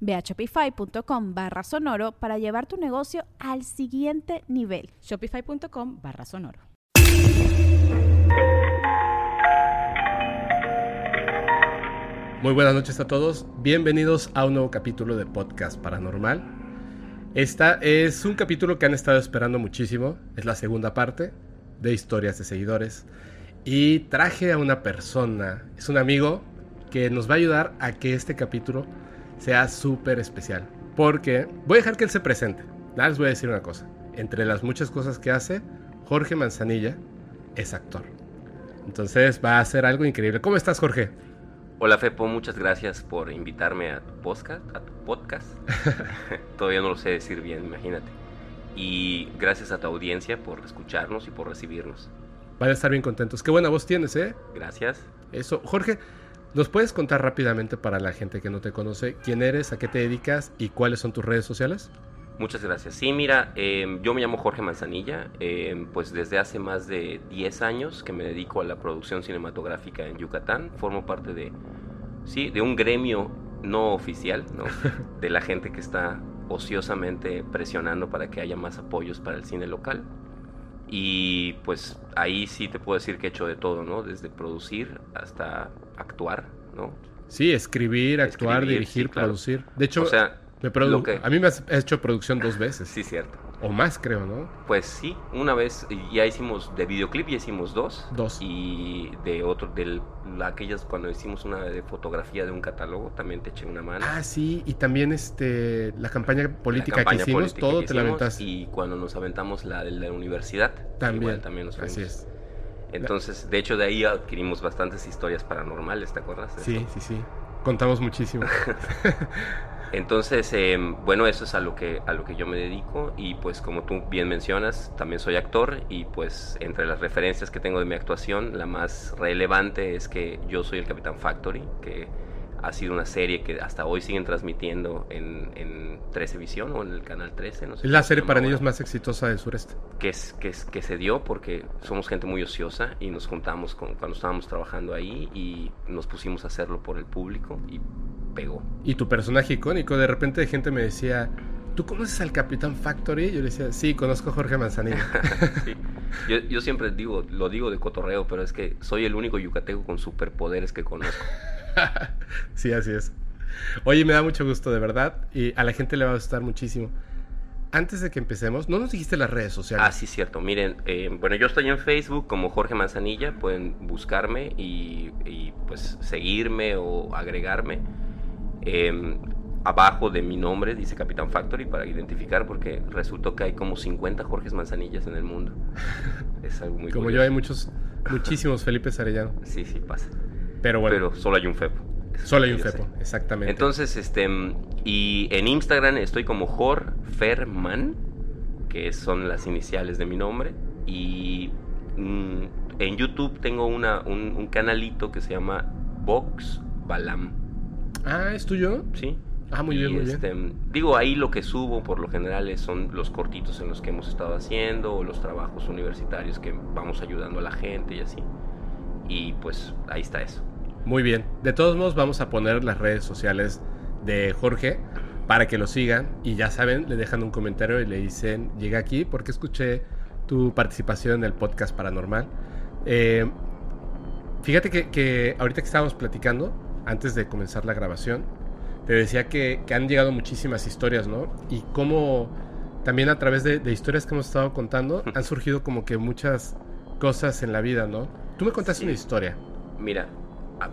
Ve a shopify.com barra sonoro para llevar tu negocio al siguiente nivel. Shopify.com barra sonoro. Muy buenas noches a todos. Bienvenidos a un nuevo capítulo de Podcast Paranormal. Esta es un capítulo que han estado esperando muchísimo. Es la segunda parte de historias de seguidores. Y traje a una persona, es un amigo que nos va a ayudar a que este capítulo sea súper especial. Porque voy a dejar que él se presente. Nada, les voy a decir una cosa. Entre las muchas cosas que hace, Jorge Manzanilla es actor. Entonces va a hacer algo increíble. ¿Cómo estás, Jorge? Hola, Fepo. Muchas gracias por invitarme a tu podcast. A tu podcast. Todavía no lo sé decir bien, imagínate. Y gracias a tu audiencia por escucharnos y por recibirnos. Van a estar bien contentos. Qué buena voz tienes, ¿eh? Gracias. Eso. Jorge, ¿Nos puedes contar rápidamente para la gente que no te conoce quién eres, a qué te dedicas y cuáles son tus redes sociales? Muchas gracias. Sí, mira, em, yo me llamo Jorge Manzanilla, em, pues desde hace más de 10 años que me dedico a la producción cinematográfica en Yucatán. Formo parte de, sí, de un gremio no oficial, ¿no? de la gente que está ociosamente presionando para que haya más apoyos para el cine local. Y pues ahí sí te puedo decir que he hecho de todo, ¿no? Desde producir hasta actuar, ¿no? Sí, escribir, actuar, dirigir, producir. De hecho, a mí me has hecho producción dos veces. sí, cierto. O más, creo, ¿no? Pues sí, una vez ya hicimos de videoclip, ya hicimos dos. Dos. Y de otro, de aquellas cuando hicimos una de fotografía de un catálogo, también te eché una mano. Ah, sí, y también este la campaña política que hicimos, todo te la aventaste. Y cuando nos aventamos la de la universidad, también, también nos Así es. Entonces, de hecho, de ahí adquirimos bastantes historias paranormales, ¿te acuerdas? sí, sí, sí. Contamos muchísimo. Entonces, em, bueno, eso es a lo, que, a lo que yo me dedico y pues como tú bien mencionas, también soy actor y pues entre las referencias que tengo de mi actuación, la más relevante es que yo soy el Capitán Factory, que ha sido una serie que hasta hoy siguen transmitiendo en, en 13 Visión o en el canal 13. No sé es la serie para niños más exitosa del sureste. Que, es, que, es, que se dio porque somos gente muy ociosa y nos juntamos con, cuando estábamos trabajando ahí y nos pusimos a hacerlo por el público y pegó. Y tu personaje icónico, de repente gente me decía, ¿tú conoces al Capitán Factory? Yo le decía, sí, conozco a Jorge Manzanilla. yo, yo siempre digo, lo digo de cotorreo, pero es que soy el único yucateco con superpoderes que conozco. sí, así es. Oye, me da mucho gusto, de verdad. Y a la gente le va a gustar muchísimo. Antes de que empecemos, no nos dijiste las redes sociales. Ah, sí, cierto. Miren, eh, bueno, yo estoy en Facebook como Jorge Manzanilla. Pueden buscarme y, pues seguirme o agregarme. Em, abajo de mi nombre dice Capitán Factory para identificar porque resultó que hay como 50 Jorges Manzanillas en el mundo. Es algo muy Como yo hay muchos, muchísimos Felipe Arellano. Sí, sí, pasa. Pero bueno. Pero solo hay un Fepo. Solo hay un Fepo, exactamente. Entonces, este, y en Instagram estoy como Jorferman, que son las iniciales de mi nombre, y mm, en YouTube tengo una, un, canalito que se llama Vox Balam. Ah, ¿es tuyo? Sí. Ah, muy bien, muy bien. Este, digo, ahí lo que subo por lo general son los cortitos en los que hemos estado haciendo o los trabajos universitarios que vamos ayudando a la gente y así. Y pues ahí está eso. Muy bien. De todos modos, vamos a poner las redes sociales de Jorge para que lo sigan. Y ya saben, le dejan un comentario y le dicen, llega aquí porque escuché tu participación en el podcast paranormal. Eh, fíjate que, ahorita que estábamos platicando, antes de comenzar la grabación, te decía que, han llegado muchísimas historias, ¿no? Y cómo también a través de, de historias que hemos estado contando han surgido como que muchas cosas en la vida, ¿no? Tú me contaste Sí. una historia. Mira,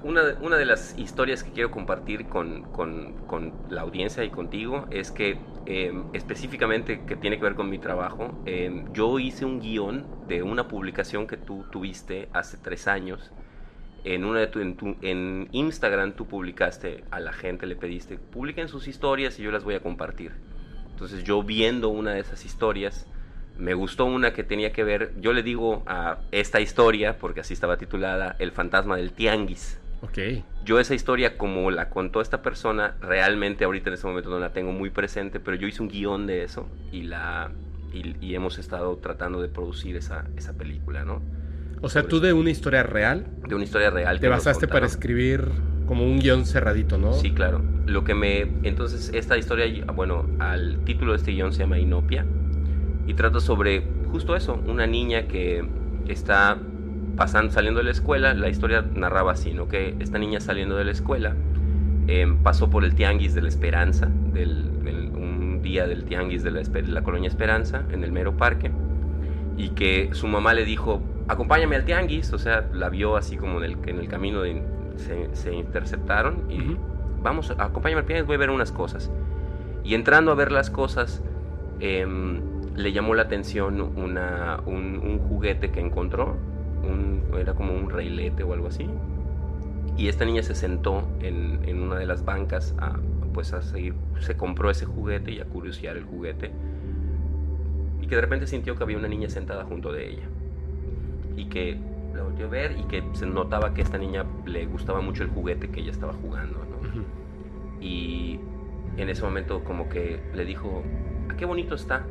una, una de las historias que quiero compartir con, con- con la audiencia y contigo es que eh, específicamente que tiene que ver con mi trabajo, eh, yo hice un guion de una publicación que tú tuviste hace tres años. En, una de tu, en, tu- en Instagram tú publicaste a la gente, le pediste, publiquen sus historias y yo las voy a compartir. Entonces yo viendo una de esas historias, me gustó una que tenía que ver, yo le digo a esta historia, porque así estaba titulada, El fantasma del tianguis. Ok. Yo esa historia, como la contó esta persona, realmente ahorita en este momento no la tengo muy presente, pero yo hice un guion de eso y, la, y, y hemos estado tratando de producir esa, esa película, ¿no? O sea, tú de una historia real De una historia real. te basaste para escribir como un guion cerradito, ¿no? Sí, claro. Lo que me. Entonces, esta historia, bueno, al título de este guion se llama Inopia. Y trata sobre justo eso: una niña que está pasando, saliendo de la escuela. La historia narraba así, ¿no? Que esta niña saliendo de la escuela eh, pasó por el tianguis de la Esperanza, del, del- un día del tianguis de la, Espe- de la colonia Esperanza, en el mero parque. Y que su mamá le dijo: Acompáñame al tianguis. O sea, la vio así como en el, en el camino de. Se, se interceptaron y Ujú. vamos, acompáñame al tianguis, voy a ver unas cosas. Y entrando a ver las cosas, em, le llamó la atención una, un, un juguete que encontró, un- era como un reilete o algo así. Y esta niña se sentó en, en una de las bancas a, pues a seguir, se compró ese juguete y a curiosear el juguete. Y que de repente sintió que había una niña sentada junto de ella. Y que la volvió a ver y que se notaba que a esta niña le gustaba mucho el juguete que ella estaba jugando, y en ese momento como que le dijo, "Ah, qué bonito está.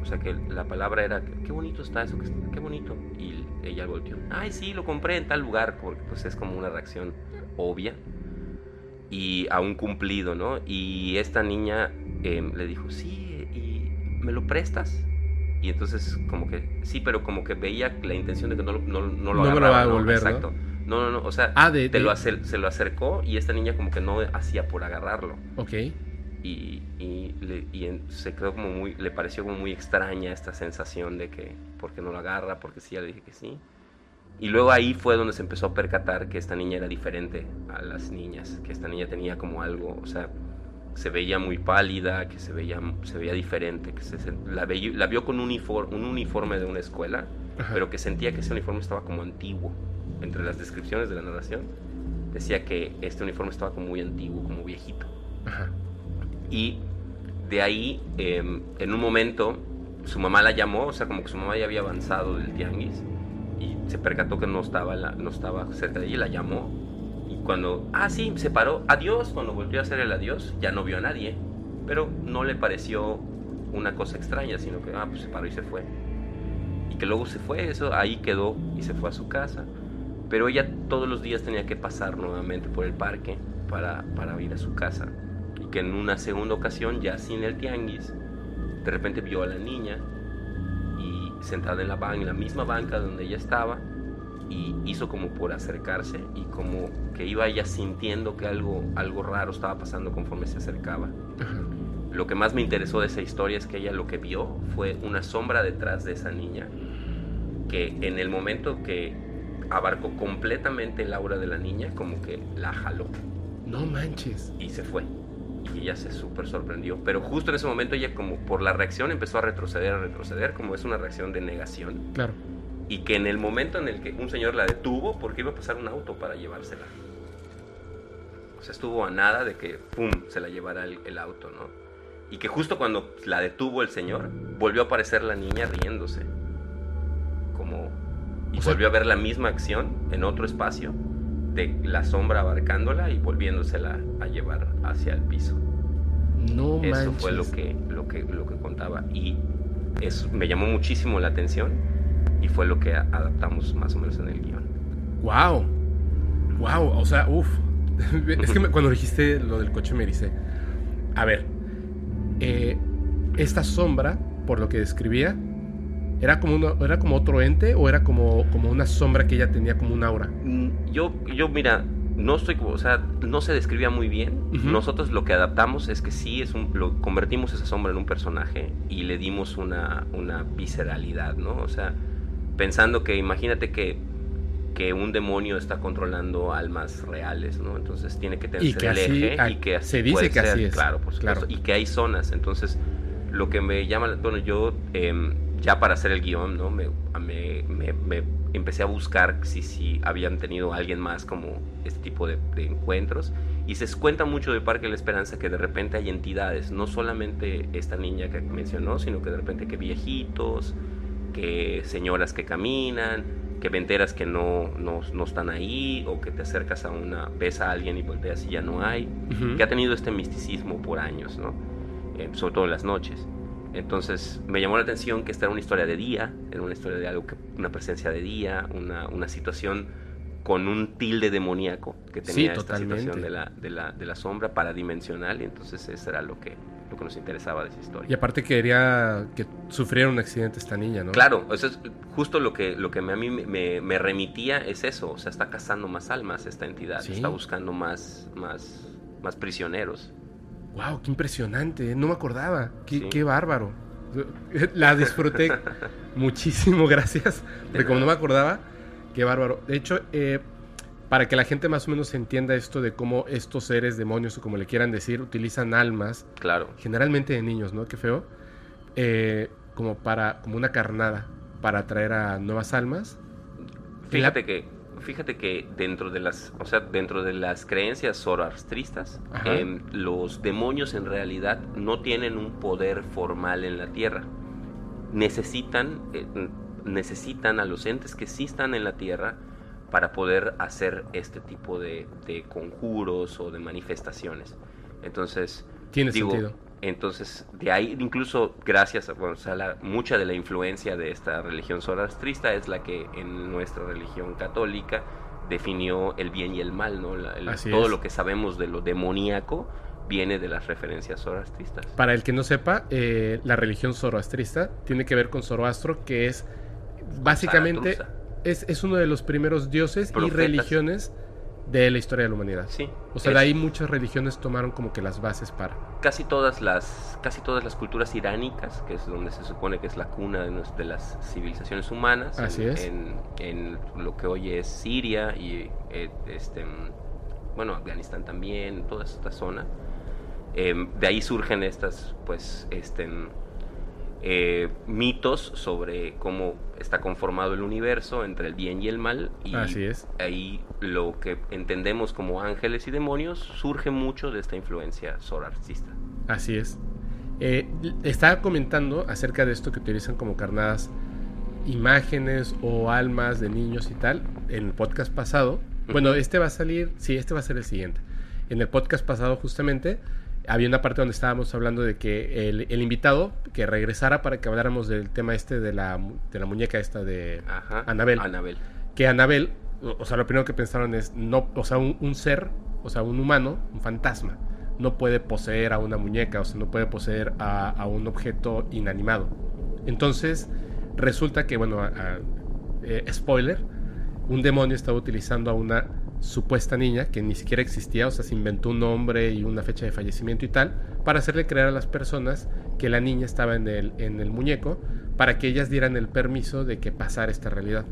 O sea que la palabra era, qué bonito está eso, qué bonito. Y ella volteó, ay sí, lo compré en tal lugar, porque pues es como una reacción obvia y a un cumplido, ¿no? Y esta niña em, le dijo, sí, ¿y me lo prestas? Y entonces como que, sí, pero como que veía la intención de que no, lo- no, no lo No me lo agarraba, va a devolver, ¿no? Exacto. No, no, no, o sea, Ah, de- te de- lo se lo acercó y esta niña como que no hacía por agarrarlo. Ok. Y, y, le- y en- se quedó como muy, le pareció como muy extraña esta sensación de que, ¿por qué no lo agarra? Porque sí, ya le dije que sí. Y luego ahí fue donde se empezó a percatar que esta niña era diferente a las niñas, que esta niña tenía como algo, o sea, se veía muy pálida, que se veía, se veía diferente, que se, la, veía- la vio con un uniforme, un uniforme de una escuela, Ajá. pero que sentía que ese uniforme estaba como antiguo. Entre las descripciones de la narración decía que este uniforme estaba como muy antiguo, como viejito. Ajá. Y de ahí, eh, en un momento, su mamá la llamó, o sea, como que su mamá ya había avanzado del tianguis y se percató que no estaba, la- no estaba cerca de ella, y la llamó. Y cuando, ah, sí, se paró, adiós, cuando volvió a hacer el adiós, ya no vio a nadie, pero no le pareció una cosa extraña, sino que, ah, pues se paró y se fue. Y que luego se fue, eso ahí quedó y se fue a su casa. Pero ella todos los días tenía que pasar nuevamente por el parque para, para ir a su casa. Que en una segunda ocasión, ya sin el tianguis, de repente vio a la niña y sentada en la, ban- en la misma banca donde ella estaba y hizo como por acercarse y como que iba ella sintiendo que algo, algo raro estaba pasando conforme se acercaba. Lo que más me interesó de esa historia es que ella lo que vio fue una sombra detrás de esa niña que en el momento que abarcó completamente el aura de la niña, como que la jaló No manches. y se fue. Y ella se súper sorprendió. Pero justo en ese momento ella como por la reacción empezó a retroceder, a retroceder, como es una reacción de negación. Claro. Y que en el momento en el que un señor la detuvo, porque iba a pasar un auto para llevársela. O sea, estuvo a nada de que, ¡pum!, se la llevara el, el auto, ¿no? Y que justo cuando la detuvo el señor, volvió a aparecer la niña riéndose. Como... Y O sea- volvió a ver la misma acción en otro espacio, de la sombra abarcándola y volviéndosela a llevar hacia el piso. No Eso manches. fue lo que, lo que, lo que contaba. Y eso me llamó muchísimo la atención y fue lo que adaptamos más o menos en el guion. Wow. Wow. O sea, uff. es que me- cuando dijiste lo del coche me dice. A ver. eh, esta sombra, por lo que describía, ¿era como, uno- ¿era como otro ente o era como, como una sombra que ella tenía como un aura? Mm, Yo, yo mira, no estoy, como- o sea, no se describía muy bien. Nosotros lo que adaptamos es que sí, es un, lo convertimos esa sombra en un personaje y le dimos una, una visceralidad, ¿no? O sea, pensando que imagínate que, que un demonio está controlando almas reales, ¿no? Entonces tiene que tener Y que el así- eje y que así se dice puede que así es, claro, por supuesto, claro. y que hay zonas, entonces lo que me llama, bueno, yo em, ya para hacer el guion, ¿no? Me, me- me- me empecé a buscar si, si habían tenido alguien más como este tipo de, de encuentros y se cuenta mucho de Parque de la Esperanza que de repente hay entidades, no solamente esta niña que mencionó, sino que de repente que viejitos, que señoras que caminan, que venteras que no, no, no están ahí, o que te acercas a una, ves a alguien y volteas y ya no hay, que ha tenido este misticismo por años, ¿no? Eh, sobre todo en las noches. Entonces me llamó la atención que esta era una historia de día, era una historia de algo que, una presencia de día, una, una situación con un tilde demoníaco que Sí, tenía esta totalmente. situación de la, de, la, de la sombra paradimensional, y entonces eso era lo que, lo que nos interesaba de esa historia. Y aparte quería que sufriera un accidente esta niña, ¿no? Claro, eso es justo lo que, lo que me- a mí me- me, me remitía es eso, o sea, está cazando más almas esta entidad, Sí. está buscando más, más, más prisioneros. Wow, qué impresionante, ¿eh? no me acordaba. Qué, Sí. qué bárbaro. La disfruté muchísimo, gracias. Porque como no me acordaba, qué bárbaro. De hecho, eh, para que la gente más o menos entienda esto de cómo estos seres, demonios o como le quieran decir, utilizan almas, Claro, generalmente de niños, ¿no? Qué feo. eh, como para, como una carnada, para atraer a nuevas almas. fíjate que, fíjate que dentro de las, o sea, dentro de las creencias zoroastristas, em, los demonios en realidad no tienen un poder formal en la tierra. Necesitan, eh, necesitan a los entes que sí están en la tierra para poder hacer este tipo de, de conjuros o de manifestaciones. Entonces, Tiene Digo, sentido. Entonces, de ahí, incluso gracias a, bueno, o sea, la- mucha de la influencia de esta religión zoroastrista es la que en nuestra religión católica definió el bien y el mal, ¿no? La- todo es. lo que sabemos de lo demoníaco viene de las referencias zoroastristas. Para el que no sepa, eh, la religión zoroastrista tiene que ver con Zoroastro, que es básicamente es, es uno de los primeros dioses y religiones de la historia de la humanidad. Sí. O sea, es- de ahí muchas religiones tomaron como que las bases para. casi todas las casi todas las culturas iránicas que es donde se supone que es la cuna de, nues- de las civilizaciones humanas Así en, es. en, en lo que hoy es Siria y eh, este bueno Afganistán también toda esta zona Em, de ahí surgen estas pues este eh, mitos sobre cómo está conformado el universo entre el bien y el mal y Así es. ahí lo que entendemos como ángeles y demonios surge mucho de esta influencia zoroastrista. Así es. Eh, estaba comentando acerca de esto que utilizan como carnadas imágenes o almas de niños y tal en el podcast pasado. Bueno, este va a salir, sí, este va a ser el siguiente. En el podcast pasado justamente había una parte donde estábamos hablando de que el, el invitado que regresara para que habláramos del tema este de la, de la muñeca esta de Ajá. Anabel. Anabel. que Anabel, o o sea, lo primero que pensaron es, no, o sea, un, un ser, o sea, un humano, un fantasma, no puede poseer a una muñeca, o sea, no puede poseer a, a un objeto inanimado. Entonces, resulta que, bueno, a- a- eh, spoiler, un demonio estaba utilizando a una supuesta niña que ni siquiera existía, o sea, se inventó un nombre y una fecha de fallecimiento y tal, para hacerle creer a las personas que la niña estaba en el, en el muñeco, para que ellas dieran el permiso de que pasara esta realidad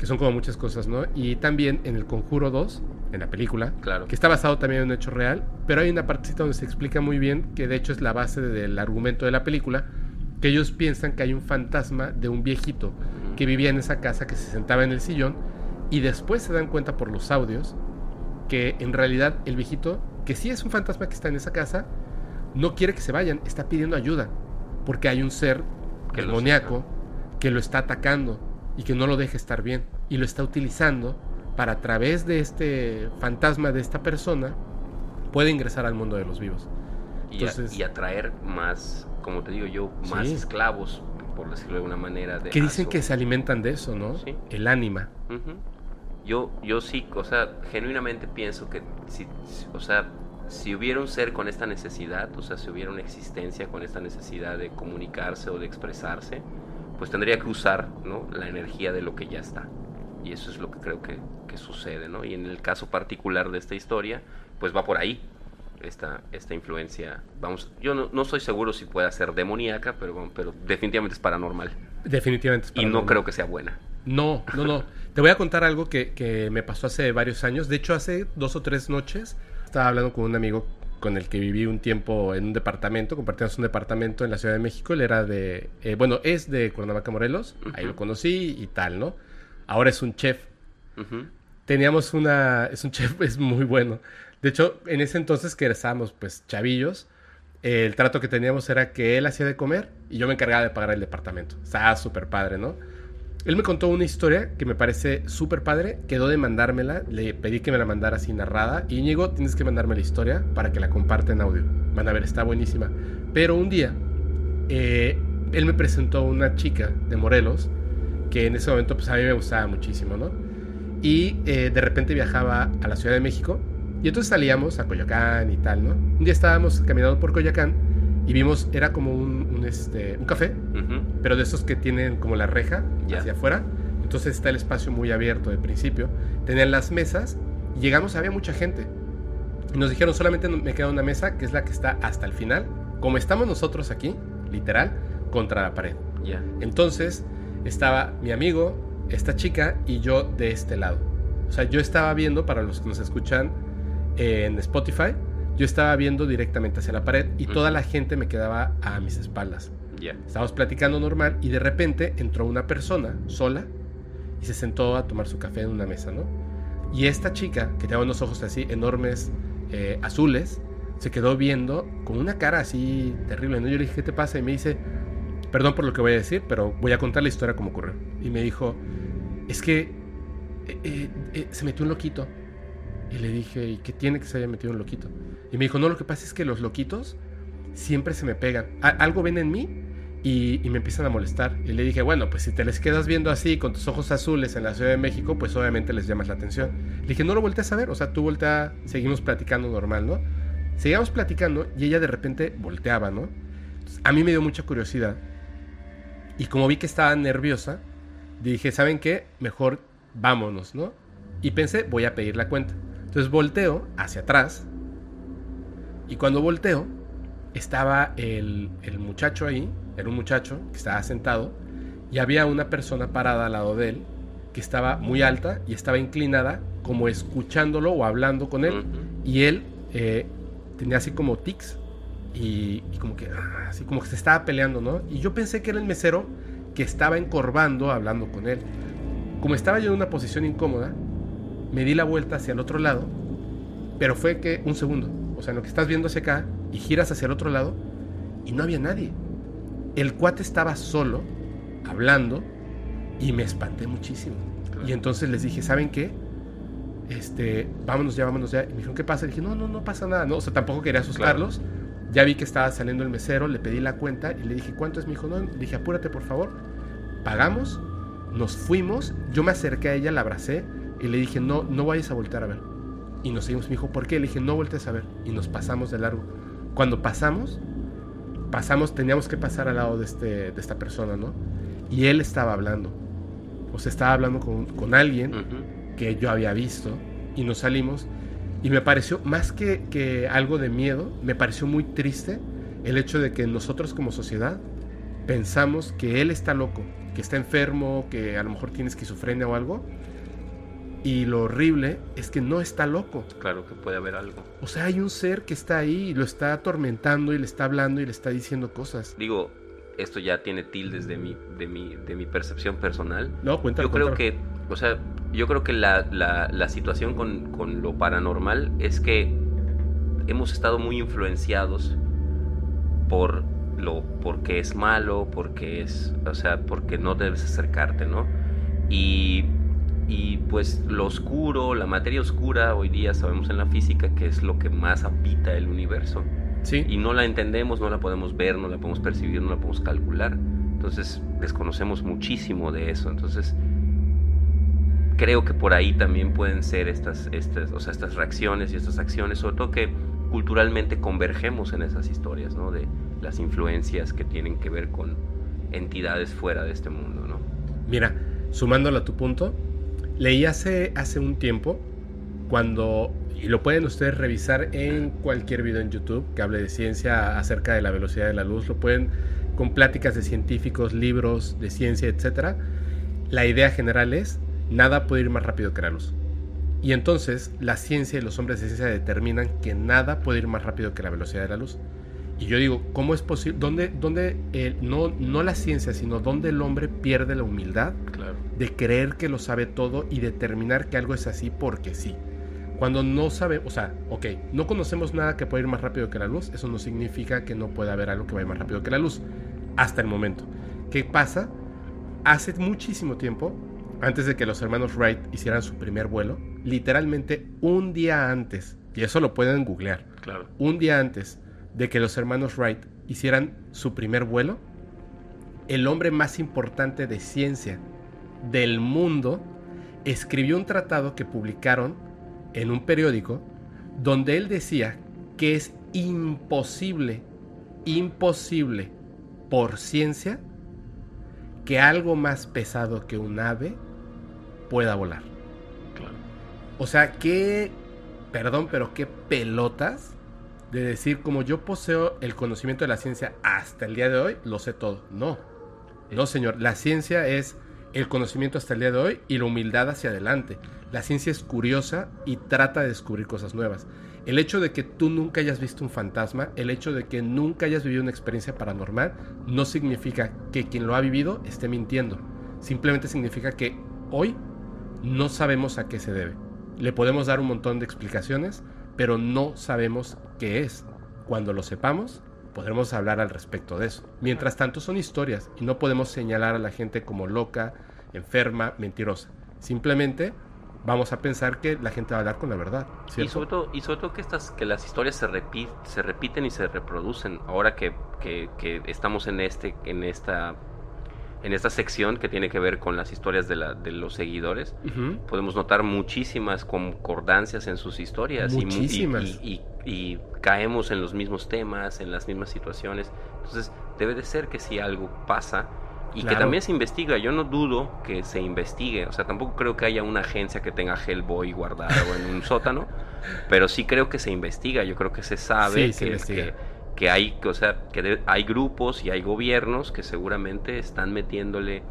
que son como muchas cosas, ¿no? Y también en el Conjuro 2, en la película, Claro. que está basado también en un hecho real, pero hay una partecita donde se explica muy bien, que de hecho es la base del argumento de la película, que ellos piensan que hay un fantasma de un viejito que vivía en esa casa, que se sentaba en el sillón, y después se dan cuenta por los audios que en realidad el viejito, que sí es un fantasma que está en esa casa, no quiere que se vayan, está pidiendo ayuda, porque hay un ser Que demoníaco que lo está atacando y que no lo deja estar bien y lo está utilizando para a través de este fantasma de esta persona puede ingresar al mundo de los vivos. Y, a- Entonces- y atraer más, como te digo yo, más Sí. esclavos, por decirlo de alguna manera. De Que dicen que se alimentan de eso, ¿no? Sí. El ánima. Yo, yo sí, o sea, genuinamente pienso que, si, o sea, si hubiera un ser con esta necesidad, o sea, si hubiera una existencia con esta necesidad de comunicarse o de expresarse, pues tendría que usar, ¿no? La energía de lo que ya está. Y eso es lo que creo que, que sucede, ¿no? Y en el caso particular de esta historia, pues va por ahí. Esta, esta influencia, vamos, yo no, no estoy seguro si pueda ser demoníaca, pero, pero definitivamente es paranormal. Definitivamente. es Y no paranormal. creo que sea buena. No, no, no. Te voy a contar algo que, que me pasó hace varios años. De hecho, hace dos o tres noches estaba hablando con un amigo con el que viví un tiempo en un departamento, compartíamos un departamento en la Ciudad de México, él era de, eh, bueno, es de Cuernavaca, Morelos, ahí lo conocí y tal, ¿no? Ahora es un chef. Teníamos una, es un chef, es muy bueno. De hecho, en ese entonces que estábamos pues chavillos, el trato que teníamos era que él hacía de comer y yo me encargaba de pagar el departamento. Estaba súper padre, ¿no? Él me contó una historia que me parece súper padre. Quedó de mandármela. Le pedí que me la mandara así narrada. Y Íñigo, tienes que mandarme la historia para que la comparta en audio. Van a ver, está buenísima. Pero un día, eh, él me presentó una chica de Morelos que en ese momento pues a mí me gustaba muchísimo, ¿no? Y eh, de repente viajaba a la Ciudad de México. Y entonces salíamos a Coyoacán y tal, ¿no? Un día estábamos caminando por Coyoacán y vimos, era como un, un, este, un café, pero de esos que tienen como la reja Ya. hacia afuera. Entonces está el espacio muy abierto de principio. Tenían las mesas y llegamos, había mucha gente. Y nos dijeron, solamente me queda una mesa, que es la que está hasta el final, como estamos nosotros aquí, literal, contra la pared. Ya. Entonces estaba mi amigo, esta chica y yo de este lado. O sea, yo estaba viendo, para los que nos escuchan en Spotify, yo estaba viendo directamente hacia la pared y toda la gente me quedaba a mis espaldas. Ya. Estábamos platicando normal y de repente entró una persona sola y se sentó a tomar su café en una mesa, ¿no? Y esta chica, que tenía unos ojos así enormes, eh, azules, se quedó viendo con una cara así terrible, ¿no? Yo le dije, ¿qué te pasa? Y me dice, perdón por lo que voy a decir, pero voy a contar la historia como ocurrió. Y me dijo, es que eh, eh, se metió un loquito. Y le dije, ¿y qué tiene que se haya metido un loquito? Y me dijo, no, lo que pasa es que los loquitos siempre se me pegan. Algo ven en mí y, me empiezan a molestar. Y le dije, bueno, pues si te les quedas viendo así con tus ojos azules en la Ciudad de México, pues obviamente les llamas la atención. Le dije, no lo voltees a ver, o sea, tú voltea, seguimos platicando normal, ¿no? Seguíamos platicando y ella de repente volteaba, ¿no? A mí me dio mucha curiosidad. Y como vi que estaba nerviosa, dije, ¿saben qué? Mejor vámonos, ¿no? Y pensé, voy a pedir la cuenta. Entonces volteo hacia atrás. Y cuando volteo, estaba el, el muchacho ahí, era un muchacho que estaba sentado, y había una persona parada al lado de él, que estaba muy alta y estaba inclinada, como escuchándolo o hablando con él. Y él eh, tenía así como tics y, y como que ah, así como que se estaba peleando, ¿no? Y yo pensé que era el mesero que estaba encorvando hablando con él. Como estaba yo en una posición incómoda, me di la vuelta hacia el otro lado, pero fue que un segundo, o sea, en lo que estás viendo hacia acá y giras hacia el otro lado y no había nadie. El cuate estaba solo, hablando, y me espanté muchísimo. Claro. Y entonces les dije, ¿saben qué? Este, vámonos ya, vámonos ya. Y me dijeron, ¿qué pasa? Y dije, no, no, no pasa nada, ¿no? O sea, tampoco quería asustarlos. Ya vi que estaba saliendo el mesero, le pedí la cuenta y le dije, ¿cuánto es? Me dijo, no, le dije, apúrate por favor. Pagamos, nos fuimos, yo me acerqué a ella, la abracé y le dije, no, no vayas a voltear a ver. Y nos seguimos, me dijo, ¿por qué? Le dije, no voltees a ver. Y nos pasamos de largo. Cuando pasamos, pasamos, teníamos que pasar al lado de, este, de esta persona, ¿no? Y él estaba hablando. O sea, estaba hablando con, con alguien que yo había visto y nos salimos y me pareció más que, que algo de miedo, me pareció muy triste el hecho de que nosotros como sociedad pensamos que él está loco, que está enfermo, que a lo mejor tiene esquizofrenia o algo. Y lo horrible es que no está loco. Claro que puede haber algo. O sea, hay un ser que está ahí y lo está atormentando y le está hablando y le está diciendo cosas. Digo, esto ya tiene tildes de mi, de mi, de mi percepción personal. No, cuéntalo. Yo creo cuéntalo. que, o sea, yo creo que la, la- la situación con, con lo paranormal es que hemos estado muy influenciados por lo porque es malo, porque es, o sea, porque no debes acercarte, ¿no? Y, y pues lo oscuro, la materia oscura, hoy día sabemos en la física que es lo que más habita el universo Sí. y no la entendemos, no la podemos ver, no la podemos percibir, no la podemos calcular. Entonces desconocemos muchísimo de eso. Entonces creo que por ahí también pueden ser estas, estas, o sea, estas reacciones y estas acciones, sobre todo que culturalmente convergemos en esas historias, ¿no? De las influencias que tienen que ver con entidades fuera de este mundo, ¿no? Mira, sumándolo a tu punto, leí hace, hace un tiempo cuando, y lo pueden ustedes revisar en cualquier video en YouTube que hable de ciencia acerca de la velocidad de la luz, lo pueden con pláticas de científicos, libros de ciencia, etc. la idea general es, nada puede ir más rápido que la luz. Y entonces la ciencia y los hombres de ciencia determinan que nada puede ir más rápido que la velocidad de la luz. Y yo digo, ¿cómo es posible? ¿Dónde, dónde no, no la ciencia, sino dónde el hombre pierde la humildad de creer que lo sabe todo y determinar que algo es así porque sí? Cuando no sabe, o sea, ok, no conocemos nada que pueda ir más rápido que la luz, eso no significa que no pueda haber algo que vaya más rápido que la luz, hasta el momento. ¿Qué pasa? Hace muchísimo tiempo, antes de que los hermanos Wright hicieran su primer vuelo, literalmente un día antes, y eso lo pueden googlear, claro. un día antes de que los hermanos Wright hicieran su primer vuelo, el hombre más importante de ciencia del mundo escribió un tratado que publicaron en un periódico donde él decía que es imposible, imposible por ciencia que algo más pesado que un ave pueda volar. O sea, qué, perdón, pero qué pelotas de decir, como yo poseo el conocimiento de la ciencia hasta el día de hoy, lo sé todo. No, no señor, la ciencia es el conocimiento hasta el día de hoy y la humildad hacia adelante. La ciencia es curiosa y trata de descubrir cosas nuevas. El hecho de que tú nunca hayas visto un fantasma, el hecho de que nunca hayas vivido una experiencia paranormal, no significa que quien lo ha vivido esté mintiendo. Simplemente significa que hoy no sabemos a qué se debe. Le podemos dar un montón de explicaciones, pero no sabemos qué es. Cuando lo sepamos, podremos hablar al respecto de eso. Mientras tanto son historias y no podemos señalar a la gente como loca, enferma, mentirosa. Simplemente vamos a pensar que la gente va a hablar con la verdad. Y sobre todo, y sobre todo que, estas, que las historias se, se repiten y se reproducen. Ahora que, que, que estamos en, este, en esta en esta sección que tiene que ver con las historias de, la, de los seguidores, podemos notar muchísimas concordancias en sus historias Y, y, caemos en los mismos temas, en las mismas situaciones. Entonces, debe de ser que si algo pasa y que también se investiga, yo no dudo que se investigue, o sea, tampoco creo que haya una agencia que tenga Hellboy guardado en un sótano, pero sí creo que se investiga, yo creo que se sabe que, que que hay, o sea, que hay grupos y hay gobiernos que seguramente están metiéndole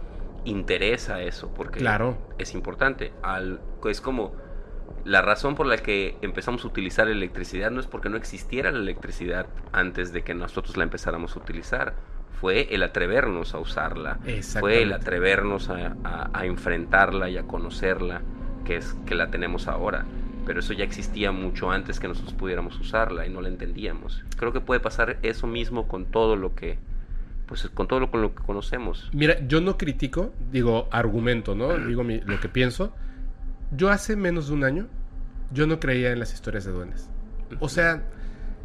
interés a eso, porque claro. es importante. Al, es como la razón por la que empezamos a utilizar electricidad no es porque no existiera la electricidad antes de que nosotros la empezáramos a utilizar. Fue el atrevernos a usarla, fue el atrevernos a, a enfrentarla y a conocerla, que es que la tenemos ahora pero eso ya existía mucho antes que nosotros pudiéramos usarla y no la entendíamos. Creo que puede pasar eso mismo con todo lo que pues con todo lo, con lo que conocemos. Mira, yo no critico, digo argumento, ¿no? Digo lo que pienso. Yo hace menos de un año yo no creía en las historias de duendes. O sea,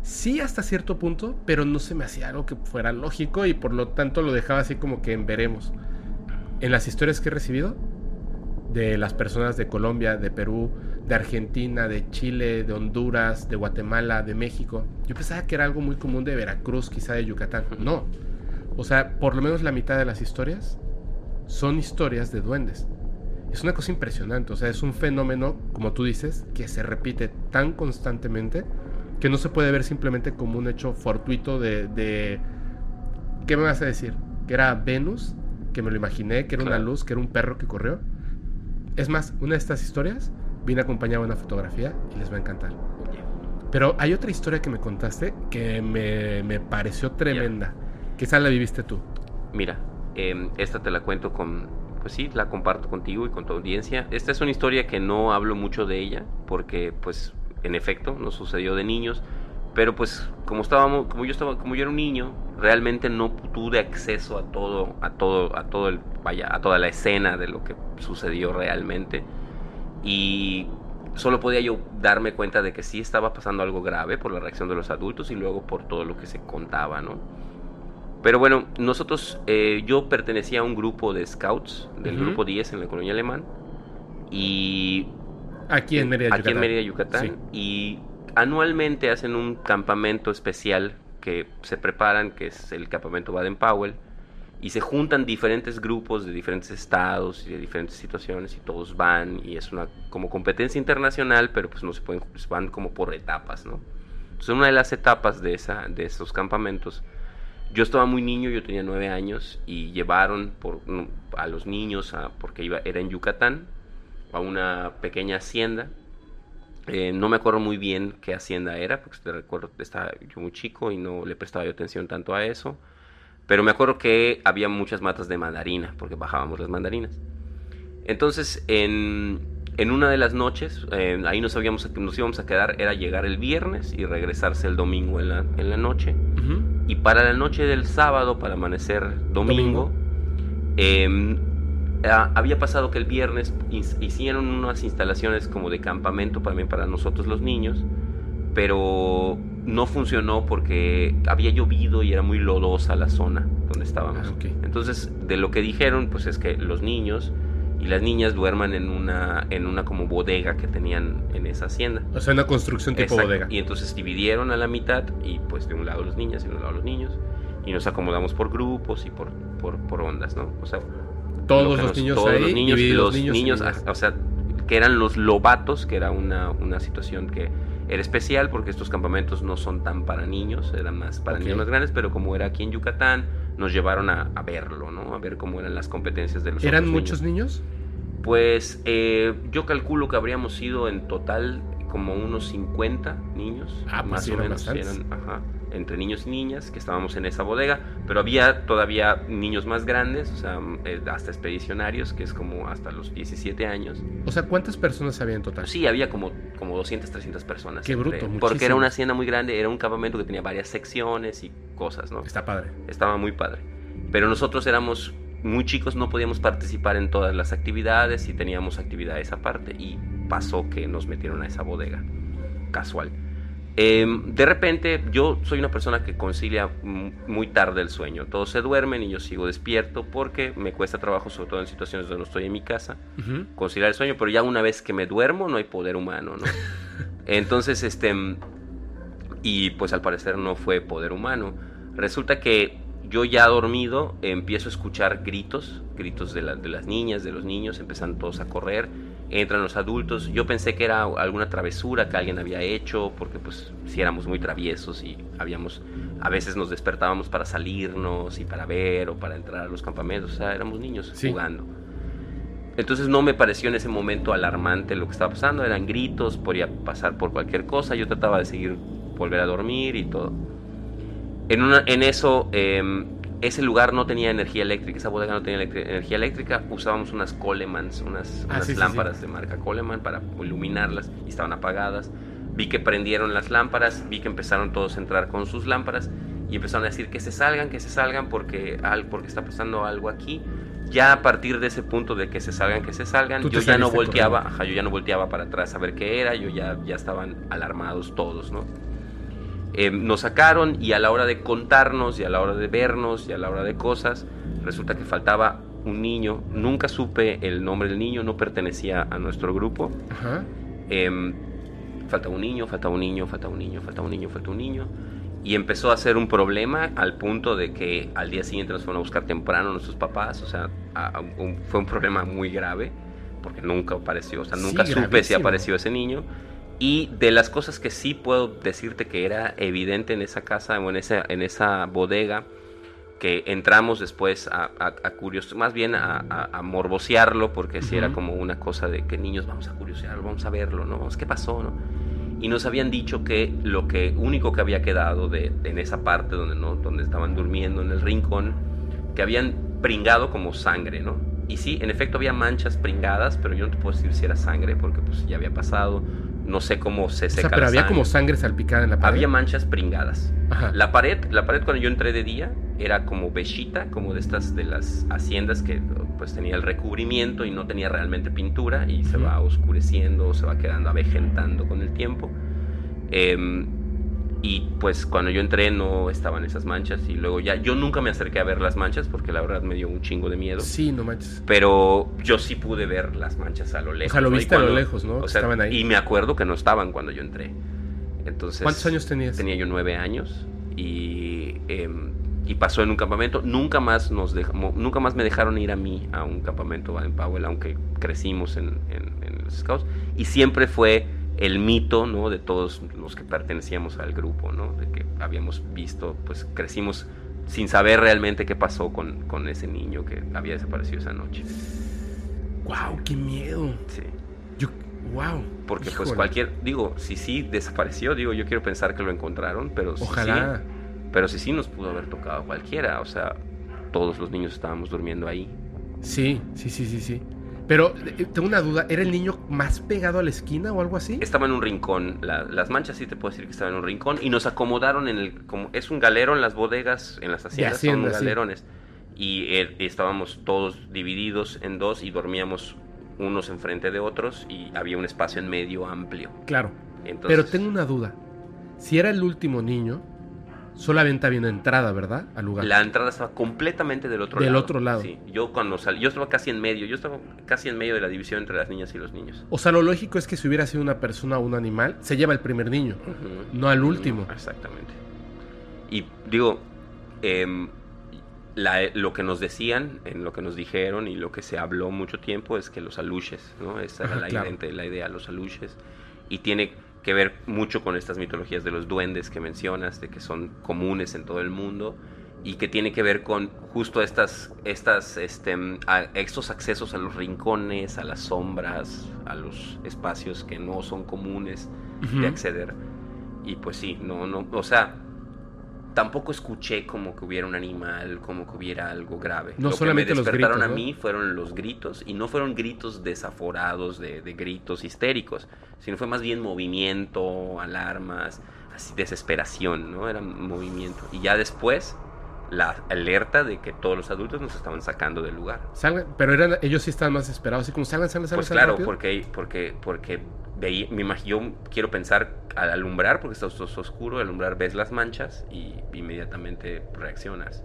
sí hasta cierto punto, pero no se me hacía algo que fuera lógico y por lo tanto lo dejaba así como que en veremos. En las historias que he recibido de las personas de Colombia, de Perú, de Argentina, de Chile, de Honduras, de Guatemala, de México. Yo pensaba que era algo muy común de Veracruz, quizá de Yucatán. No. O sea, por lo menos la mitad de las historias son historias de duendes. Es una cosa impresionante, o sea, es un fenómeno, como tú dices, que se repite tan constantemente que no se puede ver simplemente como un hecho fortuito de... de... ¿Qué me vas a decir? Que era Venus, que me lo imaginé, que era una luz, que era un perro que corrió. Es más, una de estas historias viene acompañada de una fotografía y les va a encantar. Pero hay otra historia que me contaste que me, pareció tremenda. ¿Qué tal la viviste tú? Mira, em, esta te la cuento con, pues sí, la comparto contigo y con tu audiencia. Esta es una historia que no hablo mucho de ella porque, pues, en efecto, nos sucedió de niños. Pero pues como estábamos, como yo estaba, como yo era un niño, realmente no tuve acceso a todo, a todo, a todo el, vaya, a toda la escena de lo que sucedió realmente y solo podía yo darme cuenta de que sí estaba pasando algo grave por la reacción de los adultos y luego por todo lo que se contaba, ¿no? Pero bueno, nosotros, eh, yo pertenecía a un grupo de scouts, del grupo 10 en la colonia alemán, y... Aquí en Mérida, Yucatán. Aquí en Mérida, Yucatán. Y anualmente hacen un campamento especial que se preparan, que es el campamento Baden-Powell, y se juntan diferentes grupos de diferentes estados y de diferentes situaciones y todos van y es una como competencia internacional pero pues no se pueden pues van como por etapas no entonces una de las etapas de esa de esos campamentos yo estaba muy niño, yo tenía nueve años y llevaron por, a los niños, a, porque iba, era en Yucatán, a una pequeña hacienda. Eh, no me acuerdo muy bien qué hacienda era, porque te recuerdo estaba yo muy chico y no le prestaba yo atención tanto a eso. Pero me acuerdo que había muchas matas de mandarina, porque bajábamos las mandarinas. Entonces, en, en una de las noches, eh, ahí nos, habíamos, nos íbamos a quedar, era llegar el viernes y regresarse el domingo en la, en la noche. Y para la noche del sábado, para amanecer domingo, em, había pasado que el viernes hicieron unas instalaciones como de campamento también para nosotros los niños, pero no funcionó porque había llovido y era muy lodosa la zona donde estábamos. Ah, Entonces, de lo que dijeron, pues es que los niños y las niñas duerman en una, en una como bodega que tenían en esa hacienda. O sea, una construcción tipo bodega. Y entonces dividieron a la mitad y pues de un lado los niñas y de un lado los niños. Y nos acomodamos por grupos y por, por, por ondas, ¿no? O sea, todos los niños todos ahí, los niños, los niños, o sea, que eran los lobatos, que era una, una situación que era especial porque estos campamentos no son tan para niños, eran más para niños más grandes, pero como era aquí en Yucatán, nos llevaron a, verlo, ¿no? A ver cómo eran las competencias de los ¿Eran muchos niños? Pues eh, yo calculo que habríamos sido en total como unos 50 niños, ah, pues más o menos, eran, ajá, entre niños y niñas que estábamos en esa bodega, pero había todavía niños más grandes, o sea, eh, hasta expedicionarios, que es como hasta los 17 años. O sea, ¿cuántas personas había en total? Sí, había como, como 200, 300 personas. Qué bruto, Porque era una hacienda muy grande, era un campamento que tenía varias secciones y cosas, ¿no? Está padre. Estaba muy padre. Pero nosotros éramos muy chicos no podíamos participar en todas las actividades y teníamos actividades aparte y pasó que nos metieron a esa bodega casual. Em, de repente yo soy una persona que concilia muy tarde el sueño. Todos se duermen y yo sigo despierto porque me cuesta trabajo, sobre todo en situaciones donde no estoy en mi casa, conciliar el sueño, pero ya una vez que me duermo no hay poder humano, ¿no? Entonces, este, y pues al parecer no fue poder humano. Resulta que yo ya dormido empiezo a escuchar gritos, gritos de, de, las niñas, de los niños, empiezan todos a correr, entran los adultos. Yo pensé que era alguna travesura que alguien había hecho, porque pues si éramos muy traviesos y habíamos, a veces nos despertábamos para salirnos y para ver o para entrar a los campamentos, o sea, éramos niños jugando. Entonces no me pareció en ese momento alarmante lo que estaba pasando, eran gritos, podía pasar por cualquier cosa, yo trataba de seguir, volver a dormir y todo. En, una, en eso, em, ese lugar no tenía energía eléctrica, esa bodega no tenía energía eléctrica, usábamos unas Colemans, unas, ah, lámparas de marca Coleman para iluminarlas y estaban apagadas. Vi que prendieron las lámparas, vi que empezaron todos a entrar con sus lámparas y empezaron a decir que se salgan, que se salgan porque, porque está pasando algo aquí. Ya a partir de ese punto de que se salgan, que se salgan, yo ya no volteaba, yo ya no volteaba para atrás a ver qué era, yo ya, ya estaban alarmados todos, ¿no? Eh, nos sacaron y a la hora de contarnos y a la hora de vernos y a la hora de cosas, resulta que faltaba un niño. Nunca supe el nombre del niño, no pertenecía a nuestro grupo. Em, falta un niño, falta un niño, falta un niño, falta un niño, falta un niño. Y empezó a ser un problema al punto de que al día siguiente nos fueron a buscar temprano nuestros papás. O sea, fue un problema muy grave porque nunca apareció, o sea, nunca supe si apareció ese niño. Y de las cosas que sí puedo decirte que era evidente en esa casa o en esa, en esa bodega, que entramos después a, a, curios, más bien a, a, morbosearlo, porque si era como una cosa de que niños vamos a curiosearlo, vamos a verlo, ¿no? ¿Qué pasó, no? Y nos habían dicho que lo que único que había quedado de, en esa parte donde, ¿no? donde estaban durmiendo en el rincón, que habían pringado como sangre, ¿no? Y sí, en efecto había manchas pringadas, pero yo no te puedo decir si era sangre porque pues ya había pasado no sé cómo se seca. O sea, pero había como sangre salpicada en la pared. Había manchas pringadas. La pared, la pared cuando yo entré de día era como bechita, como de estas de las haciendas que pues tenía el recubrimiento y no tenía realmente pintura y se va oscureciendo, se va quedando avejentando con el tiempo. Eh, y pues cuando yo entré no estaban esas manchas y luego ya yo nunca me acerqué a ver las manchas porque la verdad me dio un chingo de miedo. Sí, no manches. Pero yo sí pude ver las manchas a lo lejos. O sea, lo viste a lo lejos, ¿no? O sea, estaban ahí. Y me acuerdo que no estaban cuando yo entré. Entonces, ¿Cuántos años tenías? Tenía yo nueve años y, em, y pasó en un campamento. Nunca más, nos dejamos, nunca más me dejaron ir a mí a un campamento en Powell, aunque crecimos en, en, en los Scouts. Y siempre fue el mito, ¿no? De todos los que pertenecíamos al grupo, ¿no? De que habíamos visto, pues crecimos sin saber realmente qué pasó con, con ese niño que había desaparecido esa noche. ¡Wow! ¡Qué miedo! Sí. Yo, ¡Wow! Porque pues Híjole. cualquier, digo, si sí desapareció, digo, yo quiero pensar que lo encontraron, pero si Ojalá. sí, pero si sí nos pudo haber tocado cualquiera, o sea, todos los niños estábamos durmiendo ahí. Sí, sí, sí, sí, sí. Pero eh, tengo una duda, ¿era el niño más pegado a la esquina o algo así? Estaba en un rincón, la- las manchas sí te puedo decir que estaba en un rincón y nos acomodaron en el, como es un galero en las bodegas, en las haciendas hacienda, son sí. galerones y eh, estábamos todos divididos en dos y dormíamos unos enfrente de otros y había un espacio en medio amplio. Claro. Entonces, Pero tengo una duda. Si era el último niño, solamente había una entrada, ¿verdad? Al lugar. La entrada estaba completamente del otro Del lado. otro lado. Sí, yo cuando salí, yo estaba casi en medio, yo estaba casi en medio de la división entre las niñas y los niños. O sea, lo lógico es que si hubiera sido una persona o un animal, se lleva el primer niño, no al último. Exactamente. Y digo, em, la- lo que nos decían, en lo que nos dijeron y lo que se habló mucho tiempo es que los aluches, ¿no? Esa era Ajá, la, claro. idea, la idea, los aluches. Y tiene que ver mucho con estas mitologías de los duendes que mencionas, de que son comunes en todo el mundo y que tiene que ver con justo estas, estas, este, a- estos accesos a los rincones, a las sombras, a los espacios que no son comunes de acceder. Y pues sí, no, no, o sea, tampoco escuché como que hubiera un animal, como que hubiera algo grave. No Lo solamente que me los despertaron gritos, a mí fueron los gritos, y no fueron gritos desaforados de, de gritos histéricos, sino fue más bien movimiento, alarmas, así desesperación, ¿no? Era movimiento. Y ya después, la alerta de que todos los adultos nos estaban sacando del lugar. Salgan, pero eran, ellos sí estaban más esperados, así como salgan, salgan, salgan. Pues salgan claro, rápido. porque, porque, porque veí- me imag- yo quiero pensar al alumbrar, porque está os- oscuro, al alumbrar ves las manchas y inmediatamente reaccionas.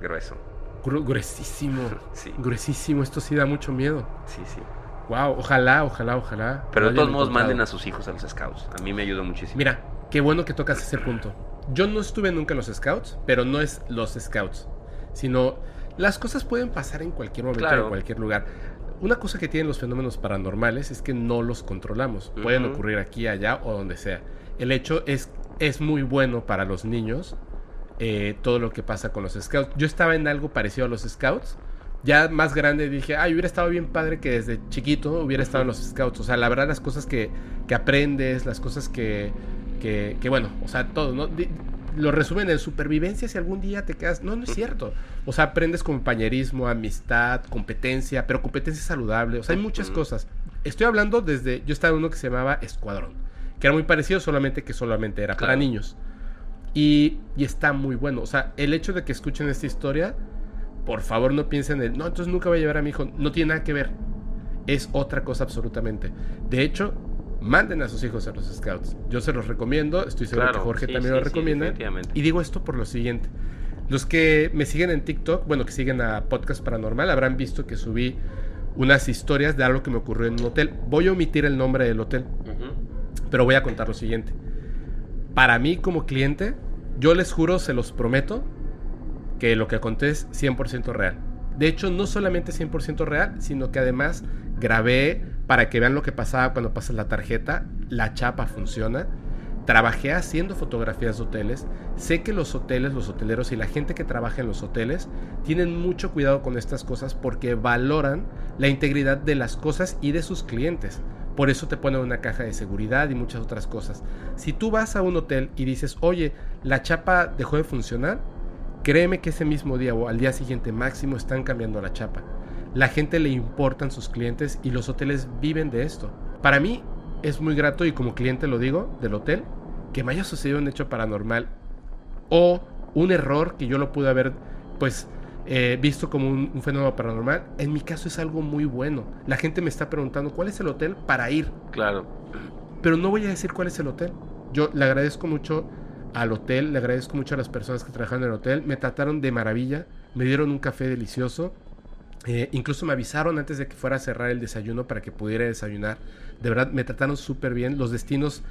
Grueso, Gru- gruesísimo. sí, Gruesísimo, esto sí da mucho miedo. sí, sí. Wow, ojalá, ojalá, ojalá. Pero de todos modos manden a sus hijos a los scouts. A mí me ayudó muchísimo. Mira, qué bueno que tocas ese punto. Yo no estuve nunca en los scouts, pero no es los scouts, sino las cosas pueden pasar en cualquier momento, Claro. en cualquier lugar. Una cosa que tienen los fenómenos paranormales es que no los controlamos. Pueden ocurrir aquí, allá o donde sea. El hecho es, es muy bueno para los niños eh, todo lo que pasa con los scouts. Yo estaba en algo parecido a los scouts. Ya más grande dije, ay, hubiera estado bien padre que desde chiquito hubiera estado en los scouts. O sea, la verdad, las cosas que, que aprendes, las cosas que, que, que, bueno, o sea, todo, ¿no? Lo resumen en supervivencia si algún día te quedas. No, no es cierto. O sea, aprendes compañerismo, amistad, competencia, pero competencia saludable. O sea, hay muchas cosas. Estoy hablando desde. Yo estaba en uno que se llamaba Escuadrón, que era muy parecido, solamente que solamente era para niños. Y, y está muy bueno. O sea, el hecho de que escuchen esta historia, por favor no piensen en, no, entonces nunca voy a llevar a mi hijo. No tiene nada que ver. Es otra cosa absolutamente. De hecho, manden a sus hijos a los scouts. Yo se los recomiendo. Estoy seguro Claro, que Jorge sí, también sí, lo recomienda. y digo esto por lo siguiente. Los que me siguen en TikTok, bueno, que siguen a Podcast Paranormal, habrán visto que subí unas historias de algo que me ocurrió en un hotel. Voy a omitir el nombre del hotel. Pero voy a contar lo siguiente. Para mí como cliente, yo les juro, se los prometo, que lo que conté es 100% real. De hecho, no solamente 100% real, sino que además grabé para que vean lo que pasaba cuando pasas la tarjeta. La chapa funciona. Trabajé haciendo fotografías de hoteles. Sé que los hoteles, los hoteleros y la gente que trabaja en los hoteles tienen mucho cuidado con estas cosas porque valoran la integridad de las cosas y de sus clientes. Por eso te ponen una caja de seguridad y muchas otras cosas. Si tú vas a un hotel y dices, oye, la chapa dejó de funcionar, créeme que ese mismo día o al día siguiente máximo están cambiando la chapa. La gente le importan sus clientes y los hoteles viven de esto. Para mí es muy grato y como cliente lo digo del hotel, que me haya sucedido un hecho paranormal o un error que yo lo pude haber pues eh, visto como un, un fenómeno paranormal. En mi caso es algo muy bueno. La gente me está preguntando cuál es el hotel para ir Claro. pero no voy a decir cuál es el hotel. Yo le agradezco mucho al hotel, le agradezco mucho a las personas que trabajan en el hotel. Me trataron de maravilla, me dieron un café delicioso. Eh, incluso me avisaron antes de que fuera a cerrar el desayuno para que pudiera desayunar. De verdad, me trataron súper bien. Los destinos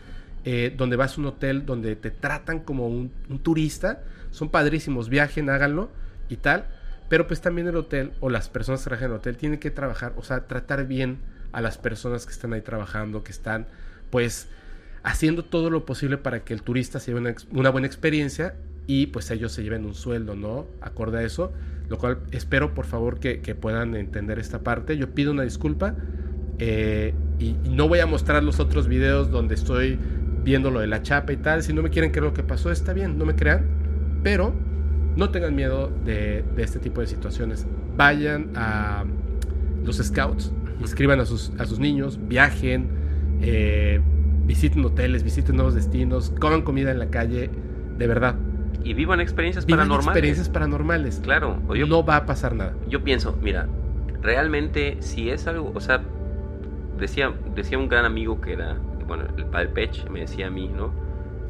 eh, donde vas a un hotel, donde te tratan como un, turista, son padrísimos. Viajen, háganlo y tal. Pero pues también el hotel o las personas que trabajan en el hotel tienen que trabajar, o sea, tratar bien a las personas que están ahí trabajando, que están pues haciendo todo lo posible para que el turista se lleve una, una buena experiencia y pues ellos se lleven un sueldo, ¿no? Acorde a eso, lo cual espero por favor que, que puedan entender esta parte. Yo pido una disculpa eh, y, y, no voy a mostrar los otros videos donde estoy viendo lo de la chapa y tal. Si no me quieren creer lo que pasó, está bien, no me crean, pero no tengan miedo de, de este tipo de situaciones. Vayan a los scouts, inscriban a sus, a sus niños, viajen, eh, visiten hoteles, visiten nuevos destinos, coman comida en la calle, de verdad. Y vivan experiencias Vivan paranormales. experiencias paranormales. Claro. o yo, no va a pasar nada. yo pienso, mira, realmente si es algo, o sea, decía, decía un gran amigo que era, bueno, el padre Pech, me decía a mí, ¿no?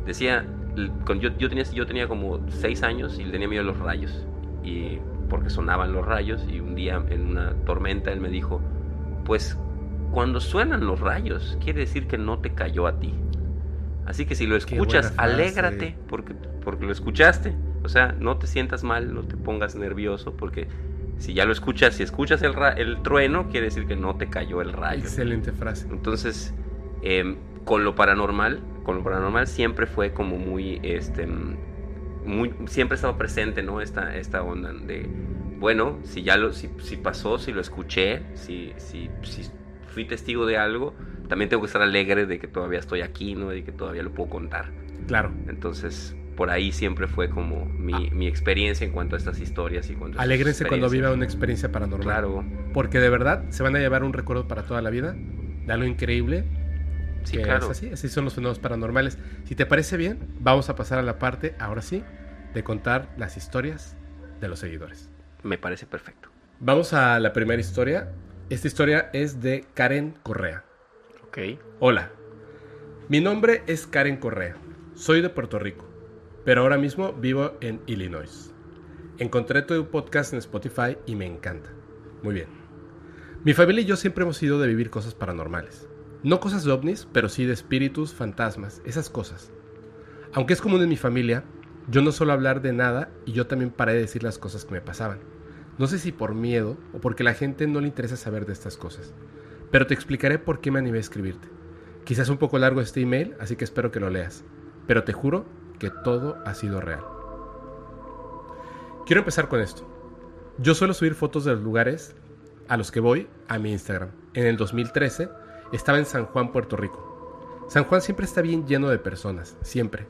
Decía, yo, yo, tenía, yo tenía como seis años y tenía miedo a los rayos. Y porque sonaban los rayos y un día en una tormenta él me dijo, pues cuando suenan los rayos quiere decir que no te cayó a ti. Así que si lo escuchas, alégrate porque, porque lo escuchaste. O sea, no te sientas mal, no te pongas nervioso porque si ya lo escuchas, si escuchas el, ra- el trueno, quiere decir que no te cayó el rayo. Excelente frase. Entonces, em, con lo paranormal, con lo paranormal siempre fue como muy, este, muy, siempre estaba presente, ¿no? Esta, esta onda de, bueno, si ya lo, si, si pasó, si lo escuché, si, si, si fui testigo de algo, también tengo que estar alegre de que todavía estoy aquí, ¿no? Y que todavía lo puedo contar. Claro. Entonces, por ahí siempre fue como mi, mi experiencia en cuanto a estas historias y estas Alégrense cuando experiencias. una experiencia paranormal. Claro, Porque de verdad se van a llevar un recuerdo para toda la vida de algo increíble. sí, que claro. Es así, así son los fenómenos paranormales. Si te parece bien, vamos a pasar a la parte, ahora sí, de contar las historias de los seguidores. Me parece perfecto. Vamos a la primera historia. Esta historia es de Karen Correa. Ok. Hola, mi nombre es Karen Correa. Soy de Puerto Rico, pero ahora mismo vivo en Illinois. Encontré tu podcast en Spotify y me encanta. Muy bien. Mi familia y yo siempre hemos ido de vivir cosas paranormales. No cosas de ovnis, pero sí de espíritus, fantasmas, esas cosas. Aunque es común en mi familia, yo no suelo hablar de nada y yo también paré de decir las cosas que me pasaban. No sé si por miedo o porque a la gente no le interesa saber de estas cosas. Pero te explicaré por qué me animé a escribirte. Quizás un poco largo este email, así que espero que lo leas. Pero te juro que todo ha sido real. Quiero empezar con esto. Yo suelo subir fotos de los lugares a los que voy a mi Instagram. En el 2013 estaba en San Juan, Puerto Rico. San Juan siempre está bien lleno de personas, siempre.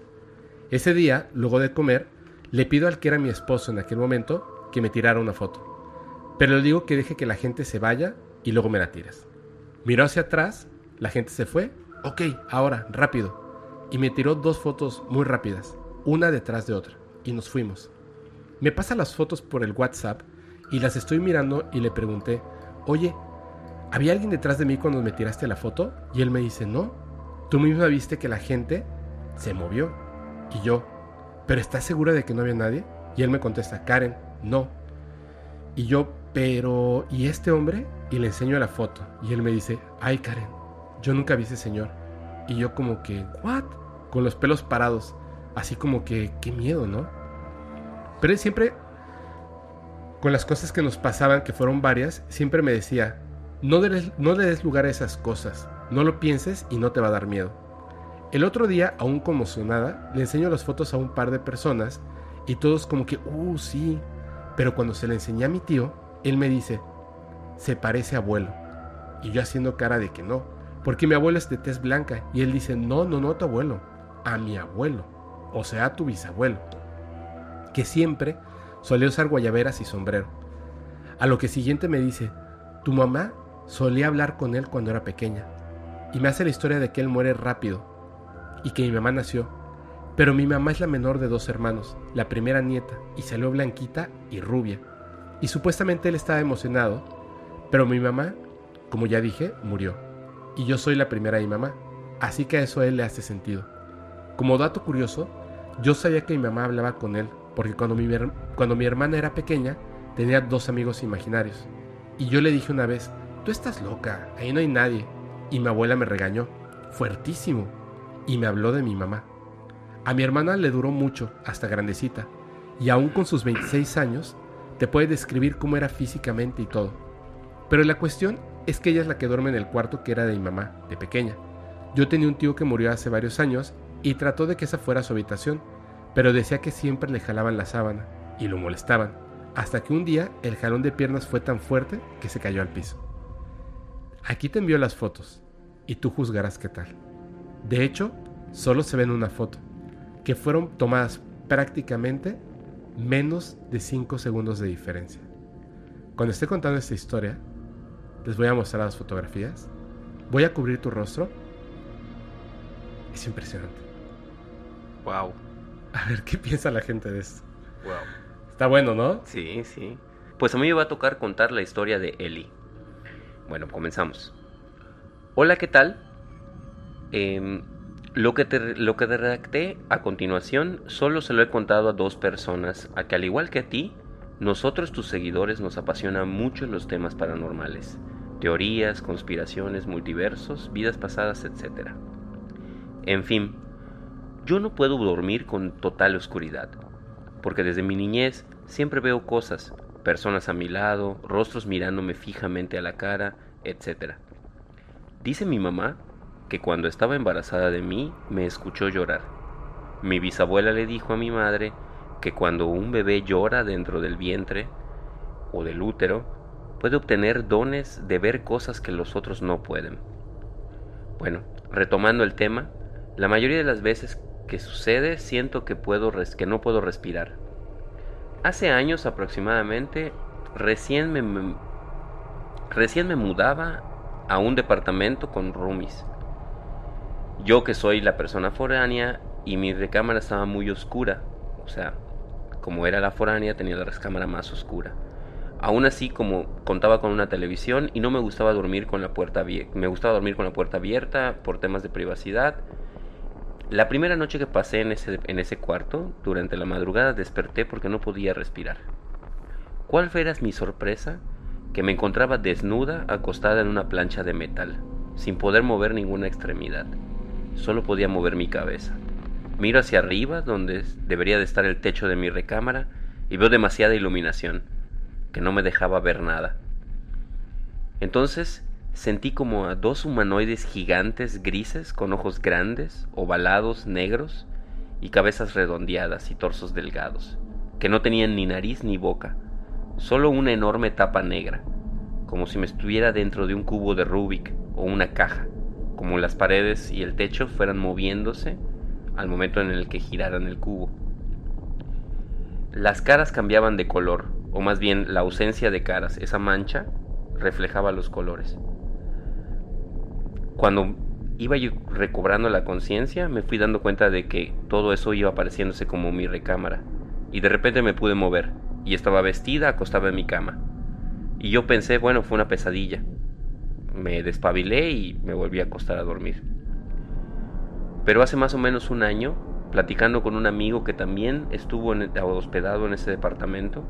Ese día, luego de comer, le pido al que era mi esposo en aquel momento que me tirara una foto. Pero le digo que deje que la gente se vaya y luego me la tiras. Miró hacia atrás, la gente se fue. Ok, ahora, rápido. Y me tiró dos fotos muy rápidas, una detrás de otra, y nos fuimos. Me pasa las fotos por el WhatsApp y las estoy mirando y le pregunté, oye, ¿había alguien detrás de mí cuando me tiraste la foto? Y él me dice, no, tú misma viste que la gente se movió. Y yo, ¿pero estás segura de que no había nadie? Y él me contesta, Karen, no. Y yo, pero, ¿y este hombre? Y le enseño la foto. Y él me dice, ay Karen, yo nunca vi ese señor. Y yo como que, ¿what? Con los pelos parados. Así como que, qué miedo, ¿no? Pero él siempre, con las cosas que nos pasaban, que fueron varias, siempre me decía, no no le des lugar a esas cosas, no lo pienses y no te va a dar miedo. El otro día, aún conmocionada, le enseño las fotos a un par de personas y todos como que, uh, sí. Pero cuando se le enseñé a mi tío, él me dice, se parece a abuelo. Y yo haciendo cara de que no, porque mi abuelo es de tez blanca. Y él dice, no, no, no tu abuelo, a mi abuelo, o sea, a tu bisabuelo, que siempre solía usar guayaberas y sombrero. A lo que siguiente me dice, tu mamá solía hablar con él cuando era pequeña. Y me hace la historia de que él muere rápido y que mi mamá nació. Pero mi mamá es la menor de dos hermanos, la primera nieta, y salió blanquita y rubia. Y supuestamente él estaba emocionado, pero mi mamá, como ya dije, murió. Y yo soy la primera de mi mamá, así que a eso a él le hace sentido. Como dato curioso, yo sabía que mi mamá hablaba con él, porque cuando mi, cuando mi hermana era pequeña, tenía dos amigos imaginarios. Y yo le dije una vez, tú estás loca, ahí no hay nadie. Y mi abuela me regañó, fuertísimo, y me habló de mi mamá. A mi hermana le duró mucho, hasta grandecita, y aún con sus 26 años, te puede describir cómo era físicamente y todo. Pero la cuestión es que ella es la que duerme en el cuarto que era de mi mamá, de pequeña. Yo tenía un tío que murió hace varios años y trató de que esa fuera su habitación, pero decía que siempre le jalaban la sábana y lo molestaban, hasta que un día el jalón de piernas fue tan fuerte que se cayó al piso. Aquí te envío las fotos y tú juzgarás qué tal. De hecho, solo se ven una foto, que fueron tomadas prácticamente menos de 5 segundos de diferencia. Cuando esté contando esta historia, les voy a mostrar las fotografías, voy a cubrir tu rostro. Es impresionante. Wow. A ver qué piensa la gente de esto. Wow. Está bueno, ¿no? Sí, sí. Pues a mí me va a tocar contar la historia de Eli. Bueno, comenzamos. Hola, ¿qué tal? Em, lo, que te, lo que te redacté a continuación solo se lo he contado a dos personas, a que al igual que a ti, nosotros tus seguidores nos apasionan mucho los temas paranormales, teorías, conspiraciones, multiversos, vidas pasadas, etc. En fin, yo no puedo dormir con total oscuridad, porque desde mi niñez siempre veo cosas, personas a mi lado, rostros mirándome fijamente a la cara, etc. Dice mi mamá que cuando estaba embarazada de mí me escuchó llorar. Mi bisabuela le dijo a mi madre que cuando un bebé llora dentro del vientre o del útero, puede obtener dones de ver cosas que los otros no pueden. Bueno, retomando el tema, la mayoría de las veces que sucede siento que, puedo que no puedo respirar. Hace años aproximadamente, recién me, recién me mudaba a un departamento con roomies. Yo que soy la persona foránea y mi recámara estaba muy oscura, o sea, como era la foránea tenía la recámara más oscura. Aún así, como contaba con una televisión y no me gustaba dormir con la puerta me gustaba dormir con la puerta abierta por temas de privacidad. La primera noche que pasé en ese, en ese cuarto, durante la madrugada desperté porque no podía respirar. ¿Cuál fue mi sorpresa? Que me encontraba desnuda, acostada en una plancha de metal, sin poder mover ninguna extremidad. Solo podía mover mi cabeza. Miro hacia arriba, donde debería de estar el techo de mi recámara, y veo demasiada iluminación, que no me dejaba ver nada. Entonces sentí como a dos humanoides gigantes grises con ojos grandes, ovalados, negros, y cabezas redondeadas y torsos delgados, que no tenían ni nariz ni boca, solo una enorme tapa negra, como si me estuviera dentro de un cubo de Rubik o una caja, como las paredes y el techo fueran moviéndose al momento en el que giraran el cubo. Las caras cambiaban de color, o más bien la ausencia de caras, esa mancha, reflejaba los colores. Cuando iba yo recobrando la conciencia, me fui dando cuenta de que todo eso iba apareciéndose como mi recámara, y de repente me pude mover, y estaba vestida acostada en mi cama. Y yo pensé, bueno, fue una pesadilla. Me despabilé y me volví a acostar a dormir. Pero hace más o menos un año, platicando con un amigo que también estuvo hospedado en ese departamento,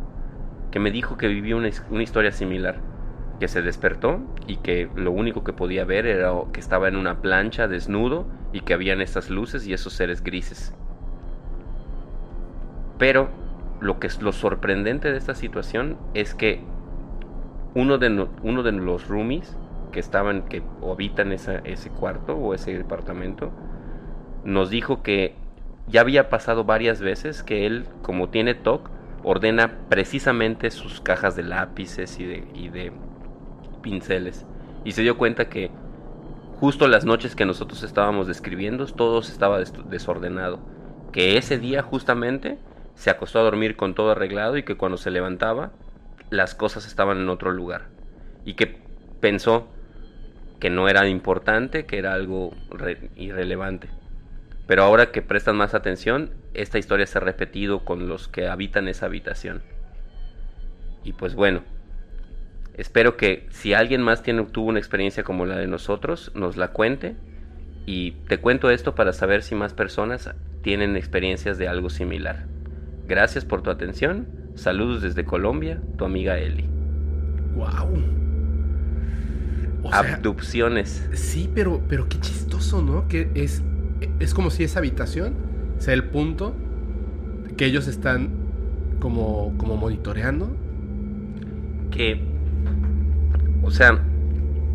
que me dijo que vivió una, historia similar, que se despertó y que lo único que podía ver era que estaba en una plancha desnudo y que habían estas luces y esos seres grises. Pero lo que es lo sorprendente de esta situación es que uno de, uno de los roomies que estaban que habitan ese cuarto o ese departamento nos dijo que ya había pasado varias veces que él, como tiene TOC, ordena precisamente sus cajas de lápices y de, pinceles. Y se dio cuenta que justo las noches que nosotros estábamos describiendo, todo estaba desordenado. Que ese día justamente se acostó a dormir con todo arreglado y que cuando se levantaba las cosas estaban en otro lugar. Y que pensó que no era importante, que era algo irrelevante. Pero ahora que prestan más atención, esta historia se ha repetido con los que habitan esa habitación. Y pues bueno, espero que si alguien más tiene, tuvo una experiencia como la de nosotros, nos la cuente. Y te cuento esto para saber si más personas tienen experiencias de algo similar. Gracias por tu atención. Saludos desde Colombia, tu amiga Eli. Wow. Abducciones. Sí, pero, pero qué chistoso, ¿no? Que es es como si esa habitación sea el punto que ellos están como, como monitoreando. Que, o sea,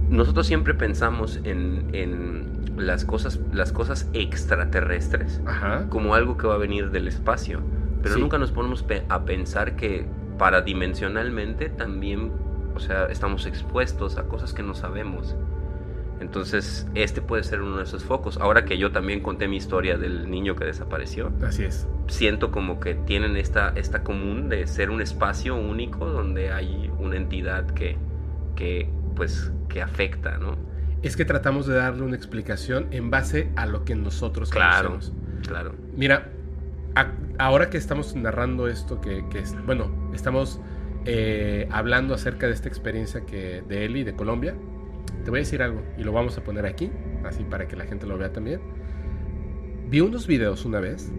nosotros siempre pensamos en, en las cosas, las cosas extraterrestres Ajá. como algo que va a venir del espacio. Pero Sí. nunca nos ponemos pe- a pensar que paradimensionalmente también, o sea, estamos expuestos a cosas que no sabemos. Entonces, este puede ser uno de esos focos. Ahora que yo también conté mi historia del niño que desapareció, Así es. siento como que tienen esta, esta común de ser un espacio único donde hay una entidad que, que pues, que afecta, ¿no? Es que tratamos de darle una explicación en base a lo que nosotros Claro, conocemos. claro. Mira, a- ahora que estamos narrando esto, que, que es, bueno, estamos eh, hablando acerca de esta experiencia que, de Eli, de Colombia, te voy a decir algo y lo vamos a poner aquí, así para que la gente lo vea también. Vi unos videos una vez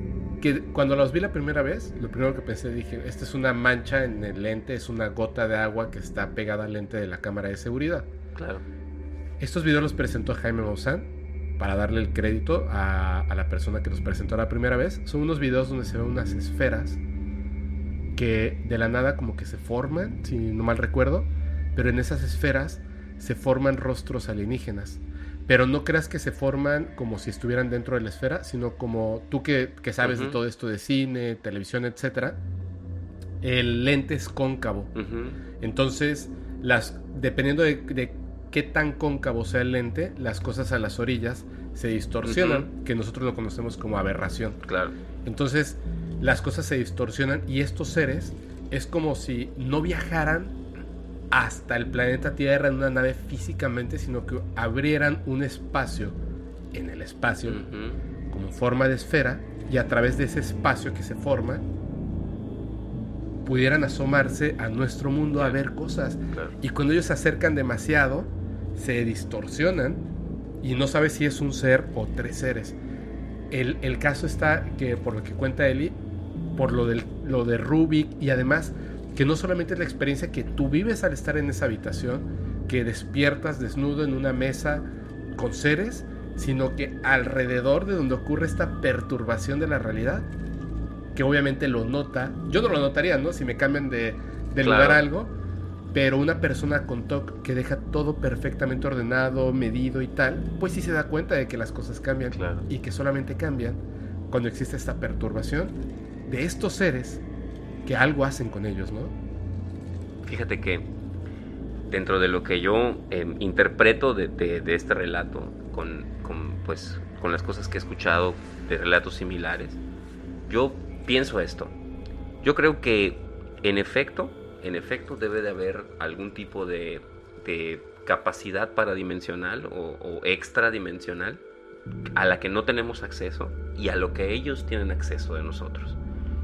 que cuando los vi la primera vez, lo primero que pensé, dije, esta es una mancha en el lente, es una gota de agua que está pegada al lente de la cámara de seguridad. Claro. Estos videos los presentó Jaime Maussan para darle el crédito a, a la persona que los presentó la primera vez. Son unos videos donde se ven unas esferas que de la nada como que se forman, si no mal recuerdo, pero en esas esferas se forman rostros alienígenas. Pero no creas que se forman como si estuvieran dentro de la esfera, sino como tú que, que sabes de todo esto de cine, televisión, etcétera, el lente es cóncavo. Entonces, las, dependiendo de, de qué tan cóncavo sea el lente, las cosas a las orillas se distorsionan, que nosotros lo conocemos como aberración. Claro. Entonces, las cosas se distorsionan y estos seres es como si no viajaran hasta el planeta Tierra en una nave físicamente, sino que abrieran un espacio en el espacio Ujú. como forma de esfera y a través de ese espacio que se forma pudieran asomarse a nuestro mundo a ver cosas. Claro. Y cuando ellos se acercan demasiado, se distorsionan y no sabes si es un ser o tres seres. El, el caso está que, por lo que cuenta Eli, por lo, del, lo de Rubik y además que no solamente es la experiencia que tú vives al estar en esa habitación, que despiertas desnudo en una mesa con seres, sino que alrededor de donde ocurre esta perturbación de la realidad, que obviamente lo nota, yo no lo notaría, ¿no? Si me cambian de, de Claro. lugar algo, pero una persona con TOC que deja todo perfectamente ordenado, medido y tal, pues sí se da cuenta de que las cosas cambian Claro. y que solamente cambian cuando existe esta perturbación de estos seres que algo hacen con ellos, ¿no? Fíjate que dentro de lo que yo eh, interpreto de, de- de este relato, con, con, pues, con las cosas que he escuchado de relatos similares, yo pienso esto. Yo creo que en efecto, en efecto debe de haber algún tipo de, de capacidad paradimensional o, o extradimensional a la que no tenemos acceso y a lo que ellos tienen acceso de nosotros.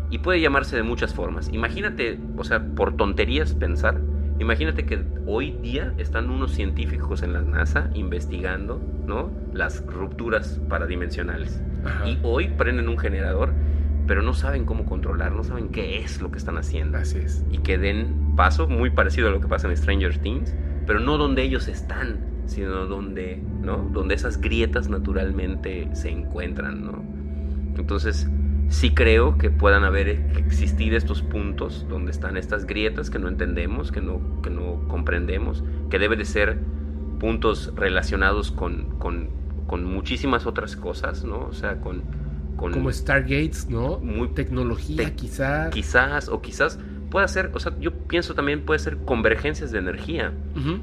Y puede llamarse de muchas formas. Imagínate, o sea, por tonterías pensar, imagínate que hoy día están unos científicos en la NASA investigando, ¿no? Las rupturas paradimensionales. Ajá. Y hoy prenden un generador, pero no saben cómo controlar, no saben qué es lo que están haciendo. Así es. Y que den paso, muy parecido a lo que pasa en Stranger Things, pero no donde ellos están, sino donde, ¿no? Donde esas grietas naturalmente se encuentran, ¿no? Entonces, sí creo que puedan haber que existir estos puntos donde están estas grietas que no entendemos, que no, que no comprendemos, que deben de ser puntos relacionados con, con, con muchísimas otras cosas, ¿no? O sea, con... con Como Stargates, ¿no? Muy- Tecnología, Te- quizás. quizás, o quizás pueda ser, o sea, yo pienso también puede ser convergencias de energía, Ujú.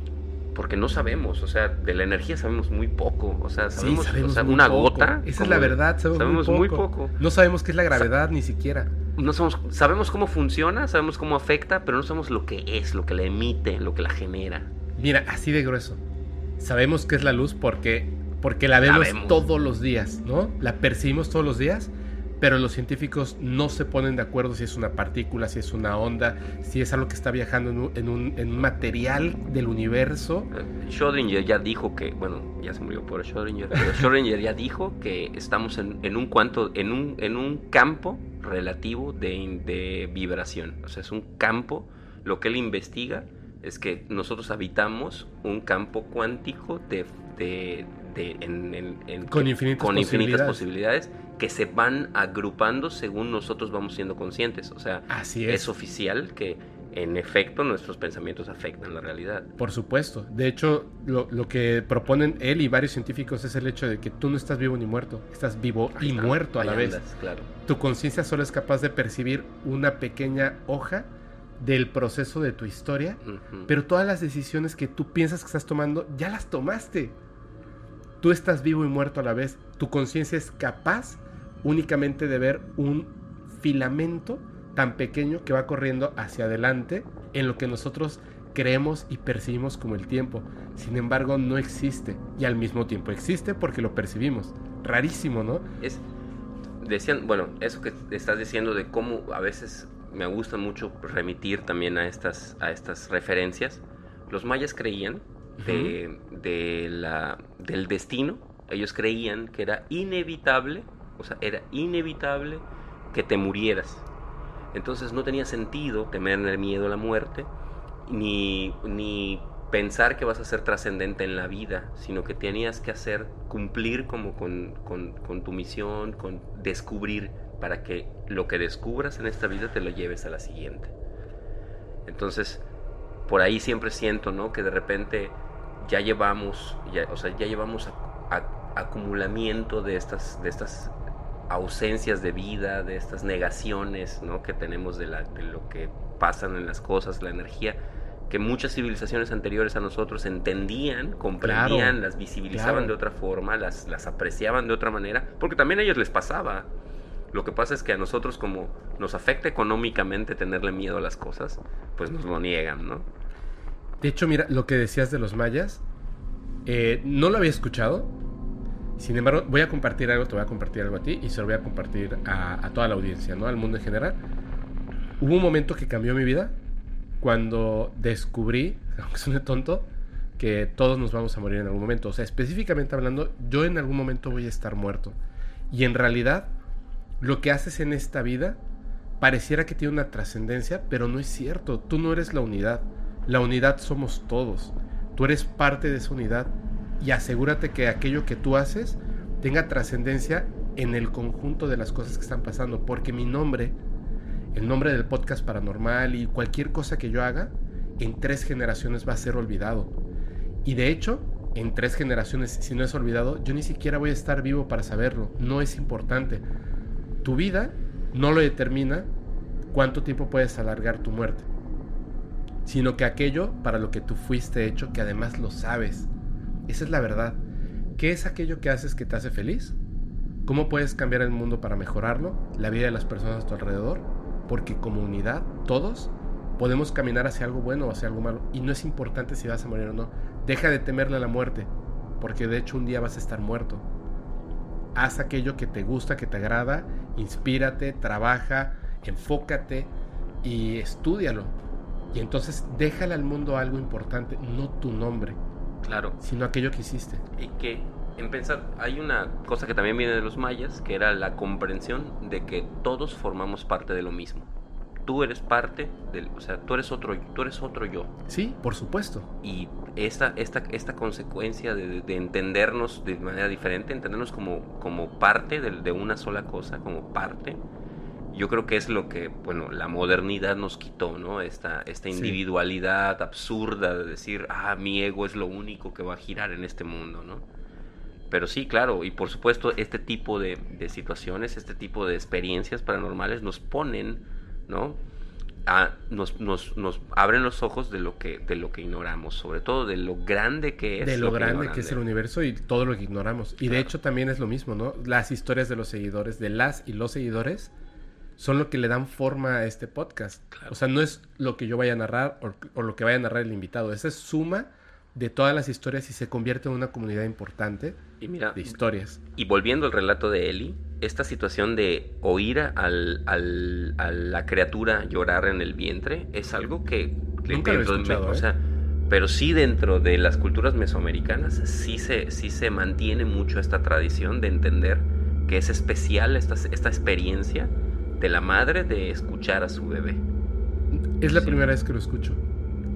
Porque no sabemos, o sea, de la energía sabemos muy poco, o sea, Sí, sabemos, sabemos o sea, muy una poco. gota. Esa es la verdad, sabemos, sabemos muy, muy poco. poco. No sabemos qué es la gravedad ni siquiera. No somos, sabemos cómo funciona, sabemos cómo afecta, pero no sabemos lo que es, lo que la emite, lo que la genera. Mira, así de grueso. Sabemos qué es la luz porque, porque la vemos vemos. todos los días, ¿no? La percibimos todos los días, pero los científicos no se ponen de acuerdo si es una partícula, si es una onda, si es algo que está viajando en un, en un- en un material del universo. Schrödinger ya dijo que, bueno, ya se murió por Schrödinger, pero Schrödinger ya dijo que estamos en, en un cuanto, en un, en un campo relativo de, de vibración. O sea, es un campo, lo que él investiga es que nosotros habitamos un campo cuántico de, de- de- en- en- en- Con infinitas con infinitas posibilidades. posibilidades que se van agrupando según nosotros vamos siendo conscientes. O sea, Así es. es oficial que en efecto nuestros pensamientos afectan la realidad. Por supuesto. De hecho, lo, lo, que proponen él y varios científicos es el hecho de que tú no estás vivo ni muerto, estás vivo Ahí y está, muerto a ahí la vez. claro. Tu conciencia solo es capaz de percibir una pequeña hoja del proceso de tu historia, pero todas las decisiones que tú piensas que estás tomando, ya las tomaste. Tú estás vivo y muerto a la vez. Tu conciencia es capaz únicamente de ver un filamento tan pequeño que va corriendo hacia adelante en lo que nosotros creemos y percibimos como el tiempo. Sin embargo, no existe. Y al mismo tiempo existe porque lo percibimos. Rarísimo, ¿no? Es, decían, bueno, eso que estás diciendo de cómo a veces me gusta mucho remitir también a estas, a estas referencias. Los mayas creían de, de la, del destino, ellos creían que era inevitable, o sea, era inevitable que te murieras. Entonces no tenía sentido temerle miedo a la muerte, ni, ni pensar que vas a ser trascendente en la vida, sino que tenías que hacer, cumplir como con, con- con tu misión, con descubrir, para que lo que descubras en esta vida te lo lleves a la siguiente. Entonces, por ahí siempre siento, ¿no? Que de repente ya llevamos, ya, o sea, ya llevamos a- a- acumulamiento de estas, de estas ausencias de vida, de estas negaciones, ¿no? Que tenemos de, la, de lo que pasan en las cosas, la energía, que muchas civilizaciones anteriores a nosotros entendían, comprendían, Claro, las visibilizaban claro. de otra forma, las, las apreciaban de otra manera, porque también a ellos les pasaba. Lo que pasa es que a nosotros como nos afecta económicamente tenerle miedo a las cosas, pues nos lo niegan, ¿no? De hecho, mira, lo que decías de los mayas, eh, no lo había escuchado. Sin embargo, voy a compartir algo, te voy a compartir algo a ti y se lo voy a compartir a, toda la audiencia, ¿no? Al mundo en general. Hubo un momento que cambió mi vida cuando descubrí, aunque suene tonto, que todos nos vamos a morir en algún momento. O sea, específicamente hablando, yo en algún momento voy a estar muerto. Y en realidad, lo que haces en esta vida pareciera que tiene una trascendencia, pero no es cierto. Tú no eres la unidad. La unidad somos todos. Tú eres parte de esa unidad y asegúrate que aquello que tú haces tenga trascendencia en el conjunto de las cosas que están pasando, porque mi nombre, el nombre del podcast paranormal y cualquier cosa que yo haga, en tres generaciones va a ser olvidado. Y de hecho, en tres generaciones, si no es olvidado, yo ni siquiera voy a estar vivo para saberlo. No es importante. Tu vida no lo determina cuánto tiempo puedes alargar tu muerte, sino que aquello para lo que tú fuiste hecho, que además lo sabes. Esa es la verdad. ¿Qué es aquello que haces que te hace feliz? ¿Cómo puedes cambiar el mundo para mejorarlo? La vida de las personas a tu alrededor. Porque como unidad, todos podemos caminar hacia algo bueno o hacia algo malo. Y no es importante si vas a morir o no. Deja de temerle a la muerte. Porque de hecho un día vas a estar muerto. Haz aquello que te gusta, que te agrada. Inspírate, trabaja, enfócate y estudialo. Y entonces déjale al mundo algo importante, no tu nombre, Claro. sino aquello que hiciste. Y que en pensar, hay una cosa que también viene de los mayas, que era la comprensión de que todos formamos parte de lo mismo. Tú eres parte del, o sea, tú eres otro, tú eres otro yo. Sí, por supuesto. Y esta, esta, esta consecuencia de, de entendernos de manera diferente, entendernos como, como parte de, de una sola cosa, como parte, yo creo que es lo que, bueno, la modernidad nos quitó, ¿no? Esta, esta Sí. individualidad absurda de decir, ah, mi ego es lo único que va a girar en este mundo, ¿no? Pero sí, claro, y por supuesto este tipo de, de situaciones, este tipo de experiencias paranormales nos ponen, ¿no? A- nos, nos, nos abren los ojos de lo que de lo que ignoramos, sobre todo de lo grande que es. de lo grande que es el universo y todo lo que ignoramos. Y de hecho también es lo mismo, ¿no? Las historias de los seguidores, de las y los seguidores, son lo que le dan forma a este podcast. Claro. O sea, no es lo que yo vaya a narrar o, o lo que vaya a narrar el invitado. Esa es suma de todas las historias y se convierte en una comunidad importante Y mira, de historias. Y volviendo al relato de Eli, esta situación de oír al, al- a la criatura llorar en el vientre es algo que Nunca lo he dentro de- escuchado, o ¿eh? pero sí dentro de las culturas mesoamericanas sí se, sí se mantiene mucho esta tradición de entender que es especial esta, esta experiencia de la madre de escuchar a su bebé. Es la Sí. primera vez que lo escucho.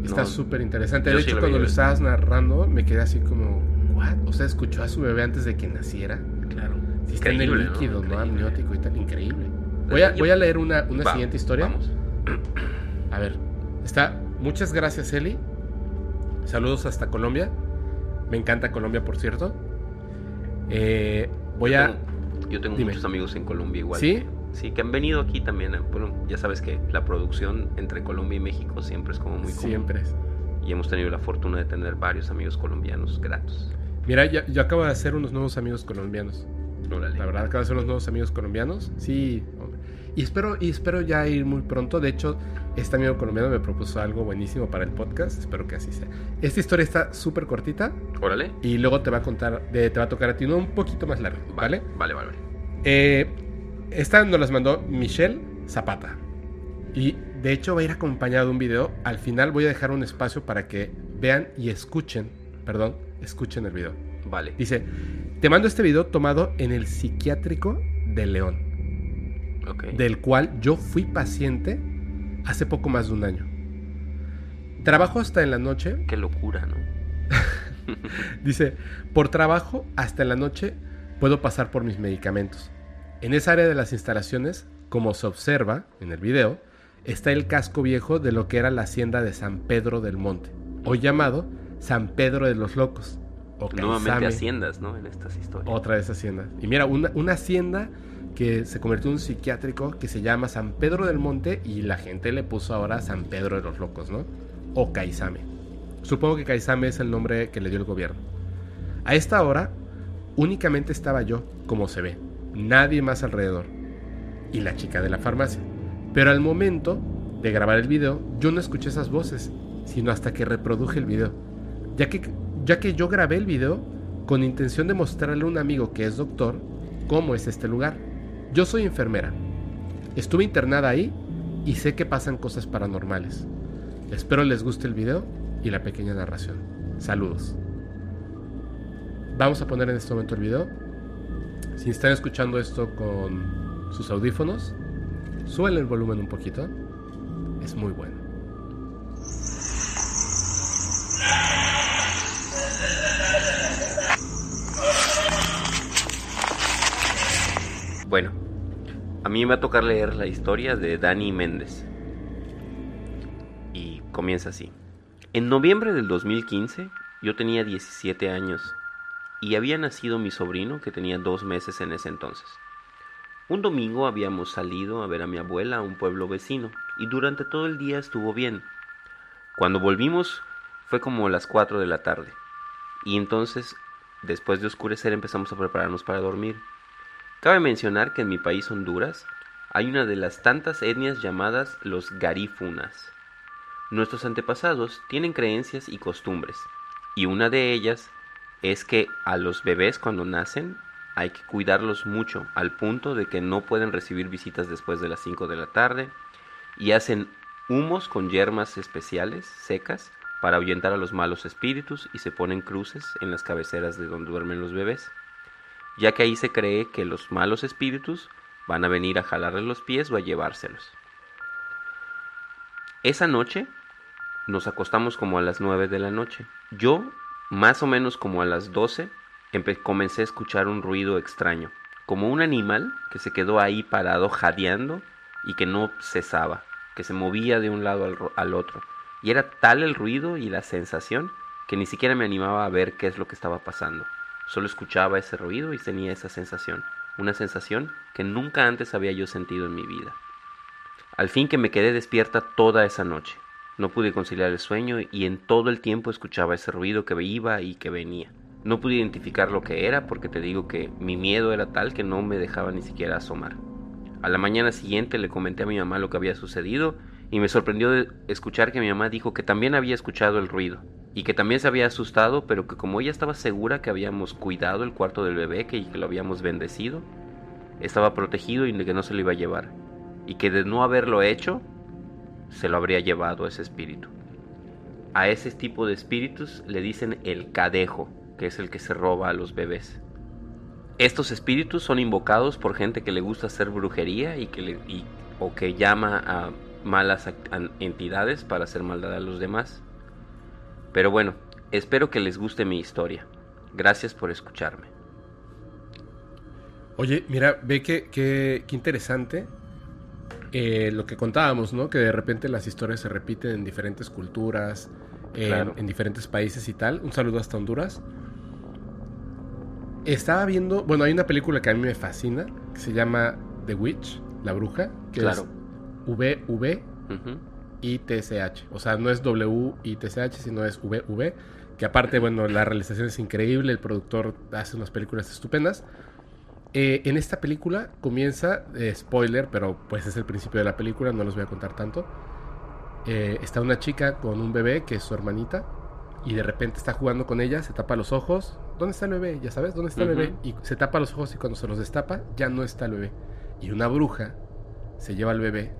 Está No, súper interesante. De sí hecho, lo cuando vi. lo estabas narrando, me quedé así como, ¿what? O sea, escuchó a su bebé antes de que naciera. Claro. Sí, está en el líquido, ¿no? Amniótico y tal. Increíble. Voy a, voy a leer una, una Va, siguiente historia. Vamos. A ver, Está, muchas gracias Eli. Saludos hasta Colombia. Me encanta Colombia, por cierto. Eh, voy yo a... Tengo, yo tengo Dime. muchos amigos en Colombia igual. ¿Sí? Sí, que han venido aquí también. eh, Bueno, ya sabes que la producción entre Colombia y México siempre es como muy común. Siempre. es. Y hemos tenido la fortuna de tener varios amigos colombianos gratos. Mira, yo acabo de hacer unos nuevos amigos colombianos. Órale. La verdad, acabo de hacer unos nuevos amigos colombianos. Sí, hombre. Y espero, y espero ya ir muy pronto. De hecho, este amigo colombiano me propuso algo buenísimo para el podcast. Espero que así sea. Esta historia está súper cortita Órale. y luego te va a contar, de- te va a tocar a ti, no un poquito más largo, ¿vale? Vale, vale, vale. Eh, esta nos las mandó Michelle Zapata. Y de hecho va a ir acompañado de un video. Al final voy a dejar un espacio para que vean y escuchen, perdón, escuchen el video. Vale. Dice, te mando este video tomado en el psiquiátrico de León, Ok. del cual yo fui paciente hace poco más de un año. Trabajo hasta en la noche, Qué locura, ¿no? dice, por trabajo hasta en la noche puedo pasar por mis medicamentos. En esa área de las instalaciones, como se observa en el video, está el casco viejo de lo que era la hacienda de San Pedro del Monte, hoy llamado San Pedro de los Locos. o Nuevamente haciendas, ¿no? En estas historias. Otra vez hacienda. Y mira, una, una hacienda que se convirtió en un psiquiátrico que se llama San Pedro del Monte y la gente le puso ahora San Pedro de los Locos, ¿no? O Caizame. Supongo que Caizame es el nombre que le dio el gobierno. A esta hora, únicamente estaba yo, como se ve. Nadie más alrededor. Y la chica de la farmacia. Pero al momento de grabar el video, yo no escuché esas voces, sino hasta que reproduje el video. Ya que, ya que yo grabé el video con intención de mostrarle a un amigo que es doctor cómo es este lugar. Yo soy enfermera. Estuve internada ahí y sé que pasan cosas paranormales. Espero les guste el video y la pequeña narración. Saludos. Vamos a poner en este momento el video. Si están escuchando esto con sus audífonos, suelen el volumen un poquito. Es muy bueno. Bueno, a mí me va a tocar leer la historia de Dani Méndez. Y comienza así. En noviembre del 2015 yo tenía 17 años y había nacido mi sobrino que tenía dos meses en ese entonces. Un domingo habíamos salido a ver a mi abuela a un pueblo vecino y durante todo el día estuvo bien. Cuando volvimos fue como las 4 de la tarde y entonces después de oscurecer empezamos a prepararnos para dormir. Cabe mencionar que en mi país Honduras hay una de las tantas etnias llamadas los garífunas. Nuestros antepasados tienen creencias y costumbres, y una de ellas es que a los bebés cuando nacen hay que cuidarlos mucho, al punto de que no pueden recibir visitas después de las 5 de la tarde, y hacen humos con yermas especiales, secas, para ahuyentar a los malos espíritus y se ponen cruces en las cabeceras de donde duermen los bebés ya que ahí se cree que los malos espíritus van a venir a jalarle los pies o a llevárselos. Esa noche nos acostamos como a las 9 de la noche. Yo, más o menos como a las 12, empe- comencé a escuchar un ruido extraño, como un animal que se quedó ahí parado jadeando y que no cesaba, que se movía de un lado al, al otro. Y era tal el ruido y la sensación que ni siquiera me animaba a ver qué es lo que estaba pasando. Solo escuchaba ese ruido y tenía esa sensación, una sensación que nunca antes había yo sentido en mi vida. Al fin que me quedé despierta toda esa noche. No pude conciliar el sueño y en todo el tiempo escuchaba ese ruido que iba y que venía. No pude identificar lo que era porque te digo que mi miedo era tal que no me dejaba ni siquiera asomar. A la mañana siguiente le comenté a mi mamá lo que había sucedido y me sorprendió escuchar que mi mamá dijo que también había escuchado el ruido y que también se había asustado, pero que como ella estaba segura que habíamos cuidado el cuarto del bebé que, y que lo habíamos bendecido, estaba protegido y que no se lo iba a llevar, y que de no haberlo hecho, se lo habría llevado ese espíritu. A ese tipo de espíritus le dicen el cadejo, que es el que se roba a los bebés. Estos espíritus son invocados por gente que le gusta hacer brujería y que le, o que llama a malas entidades para hacer maldad a los demás. Pero bueno, espero que les guste mi historia. Gracias por escucharme. Oye, mira, ve que, que- qué interesante. Eh, lo que contábamos, ¿no? Que de repente las historias se repiten en diferentes culturas, en, Claro. en diferentes países y tal. Un saludo hasta Honduras. Estaba viendo, bueno, hay una película que a mí me fascina, que se llama The Witch, La Bruja, que Claro. es VV Ujú. ITCH. O sea, no es WITCH, sino es VV. Que aparte, bueno, la realización es increíble, el productor hace unas películas estupendas. Eh, en esta película comienza, eh, spoiler, pero pues es el principio de la película, no les voy a contar tanto. Eh, está una chica con un bebé que es su hermanita y de repente está jugando con ella, se tapa los ojos. ¿Dónde está el bebé? Ya sabes, ¿dónde está el bebé? Y se tapa los ojos y cuando se los destapa ya no está el bebé. Y una bruja se lleva al bebé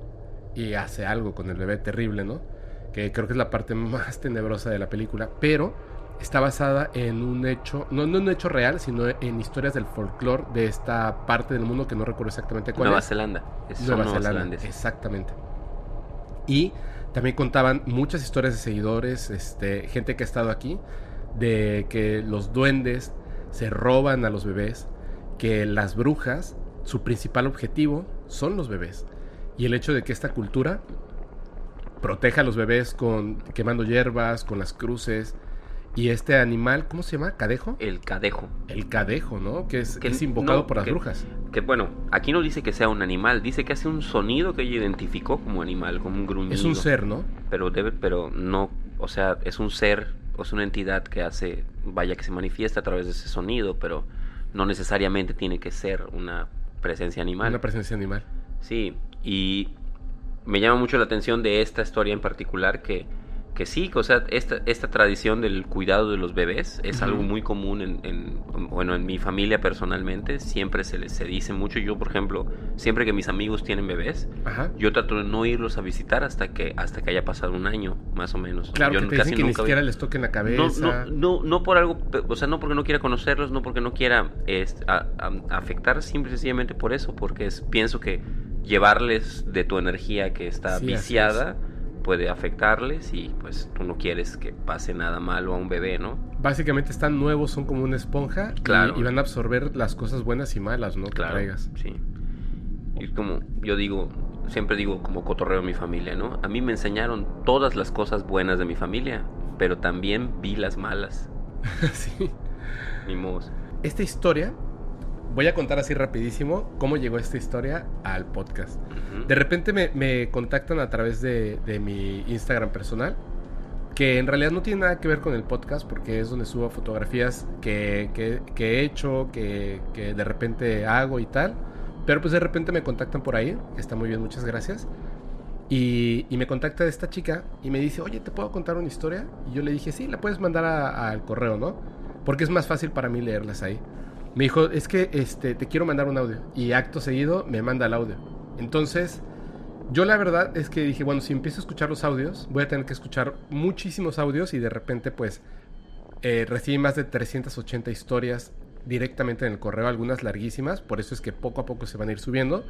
y hace algo con el bebé terrible, ¿no? Que creo que es la parte más tenebrosa de la película, pero está basada en un hecho, no en un hecho real, sino en historias del folclore de esta parte del mundo que no recuerdo exactamente cuál Nueva es. Zelanda. Es- Nueva Nueva Zelanda, zelandeses. exactamente. Y también contaban muchas historias de seguidores, este, gente que ha estado aquí, de que los duendes se roban a los bebés, que las brujas, su principal objetivo son los bebés. Y el hecho de que esta cultura proteja a los bebés con quemando hierbas, con las cruces. Y este animal, ¿cómo se llama? ¿Cadejo? El cadejo. El cadejo, ¿no? Que es, Que es invocado no, por las que- brujas. Que bueno, aquí no dice que sea un animal, dice que hace un sonido que ella identificó como animal, como un gruñido. Es un ser, ¿no? Pero debe, pero no, o sea, es un ser, o es una entidad que hace, vaya que se manifiesta a través de ese sonido, pero no necesariamente tiene que ser una presencia animal. Una presencia animal. Sí, y me llama mucho la atención de esta historia en particular que, que sí, o sea, esta, esta tradición del cuidado de los bebés es algo muy común en, en- bueno, en mi familia personalmente, siempre se les se dice mucho, yo por ejemplo, siempre que mis amigos tienen bebés, Ajá. yo trato de no irlos a visitar hasta que, hasta que haya pasado un año, más o menos. Claro, yo que te casi dicen que ni nunca siquiera les toquen la no, cabeza. no, no, no por algo, o sea, no porque no quiera conocerlos, no porque no quiera este, a- a- afectar, simple y sencillamente por eso, porque es, pienso que llevarles de tu energía que está Sí, viciada puede afectarles y pues tú no quieres que pase nada malo a un bebé, ¿no? Básicamente están nuevos, son como una esponja y- Claro. y, van a absorber las cosas buenas y malas, ¿no? Que Claro, traigas. sí. Y como yo digo, siempre digo como cotorreo a mi familia, ¿no? A mí me enseñaron todas las cosas buenas de mi familia, pero también vi las malas, sí. ni modo. Esta historia, voy a contar así rapidísimo cómo llegó esta historia al podcast. De repente me, me contactan a través de, de mi Instagram personal, que en realidad no tiene nada que ver con el podcast, porque es donde subo fotografías que, que- que he hecho, que, que de repente hago y tal. Pero pues de repente me contactan por ahí, está muy bien, muchas gracias. Y, y me contacta esta chica y me dice, oye, ¿te puedo contar una historia? Y yo le dije, sí, la puedes mandar al correo, ¿no? Porque es más fácil para mí leerlas ahí. Me dijo, es que este, te quiero mandar un audio. Y acto seguido me manda el audio. Entonces, yo la verdad es que dije, bueno, si empiezo a escuchar los audios, voy a tener que escuchar muchísimos audios y de repente pues eh, recibí más de 380 historias directamente en el correo, algunas larguísimas, por eso es que poco a poco se van a ir subiendo.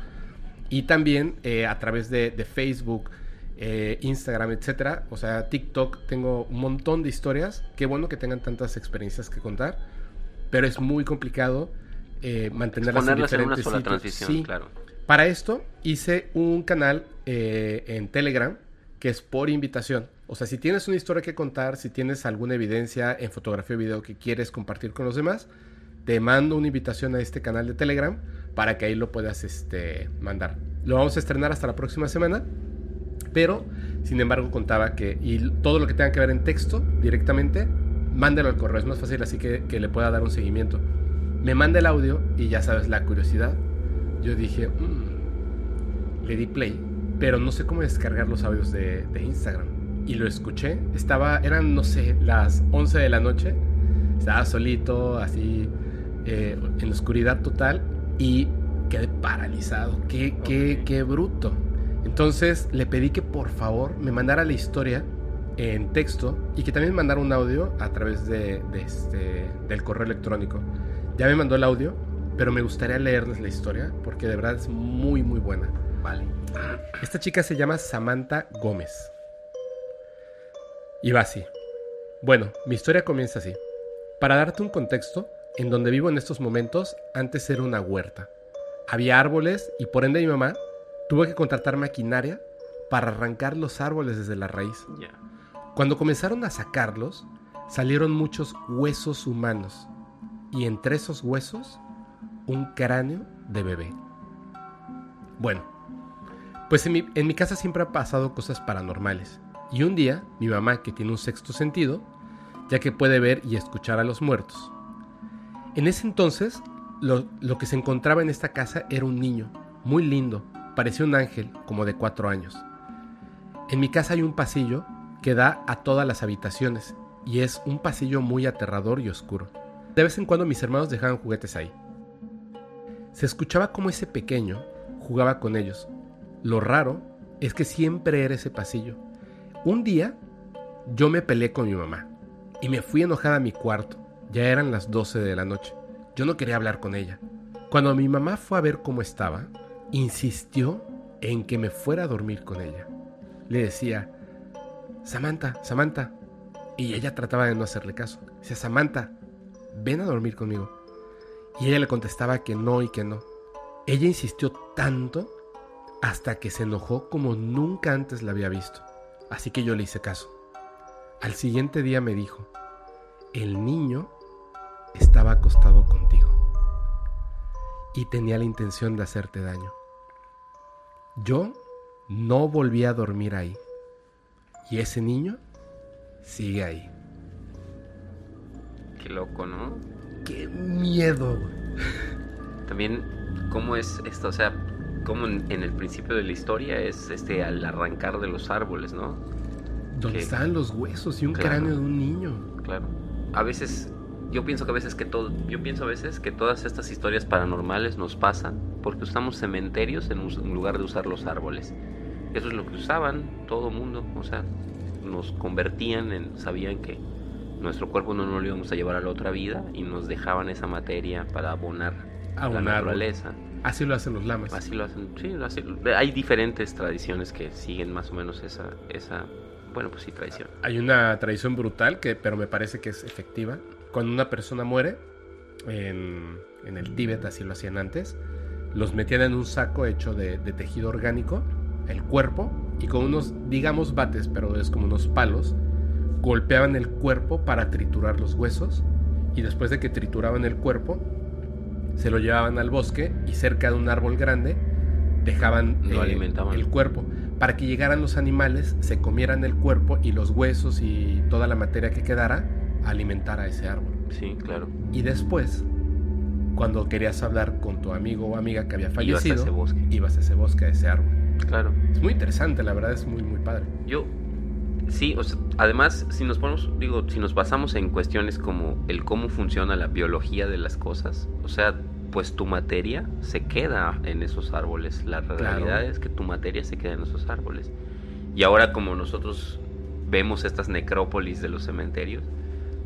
Y también eh, a través de, de Facebook, eh, Instagram, etcétera, o sea, TikTok, tengo un montón de historias. Qué bueno que tengan tantas experiencias que contar, pero es muy complicado eh, mantenerlas en una diferentes sola sitios. transición, Sí. claro. Para esto hice un canal eh, en Telegram que es por invitación. O sea, si tienes una historia que contar, si tienes alguna evidencia en fotografía o video que quieres compartir con los demás, te mando una invitación a este canal de Telegram para que ahí lo puedas este, mandar. Lo vamos a estrenar hasta la próxima semana, pero sin embargo contaba que y todo lo que tenga que ver en texto directamente, mándalo al correo. Es más fácil así que, que le pueda dar un seguimiento. Me manda el audio y ya sabes la curiosidad. Yo dije, "Mm". le di play, pero no sé cómo descargar los audios de, de Instagram. Y lo escuché. Estaba, eran, no sé, las 11 de la noche. Estaba solito, así, eh, en la oscuridad total. Y quedé paralizado. Qué, qué, qué bruto. Entonces le pedí que por favor me mandara la historia en texto y que también mandara un audio a través de, de este, del correo electrónico. Ya me mandó el audio, pero me gustaría leerles la historia porque de verdad es muy, muy buena. Vale. Esta chica se llama Samantha Gómez. Y va así. Bueno, mi historia comienza así. Para darte un contexto, en donde vivo en estos momentos, antes era una huerta. Había árboles y por ende mi mamá Tuve que contratar maquinaria para arrancar los árboles desde la raíz. Ya. Cuando comenzaron a sacarlos, salieron muchos huesos humanos y entre esos huesos un cráneo de bebé. Bueno, pues en mi, casa siempre han pasado cosas paranormales. Y un día, mi mamá, que tiene un sexto sentido, ya que puede ver y escuchar a los muertos. En ese entonces, lo que se encontraba en esta casa era un niño, muy lindo, parecía un ángel, como de cuatro años. En mi casa hay un pasillo que da a todas las habitaciones, y es un pasillo muy aterrador y oscuro. De vez en cuando mis hermanos dejaban juguetes ahí. Se escuchaba como ese pequeño jugaba con ellos. Lo raro es que siempre era ese pasillo. Un día yo me peleé con mi mamá y me fui enojada a mi cuarto. Ya eran las 12 de la noche. Yo no quería hablar con ella. Cuando mi mamá fue a ver cómo estaba, insistió en que me fuera a dormir con ella. Le decía, Samantha, Samantha. Y ella trataba de no hacerle caso. Decía, Samantha, ven a dormir conmigo. Y ella le contestaba que no y que no. Ella insistió tanto hasta que se enojó como nunca antes la había visto. Así que yo le hice caso. Al siguiente día me dijo, el niño estaba acostado contigo y tenía la intención de hacerte daño. Yo no volví a dormir ahí y ese niño sigue ahí. Qué loco, ¿no? ¡Qué miedo! También, ¿cómo es esto? O sea, como en, en el principio de la historia es este al arrancar de los árboles, ¿no? Donde estaban los huesos y un Claro. cráneo de un niño. Claro. A veces, yo pienso que a veces que todo, yo pienso a veces que todas estas historias paranormales nos pasan porque usamos cementerios en, en lugar de usar los árboles. Eso es lo que usaban todo mundo, o sea, nos convertían en, sabían que nuestro cuerpo no nos lo íbamos a llevar a la otra vida y nos dejaban esa materia para abonar A la naturaleza. Así lo hacen los lamas. Así lo hacen, sí, así- hay diferentes tradiciones que siguen más o menos esa, esa, bueno, pues sí, tradición. Hay una tradición brutal, que, pero me parece que es efectiva. Cuando una persona muere, en, en el Tíbet así lo hacían antes, los metían en un saco hecho de, de tejido orgánico, el cuerpo, y con unos, digamos, bates, pero es como unos palos, golpeaban el cuerpo para triturar los huesos, y después de que trituraban el cuerpo, se lo llevaban al bosque y cerca de un árbol grande dejaban Lo alimentaban. el cuerpo para que llegaran los animales, se comieran el cuerpo y los huesos y toda la materia que quedara alimentara ese árbol. Sí, claro. Y después, cuando querías hablar con tu amigo o amiga que había Ibas a fallecido, ese bosque. ibas a ese bosque, a ese árbol. Claro. Es muy interesante, la verdad es muy, muy padre. Yo, sí, o sea, además, si nos ponemos, digo, si nos basamos en cuestiones como el cómo funciona la biología de las cosas, o sea, pues tu materia se queda en esos árboles. La realidad es que tu materia se queda en esos árboles. Y ahora como nosotros vemos estas necrópolis de los cementerios,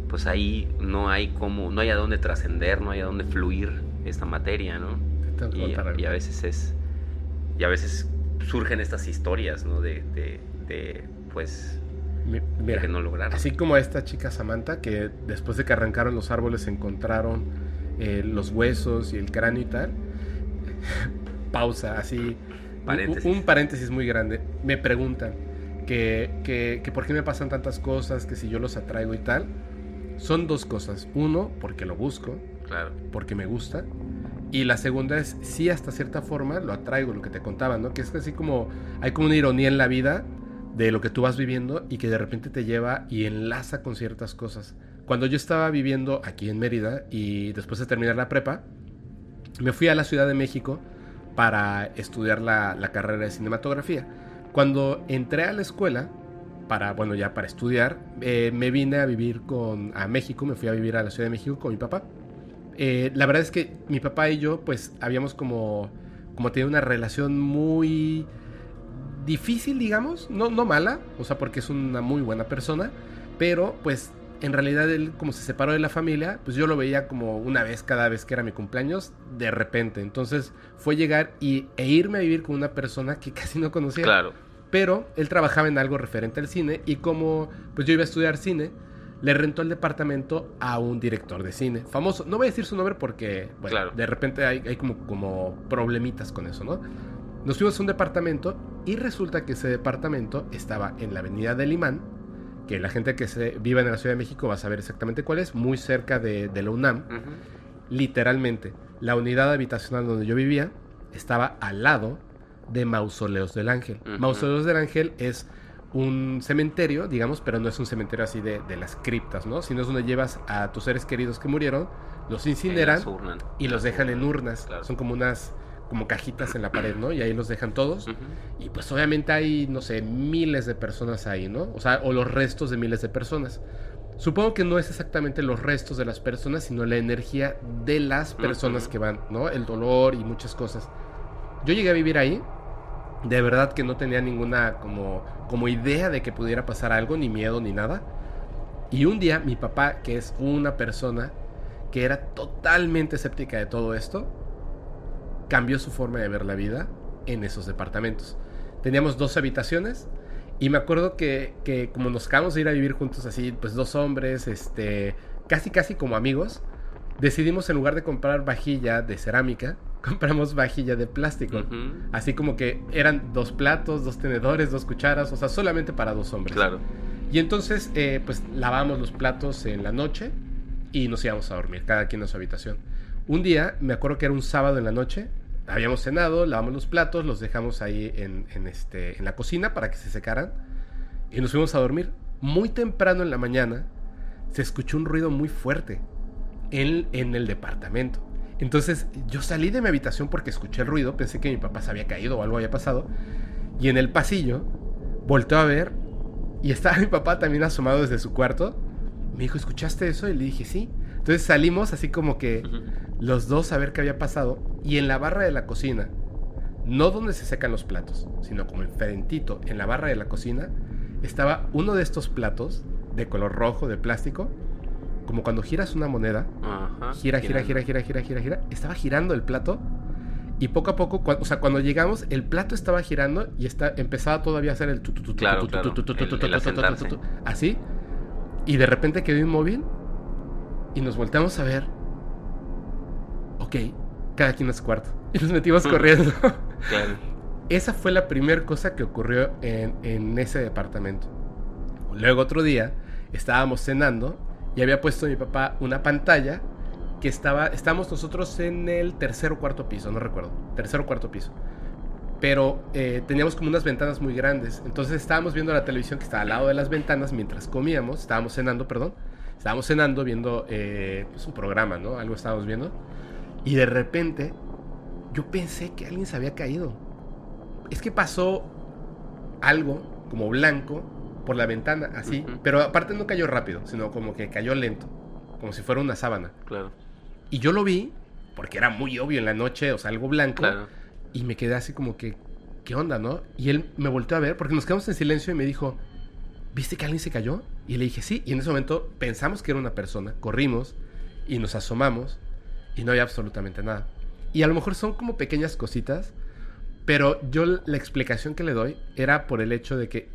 pues ahí no hay como, no hay a dónde trascender, no hay a dónde fluir esta materia, ¿no? Y, y a veces es y a veces surgen estas historias no de, de, de, pues Mi- de Mira, que no lograron Así como esta chica Samantha, que después de que arrancaron los árboles encontraron eh, los huesos y el cráneo y tal. Pausa, así. un- Paréntesis. Un, paréntesis muy grande. Me preguntan que, que, que por qué me pasan tantas cosas, que si yo los atraigo y tal. Son dos cosas. Uno, porque lo busco, claro porque me gusta. Y la segunda es, sí, hasta cierta forma lo atraigo, lo que te contaba, ¿no? Que es así como, hay como una ironía en la vida de lo que tú vas viviendo y que de repente te lleva y enlaza con ciertas cosas. Cuando yo estaba viviendo aquí en Mérida y después de terminar la prepa, me fui a la Ciudad de México para estudiar la, la carrera de cinematografía. Cuando entré a la escuela, para, bueno, ya para estudiar, eh, me vine a vivir con, a México, me fui a vivir a la Ciudad de México con mi papá. Eh, la verdad es que mi papá y yo, pues, habíamos como, como tenido una relación muy difícil, digamos, no, no mala, o sea, porque es una muy buena persona, pero pues en realidad él como se separó de la familia, pues yo lo veía como una vez cada vez que era mi cumpleaños, de repente. Entonces fue llegar y, e irme a vivir con una persona que casi no conocía. claro Pero él trabajaba en algo referente al cine y como pues yo iba a estudiar cine, le rentó el departamento a un director de cine famoso. No voy a decir su nombre porque, bueno, Claro. de repente hay, hay como, como problemitas con eso, ¿no? Nos fuimos a un departamento y resulta que ese departamento estaba en la avenida del Imán, que la gente que se vive en la Ciudad de México va a saber exactamente cuál es, muy cerca de, de la UNAM. Literalmente, la unidad habitacional donde yo vivía estaba al lado de Mausoleos del Ángel. Mausoleos del Ángel es un cementerio, digamos, pero no es un cementerio así de, de las criptas, ¿no? Sino es donde llevas a tus seres queridos que murieron, los incineran y los dejan en urnas. Claro. Son como unas como cajitas en la pared, ¿no? Y ahí los dejan todos. Y pues obviamente hay, no sé, miles de personas ahí, ¿no? O sea, o los restos de miles de personas. Supongo que no es exactamente los restos de las personas, sino la energía de las personas que van, ¿no? El dolor y muchas cosas. Yo llegué a vivir ahí. De verdad que no tenía ninguna como, como idea de que pudiera pasar algo, ni miedo, ni nada. Y un día mi papá, que es una persona que era totalmente escéptica de todo esto, cambió su forma de ver la vida en esos departamentos. Teníamos dos habitaciones y me acuerdo que, que como nos acabamos de ir a vivir juntos así, pues dos hombres, este, casi casi como amigos, decidimos en lugar de comprar vajilla de cerámica, compramos vajilla de plástico. Así como que eran dos platos, dos tenedores, dos cucharas, o sea, solamente para dos hombres. Claro. Y entonces, eh, pues lavamos los platos en la noche y nos íbamos a dormir, cada quien en su habitación. Un día, me acuerdo que era un sábado en la noche, habíamos cenado, lavamos los platos, los dejamos ahí en, en este, en la cocina para que se secaran y nos fuimos a dormir. Muy temprano en la mañana se escuchó un ruido muy fuerte en, en el departamento. Entonces yo salí de mi habitación porque escuché el ruido, pensé que mi papá se había caído o algo había pasado. Y en el pasillo volteó a ver y estaba mi papá también asomado desde su cuarto. Me dijo, ¿escuchaste eso? Y le dije, sí. Entonces salimos así como que los dos a ver qué había pasado. Y en la barra de la cocina, no donde se secan los platos, sino como enfrentito, en la barra de la cocina, estaba uno de estos platos de color rojo, de plástico, como cuando giras una moneda, Ajá. gira, gira, gira, gira, gira, gira, gira. Estaba girando el plato. Y poco a poco, o sea, cuando llegamos, el plato estaba girando y está, empezaba todavía a hacer el Así. Y de repente quedó inmóvil. Y nos volteamos a ver. Ok, cada quien a su cuarto. Y nos metimos corriendo. Claro. Esa fue la primera cosa que ocurrió en, en ese departamento. Luego otro día estábamos cenando y había puesto mi papá una pantalla que estaba, estábamos nosotros en el tercer o cuarto piso, no recuerdo, tercer o cuarto piso. Pero eh, teníamos como unas ventanas muy grandes, entonces estábamos viendo la televisión que estaba al lado de las ventanas mientras comíamos, estábamos cenando, perdón, estábamos cenando viendo eh, pues un programa, ¿no? Algo estábamos viendo. Y de repente yo pensé que alguien se había caído. Es que pasó algo como blanco por la ventana, así. Pero aparte no cayó rápido, sino como que cayó lento, como si fuera una sábana. Claro. Y yo lo vi, porque era muy obvio en la noche, o sea, algo blanco. Claro. Y me quedé así como que, ¿qué onda, no? Y él me volteó a ver, porque nos quedamos en silencio y me dijo, ¿viste que alguien se cayó? Y le dije, sí. Y en ese momento pensamos que era una persona, corrimos y nos asomamos y no había absolutamente nada. Y a lo mejor son como pequeñas cositas, pero yo la explicación que le doy era por el hecho de que,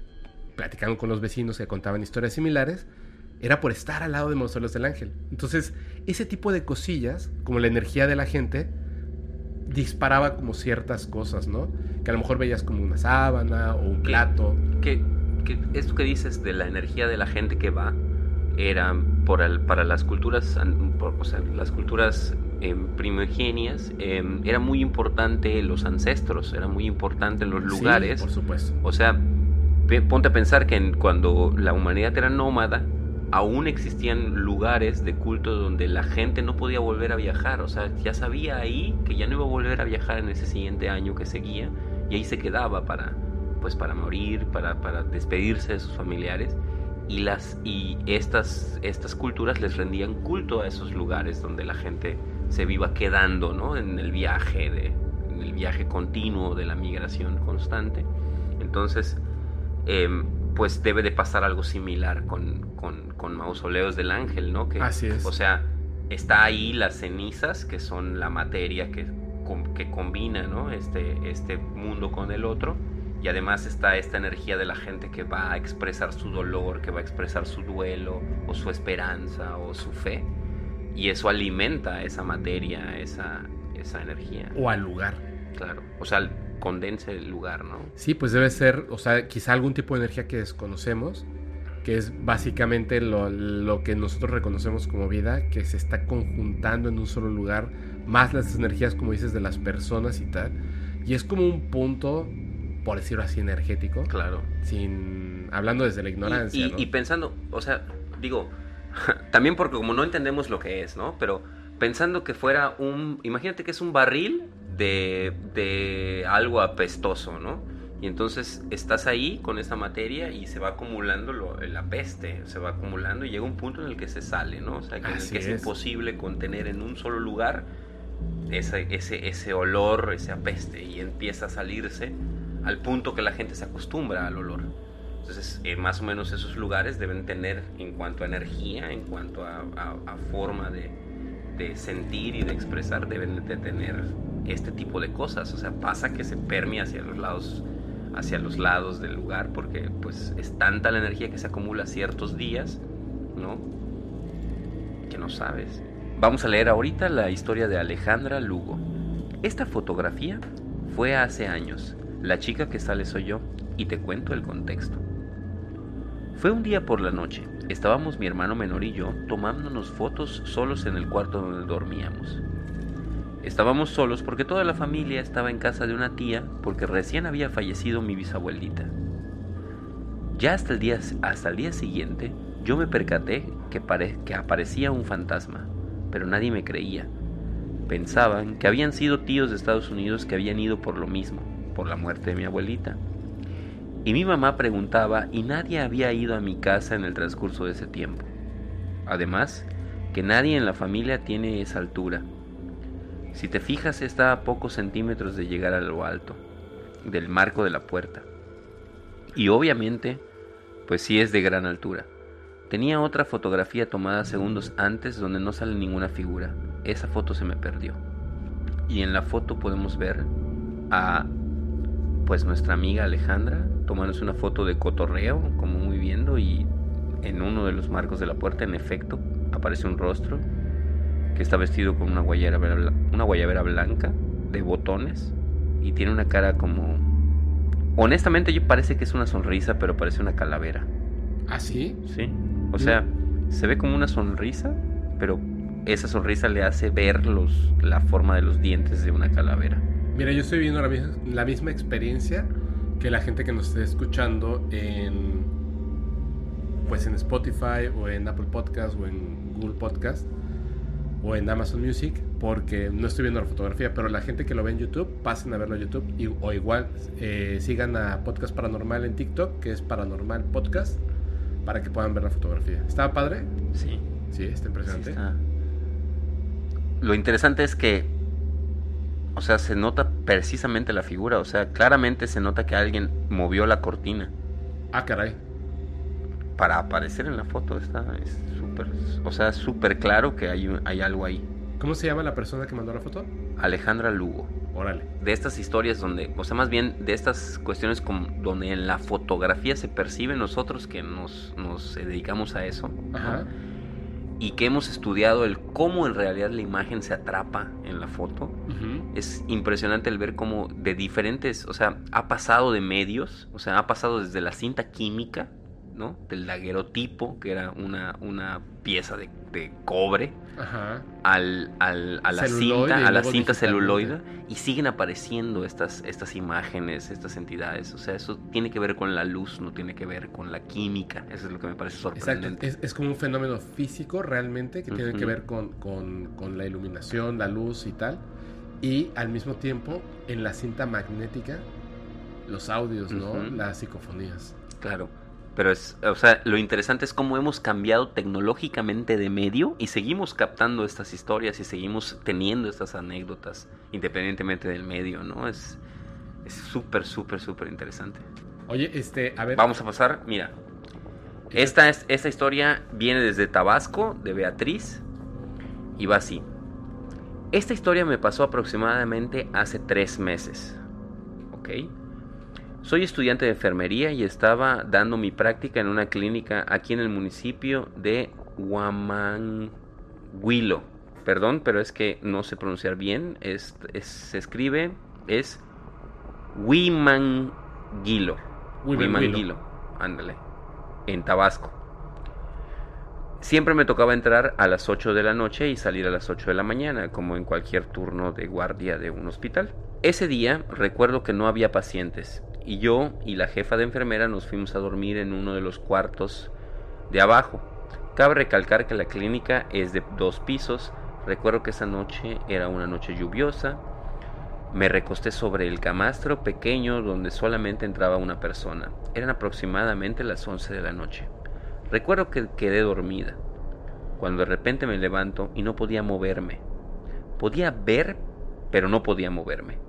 platicando con los vecinos que contaban historias similares, era por estar al lado de Mausoleos del Ángel. Entonces, ese tipo de cosillas, como la energía de la gente, disparaba como ciertas cosas, ¿no? Que a lo mejor veías como una sábana o un plato. que, que esto que dices de la energía de la gente que va era por el- para las culturas, por- o sea, las culturas em, primigenias, em, era muy importante los ancestros, era muy importante los Sí, lugares. por supuesto. O sea, ponte a pensar que cuando la humanidad era nómada, aún existían lugares de culto donde la gente no podía volver a viajar. O sea, ya sabía ahí que ya no iba a volver a viajar en ese siguiente año que seguía y ahí se quedaba para, pues, para morir, para, para despedirse de sus familiares. Y, las, y estas, estas culturas les rendían culto a esos lugares donde la gente se viva quedando, ¿no? En el viaje, de, en el viaje continuo de la migración constante. Entonces, em, pues debe de pasar algo similar con, con, con Mausoleos del Ángel, ¿no? Que, Así es. O sea, está ahí las cenizas, que son la materia que, que combina, ¿no? Este, este mundo con el otro. Y además está esta energía de la gente que va a expresar su dolor, que va a expresar su duelo, o su esperanza, o su fe. Y eso alimenta esa materia, esa, esa energía. O al lugar. Claro. O sea, condense el lugar, ¿no? Sí, pues debe ser, o sea, quizá algún tipo de energía que desconocemos, que es básicamente lo, lo que nosotros reconocemos como vida, que se está conjuntando en un solo lugar, más las energías, como dices, de las personas y tal. Y es como un punto, por decirlo así, energético. Claro. Sin, hablando desde la ignorancia. Y, ¿no? y pensando, o sea, digo, también porque como no entendemos lo que es, ¿no? Pero pensando que fuera un, imagínate que es un barril de, de algo apestoso, ¿no? Y entonces estás ahí con esta materia y se va acumulando lo- la peste, se va acumulando y llega un punto en el que se sale, ¿no? O sea, que, en el que es, es. imposible contener en un solo lugar ese, ese, ese olor, ese apeste y empieza a salirse al punto que la gente se acostumbra al olor. Entonces, eh, más o menos esos lugares deben tener, en cuanto a energía, en cuanto a, a- a forma de, de sentir y de expresar, deben de tener este tipo de cosas. O sea, pasa que se permea hacia los lados, hacia los lados del lugar, porque pues es tanta la energía que se acumula ciertos días, ¿no? Que no sabes. Vamos a leer ahorita la historia de Alejandra Lugo. Esta fotografía fue hace años. La chica que sale soy yo y te cuento el contexto. Fue un día por la noche. Estábamos mi hermano menor y yo tomándonos fotos solos en el cuarto donde dormíamos. Estábamos solos porque toda la familia estaba en casa de una tía porque recién había fallecido mi bisabuelita. Ya hasta el día, hasta el día siguiente yo me percaté que, pare- que aparecía un fantasma, pero nadie me creía. Pensaban que habían sido tíos de Estados Unidos que habían ido por lo mismo, por la muerte de mi abuelita. Y mi mamá preguntaba y nadie había ido a mi casa en el transcurso de ese tiempo. Además, que nadie en la familia tiene esa altura. Si te fijas, está a pocos centímetros de llegar a lo alto, del marco de la puerta. Y obviamente, pues sí es de gran altura. Tenía otra fotografía tomada segundos antes donde no sale ninguna figura. Esa foto se me perdió. Y en la foto podemos ver a pues nuestra amiga Alejandra tomándose una foto de cotorreo, como muy viendo, y en uno de los marcos de la puerta, en efecto, aparece un rostro que está vestido con una guayabera, una guayabera blanca de botones y tiene una cara como... Honestamente yo parece que es una sonrisa, pero parece una calavera. ¿Ah, sí? Sí. O sea, se ve como una sonrisa, pero esa sonrisa le hace ver los, la forma de los dientes de una calavera. Mira, yo estoy viviendo la, la misma experiencia que la gente que nos esté escuchando en pues en Spotify o en Apple Podcast o en Google Podcast o en Amazon Music porque no estoy viendo la fotografía, pero la gente que lo ve en YouTube, pasen a verlo en YouTube y, o igual eh, sigan a Podcast Paranormal en TikTok, que es Paranormal Podcast, para que puedan ver la fotografía. ¿Estaba padre? Sí. Sí, está Sí impresionante. está. Lo interesante es que, o sea, se nota precisamente la figura, o sea, claramente se nota que alguien movió la cortina Ah, caray. para aparecer en la foto. Está es súper, o sea, súper claro que hay, hay algo ahí. ¿Cómo se llama la persona que mandó la foto? Alejandra Lugo. Órale. De estas historias donde, o sea, más bien de estas cuestiones como donde en la fotografía se percibe nosotros que nos, nos dedicamos a eso. ¿no? Y que hemos estudiado el cómo en realidad la imagen se atrapa en la foto. Es impresionante el ver cómo de diferentes, o sea, ha pasado de medios, o sea, ha pasado desde la cinta química, ¿no? Del daguerotipo, que era una, una pieza de, de cobre, Ajá. al, al- a la Celuloide cinta, a la cinta celuloide, y siguen apareciendo estas, estas imágenes, estas entidades. O sea, eso tiene que ver con la luz, no tiene que ver con la química. Eso es lo que me parece Exacto, sorprendente. es, es como un fenómeno físico realmente que tiene que ver con, con- con la iluminación, la luz y tal. Y al mismo tiempo, en la cinta magnética, los audios, ¿no? Las psicofonías. Claro. Pero es, o sea, lo interesante es cómo hemos cambiado tecnológicamente de medio y seguimos captando estas historias y seguimos teniendo estas anécdotas independientemente del medio, ¿no? Es es súper, súper, súper interesante. Oye, este, a ver. Vamos a pasar, mira. Esta, es, esta historia viene desde Tabasco, de Beatriz, y va así. Esta historia me pasó aproximadamente hace tres meses. ¿Ok? Soy estudiante de enfermería y estaba dando mi práctica en una clínica aquí en el municipio de Huamanguilo. Perdón, pero es que no sé pronunciar bien. Es, es- se escribe, es Huimanguilo. Huimanguilo. Huimanguilo, ándale, en Tabasco. Siempre me tocaba entrar a las 8 de la noche y salir a las 8 de la mañana, como en cualquier turno de guardia de un hospital. Ese día recuerdo que no había pacientes y yo y la jefa de enfermera nos fuimos a dormir en uno de los cuartos de abajo. Cabe recalcar que la clínica es de dos pisos. Recuerdo que esa noche era una noche lluviosa. Me recosté sobre el camastro pequeño donde solamente entraba una persona. Eran aproximadamente las 11 de la noche. Recuerdo que quedé dormida, cuando de repente me levanto y no podía moverme. Podía ver, pero no podía moverme.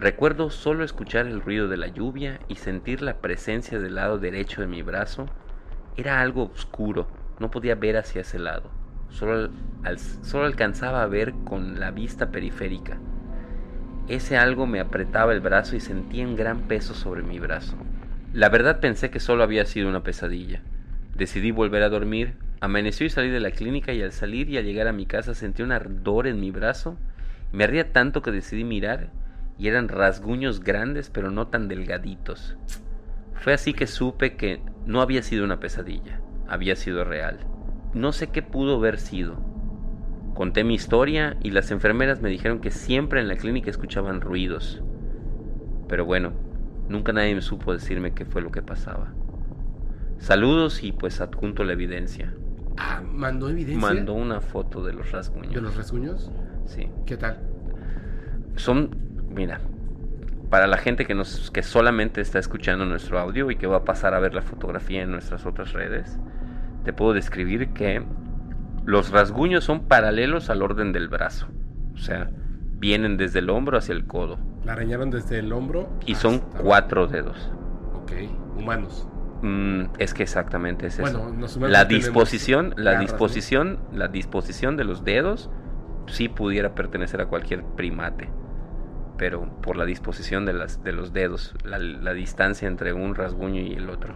Recuerdo solo escuchar el ruido de la lluvia y sentir la presencia del lado derecho de mi brazo. Era algo oscuro, no podía ver hacia ese lado. Solo, solo alcanzaba a ver con la vista periférica. Ese algo me apretaba el brazo y sentía un gran peso sobre mi brazo. La verdad pensé que solo había sido una pesadilla. Decidí volver a dormir. Amaneció y salí de la clínica y al salir y al llegar a mi casa sentí un ardor en mi brazo. Me ardía tanto que decidí mirar y eran rasguños grandes pero no tan delgaditos. Fue así que supe que no había sido una pesadilla, había sido real. No sé qué pudo haber sido. Conté mi historia y las enfermeras me dijeron que siempre en la clínica escuchaban ruidos. Pero bueno, nunca nadie me supo decirme qué fue lo que pasaba. Saludos y pues adjunto la evidencia. Ah, mandó evidencia Mandó una foto de los rasguños. de los rasguños. Sí. ¿Qué tal? Son, mira, para la gente que nos que solamente está escuchando nuestro audio y que va a pasar a ver la fotografía en nuestras otras redes, te puedo describir que los rasguños son paralelos al orden del brazo. O sea, vienen desde el hombro hacia el codo La arañaron desde el hombro. y son cuatro dedos. Ok, humanos. Mm, es que exactamente es eso. Bueno, la disposición, la garras, ¿no? disposición, la disposición de los dedos sí pudiera pertenecer a cualquier primate, pero por la disposición de las de los dedos, la, la distancia entre un rasguño y el otro.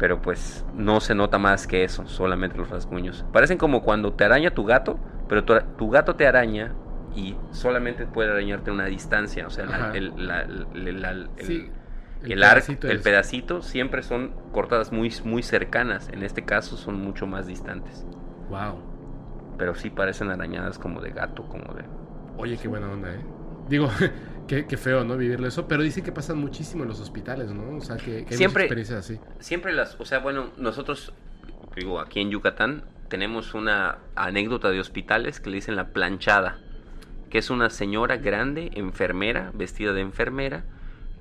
Pero pues no se nota más que eso, solamente los rasguños. Parecen como cuando te araña tu gato, pero tu, tu gato te araña y solamente puede arañarte una distancia, o sea, la- el, la- el- el- Sí, el, arco, pedacito el pedacito siempre son cortadas muy, muy cercanas. En este caso son mucho más distantes. Wow. Pero sí parecen arañadas como de gato, como de... Oye, qué buena onda, ¿eh? Digo, qué, qué feo, ¿no? Vivirlo eso. Pero dicen que pasan muchísimo en los hospitales, ¿no? O sea, que, que hay Siempre- experiencias así. Siempre las... O sea, bueno, nosotros, digo, aquí en Yucatán tenemos una anécdota de hospitales que le dicen la planchada. Que es una señora grande, enfermera, vestida de enfermera,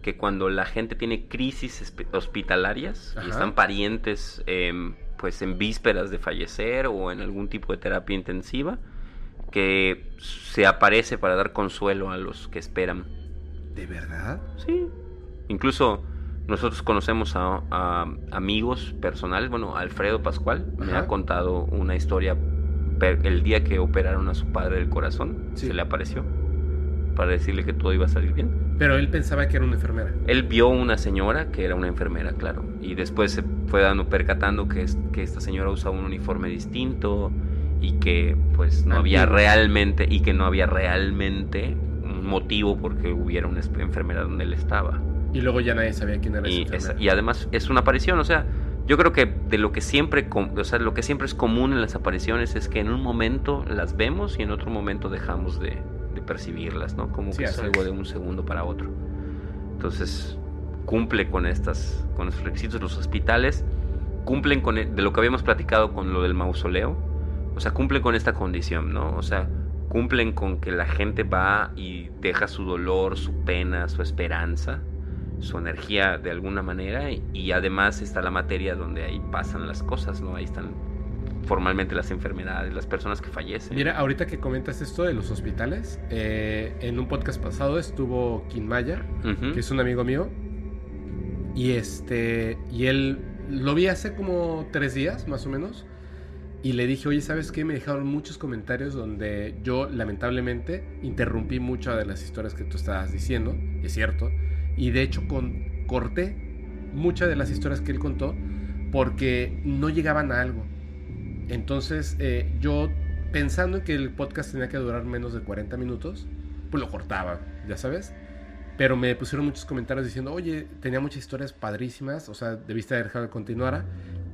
que cuando la gente tiene crisis hospitalarias Ajá. y están parientes em, pues en vísperas de fallecer o en algún tipo de terapia intensiva, que se aparece para dar consuelo a los que esperan. ¿De verdad? Sí. Incluso nosotros conocemos a, a amigos personales. Bueno, Alfredo Pascual me ha contado una historia el día que operaron a su padre del corazón. Sí. Se le apareció para decirle que todo iba a salir bien. Pero él pensaba que era una enfermera. Él vio una señora que era una enfermera, claro, y después se fue dando percatando que, es- que esta señora usaba un uniforme distinto y que pues no había realmente y que no había realmente un motivo porque hubiera una enfermera donde él estaba. Y luego ya nadie sabía quién era Y, esa es- y además es una aparición, o sea, yo creo que de lo que siempre, o sea, lo que siempre es común en las apariciones es que en un momento las vemos y en otro momento dejamos de, de percibirlas, ¿no? Como Sí, que es algo de un segundo para otro. Entonces, cumple con estas, con los requisitos los hospitales, cumplen con el- de lo que habíamos platicado con lo del mausoleo, o sea, cumplen con esta condición, ¿no? O sea, cumplen con que la gente va y deja su dolor, su pena, su esperanza, su energía de alguna manera y, y además está la materia donde ahí pasan las cosas, ¿no? Ahí están formalmente las enfermedades, las personas que fallecen. Mira, ahorita que comentas esto de los hospitales, eh, en un podcast pasado estuvo Kinmaya, Ujú. que es un amigo mío, y este, y él lo vi hace como tres días, más o menos, y le dije, oye, ¿sabes qué? Me dejaron muchos comentarios donde yo, lamentablemente, interrumpí muchas de las historias que tú estabas diciendo, es cierto, y de hecho corté muchas de las historias que él contó porque no llegaban a algo. Entonces, eh, yo pensando en que el podcast tenía que durar menos de 40 minutos, pues lo cortaba, ya sabes. Pero me pusieron muchos comentarios diciendo, oye, tenía muchas historias padrísimas, o sea, debiste haber dejado que continuara.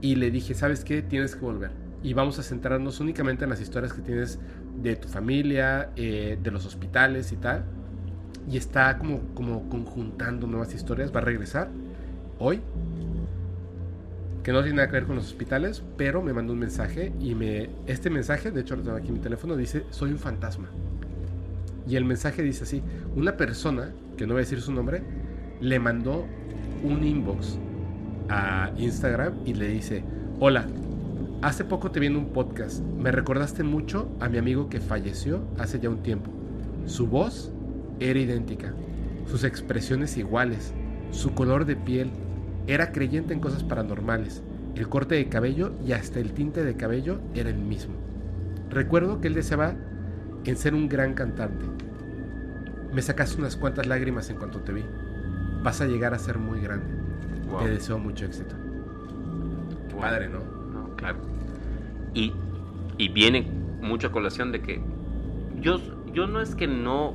Y le dije, ¿sabes qué? Tienes que volver. Y vamos a centrarnos únicamente en las historias que tienes de tu familia, eh, de los hospitales y tal. Y está como, como conjuntando nuevas historias. Va a regresar hoy. Que no tiene nada que ver con los hospitales, pero me mandó un mensaje y me... Este mensaje, de hecho lo tengo aquí en mi teléfono, dice, soy un fantasma. Y el mensaje dice así, una persona, que no voy a decir su nombre, le mandó un inbox a Instagram y le dice, hola, hace poco te vi en un podcast, me recordaste mucho a mi amigo que falleció hace ya un tiempo. Su voz era idéntica, sus expresiones iguales, su color de piel, era creyente en cosas paranormales, el corte de cabello y hasta el tinte de cabello era el mismo. Recuerdo que él deseaba en ser un gran cantante. Me sacaste unas cuantas lágrimas en cuanto te vi. Vas a llegar a ser muy grande. Wow. Te deseo mucho éxito. Qué padre, ¿no? Claro. Y, y viene mucho a colación de que yo, yo no es que no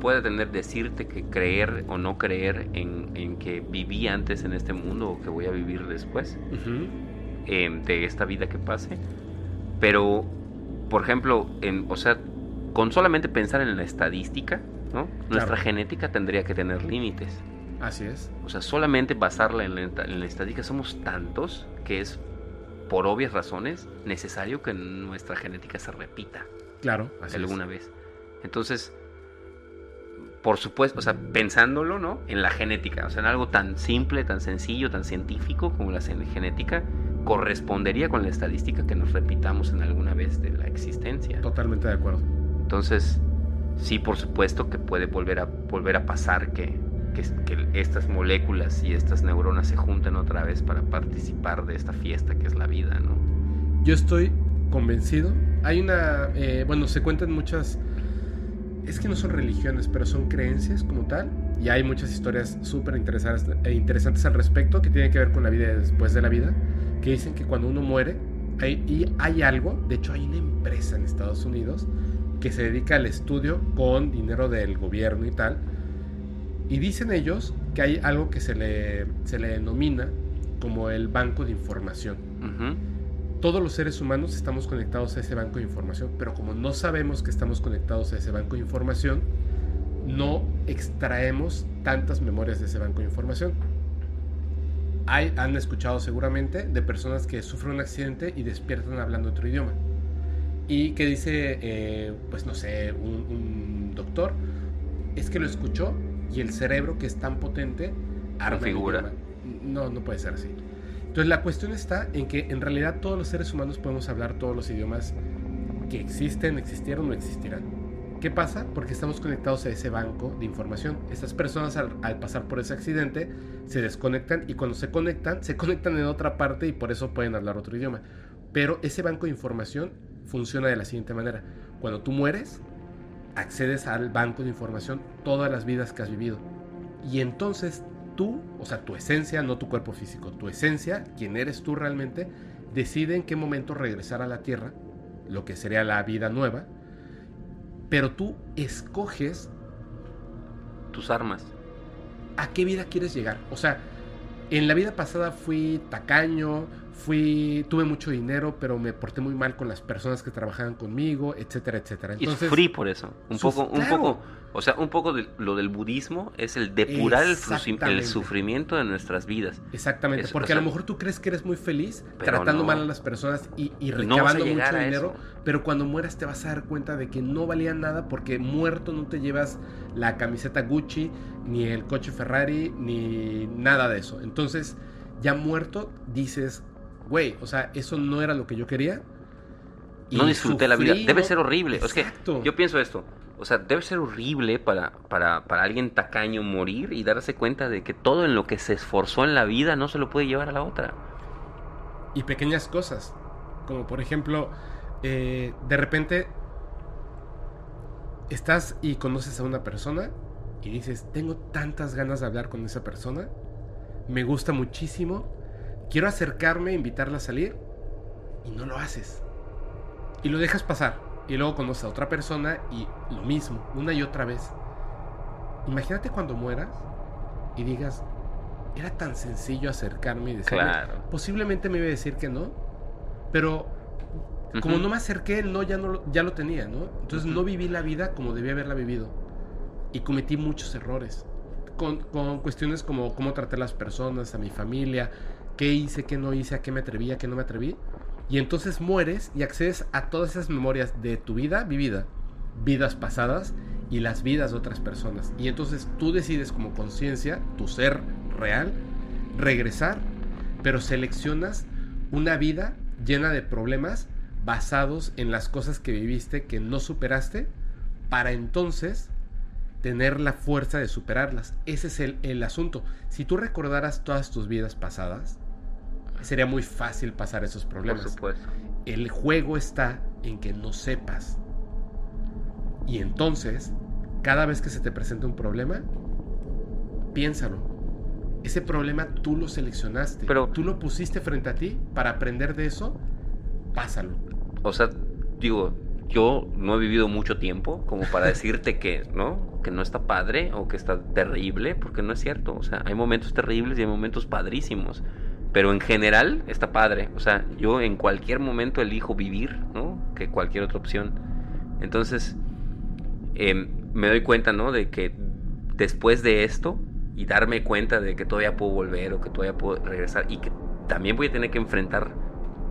pueda tener decirte que creer o no creer en, en que viví antes en este mundo o que voy a vivir después eh, de esta vida que pase. Pero, por ejemplo, en, o sea, con solamente pensar en la estadística, ¿no? Nuestra genética tendría que tener límites. Así es. O sea, solamente basarla en la, en la estadística somos tantos que es, por obvias razones, necesario que nuestra genética se repita Claro, así alguna vez. Entonces, por supuesto, o sea, pensándolo, ¿no? En la genética, o sea, en algo tan simple, tan sencillo, tan científico como la gen- genética, correspondería con la estadística que nos repitamos en alguna vez de la existencia. Totalmente de acuerdo. Entonces, sí, por supuesto que puede volver a, volver a pasar que, que, estas moléculas y estas neuronas se junten otra vez para participar de esta fiesta que es la vida, ¿no? Yo estoy convencido. Hay una, eh, bueno, se cuentan muchas, es que no son religiones, pero son creencias como tal. Y hay muchas historias súper interesantes, e interesantes al respecto que tienen que ver con la vida después de la vida, que dicen que cuando uno muere, hay, y hay algo, de hecho hay una empresa en Estados Unidos que se dedica al estudio con dinero del gobierno y tal. Y dicen ellos que hay algo que se le, se le denomina como el banco de información Ujú. todos los seres humanos estamos conectados a ese banco de información, pero como no sabemos que estamos conectados a ese banco de información, no extraemos tantas memorias de ese banco de información. Hay, han escuchado seguramente de personas que sufren un accidente y despiertan hablando otro idioma. Y que dice, eh, pues no sé, un, un doctor, es que lo escuchó y el cerebro que es tan potente arma idioma. No, no puede ser así. Entonces la cuestión está en que en realidad todos los seres humanos podemos hablar todos los idiomas que existen, existieron o existirán. ¿Qué pasa? Porque estamos conectados a ese banco de información. Estas personas al, al pasar por ese accidente se desconectan y cuando se conectan, se conectan en otra parte y por eso pueden hablar otro idioma. Pero ese banco de información funciona de la siguiente manera. Cuando tú mueres, accedes al banco de información todas las vidas que has vivido. Y entonces tú, o sea, tu esencia, no tu cuerpo físico, tu esencia, quien eres tú realmente, decide en qué momento regresar a la Tierra, lo que sería la vida nueva, pero tú escoges Tus armas. a qué vida quieres llegar. O sea, en la vida pasada fui tacaño, fui, tuve mucho dinero, pero me porté muy mal con las personas que trabajaban conmigo, etcétera, etcétera. y Entonces, sufrí por eso. Un poco, un poco, o sea, un poco de lo del budismo es el depurar el, sufrimiento de nuestras vidas. Exactamente, Es- porque a lo mejor tú crees que eres muy feliz tratando no. mal a las personas y, y recabando mucho dinero, pero cuando mueras te vas a dar cuenta de que no valía nada porque muerto no te llevas la camiseta Gucci, ni el coche Ferrari, ni nada de eso. Entonces, ya muerto dices, güey, o sea, eso no era lo que yo quería. y no disfruté la vida. Debe ¿no? ser horrible. Es que Exacto. yo pienso esto. O sea, debe ser horrible para, para, para alguien tacaño morir y darse cuenta de que todo en lo que se esforzó en la vida no se lo puede llevar a la otra. y pequeñas cosas. Como por ejemplo, eh, de repente estás y conoces a una persona y dices, tengo tantas ganas de hablar con esa persona, me gusta muchísimo, quiero acercarme, invitarla a salir y no lo haces. Y lo dejas pasar. Y luego conoces a otra persona y lo mismo, una y otra vez. imagínate cuando mueras y digas, era tan sencillo acercarme y decirme, Claro. posiblemente me iba a decir que no, pero como no me acerqué, no ya, no lo, ya lo tenía, ¿no? Entonces no viví la vida como debía haberla vivido. Y cometí muchos errores. Con, con cuestiones como cómo traté a las personas, a mi familia, qué hice, qué no hice, a qué me atreví, a qué no me atreví. Y entonces mueres y accedes a todas esas memorias de tu vida vivida, vidas pasadas y las vidas de otras personas. Y entonces tú decides como conciencia, tu ser real, regresar, pero seleccionas una vida llena de problemas basados en las cosas que viviste que no superaste para entonces tener la fuerza de superarlas. Ese es el, el asunto. Si tú recordaras todas tus vidas pasadas, sería muy fácil pasar esos Por problemas. supuesto. El juego está en que no sepas. Y entonces, cada vez que se te presenta un problema, piénsalo. Ese problema tú lo seleccionaste. Pero- tú lo pusiste frente a ti para aprender de eso. Pásalo. O sea, digo, yo no he vivido mucho tiempo como para decirte que, ¿no? Que no está padre o que está terrible, porque no es cierto. O sea, hay momentos terribles y hay momentos padrísimos. Pero en general está padre. O sea, yo en cualquier momento elijo vivir, ¿no? Que cualquier otra opción. Entonces, em, me doy cuenta, ¿no? De que después de esto y darme cuenta de que todavía puedo volver o que todavía puedo regresar y que también voy a tener que enfrentar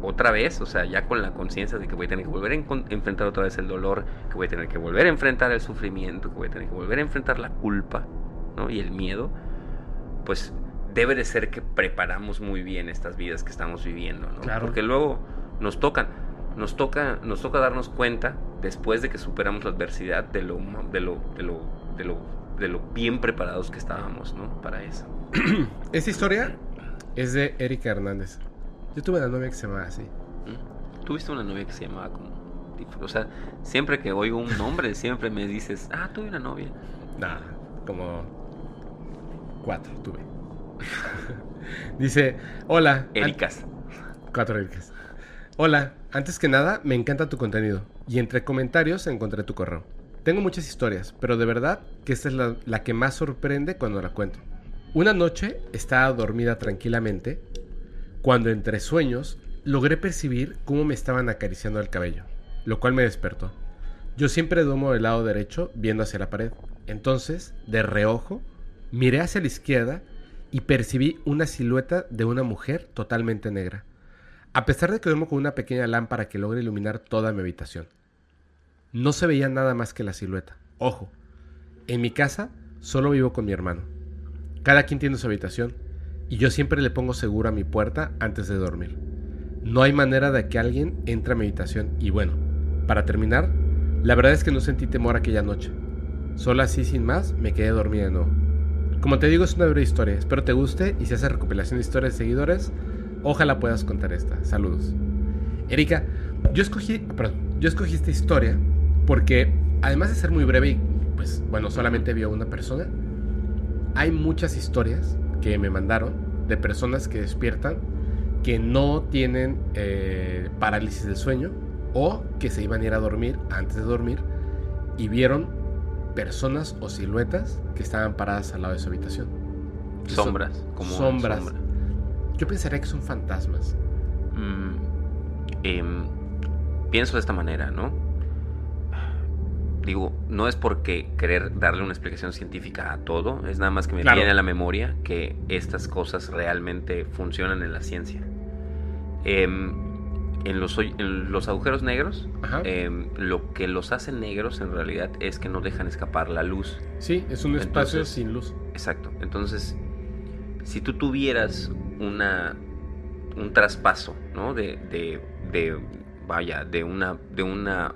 otra vez, o sea, ya con la conciencia de que voy a tener que volver a enfrentar otra vez el dolor, que voy a tener que volver a enfrentar el sufrimiento, que voy a tener que volver a enfrentar la culpa, ¿no? Y el miedo, pues debe de ser que preparamos muy bien estas vidas que estamos viviendo, ¿no? Claro. Porque luego nos tocan, nos toca, nos toca darnos cuenta después de que superamos la adversidad de lo, de lo, de lo, de lo, de lo bien preparados que estábamos, ¿no? Para eso. Esta historia es de Erika Hernández. Yo tuve una novia que se llamaba así. ¿Mm? ¿Tuviste una novia que se llamaba como... O sea, siempre que oigo un nombre, siempre me dices, ah, tuve una novia. Nada, como cuatro tuve. Dice, hola. Ericas. Cuatro Ericas. Hola, antes que nada, me encanta tu contenido. Y entre comentarios encontré tu correo. Tengo muchas historias, pero de verdad que esta es la, la que más sorprende cuando la cuento. Una noche estaba dormida tranquilamente cuando entre sueños logré percibir cómo me estaban acariciando el cabello, lo cual me despertó. Yo siempre duermo del lado derecho viendo hacia la pared. Entonces, de reojo, miré hacia la izquierda y percibí una silueta de una mujer totalmente negra. A pesar de que duermo con una pequeña lámpara que logra iluminar toda mi habitación. No se veía nada más que la silueta. Ojo, en mi casa solo vivo con mi hermano. Cada quien tiene su habitación y yo siempre le pongo seguro a mi puerta antes de dormir. No hay manera de que alguien entre a mi habitación y bueno, para terminar, la verdad es que no sentí temor aquella noche. Solo así sin más me quedé dormida de nuevo. Como te digo es una breve historia, espero te guste y si haces recopilación de historias de seguidores, ojalá puedas contar esta. Saludos. Erika, yo escogí, perdón, yo escogí esta historia porque además de ser muy breve y pues bueno, solamente vio una persona, hay muchas historias que me mandaron de personas que despiertan que no tienen eh, parálisis del sueño o que se iban a ir a dormir antes de dormir y vieron personas o siluetas que estaban paradas al lado de su habitación. Son Sombras. Como sombras. sombra. Yo pensaría que son fantasmas. Mm, em, pienso de esta manera, ¿no? Digo, no es porque querer darle una explicación científica a todo, es nada más que me Claro. viene a la memoria que estas cosas realmente funcionan en la ciencia. Em, en, los, en los agujeros negros, em, lo que los hace negros en realidad es que no dejan escapar la luz. sí, es un espacio entonces- sin luz. Exacto. Entonces, si tú tuvieras una un traspaso, ¿no? De, de, de vaya, de una de una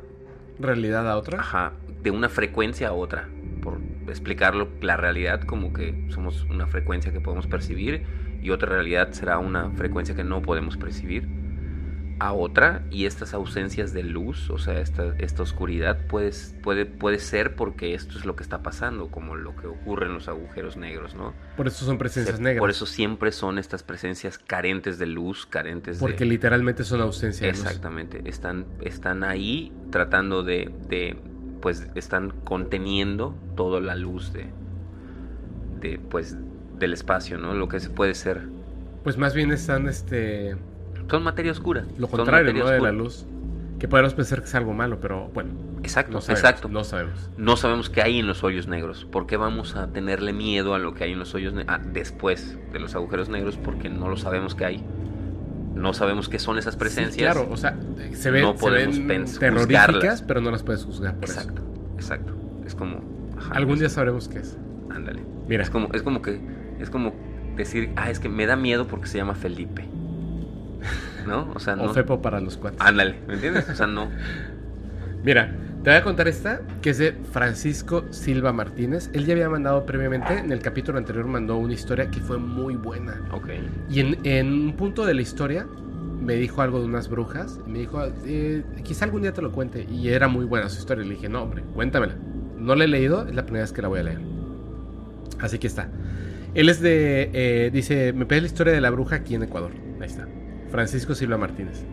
Realidad a otra. ajá, de una frecuencia a otra, por explicarlo la realidad como que somos una frecuencia que podemos percibir y otra realidad será una frecuencia que no podemos percibir a otra y estas ausencias de luz, o sea, esta, esta oscuridad puede, puede, puede ser porque esto es lo que está pasando, como lo que ocurre en los agujeros negros, ¿no? Por eso son presencias Se- negras. Por eso siempre son estas presencias carentes de luz, carentes Porque de... literalmente son ausencia de luz. Exactamente, están, están ahí tratando de, de, pues están conteniendo toda la luz de, de, pues, del espacio, ¿no? Lo que se puede ser. Pues más bien están, este... Son materia oscura. Lo contrario, ¿no? De la luz. Que podemos pensar que es algo malo, pero bueno. Exacto, No sabemos, exacto. No sabemos. No sabemos qué hay en los hoyos negros. ¿Por qué vamos a tenerle miedo a lo que hay en los hoyos negros después de los agujeros negros? Porque no lo sabemos qué hay. No sabemos qué son esas Sí, presencias. claro, o sea, se ven, No se podemos ven pens- terroríficas, juzgarlas. pero no las puedes juzgar por eso. Exacto, exacto. Es como. ajá, Algún día sabremos qué es. Ándale. Mira. Es como, es como que. Es como decir, ah, es que me da miedo porque se llama Felipe. ¿No? O sea, no. O Fepo para los cuates. Ándale, ¿me entiendes? O sea, no. Mira, te voy a contar esta, que es de Francisco Silva Martínez. Él ya había mandado previamente, en el capítulo anterior mandó una historia que fue muy buena. Ok. Y en, en un punto de la historia me dijo algo de unas brujas. Y me dijo, eh, quizá algún día te lo cuente. Y era muy buena su historia. Le dije, no, hombre, cuéntamela. No la he leído, es la primera vez que la voy a leer. Así que está. Él es de, eh, dice, me pide la historia de la bruja aquí en Ecuador. Ahí está. Francisco Silva Martínez.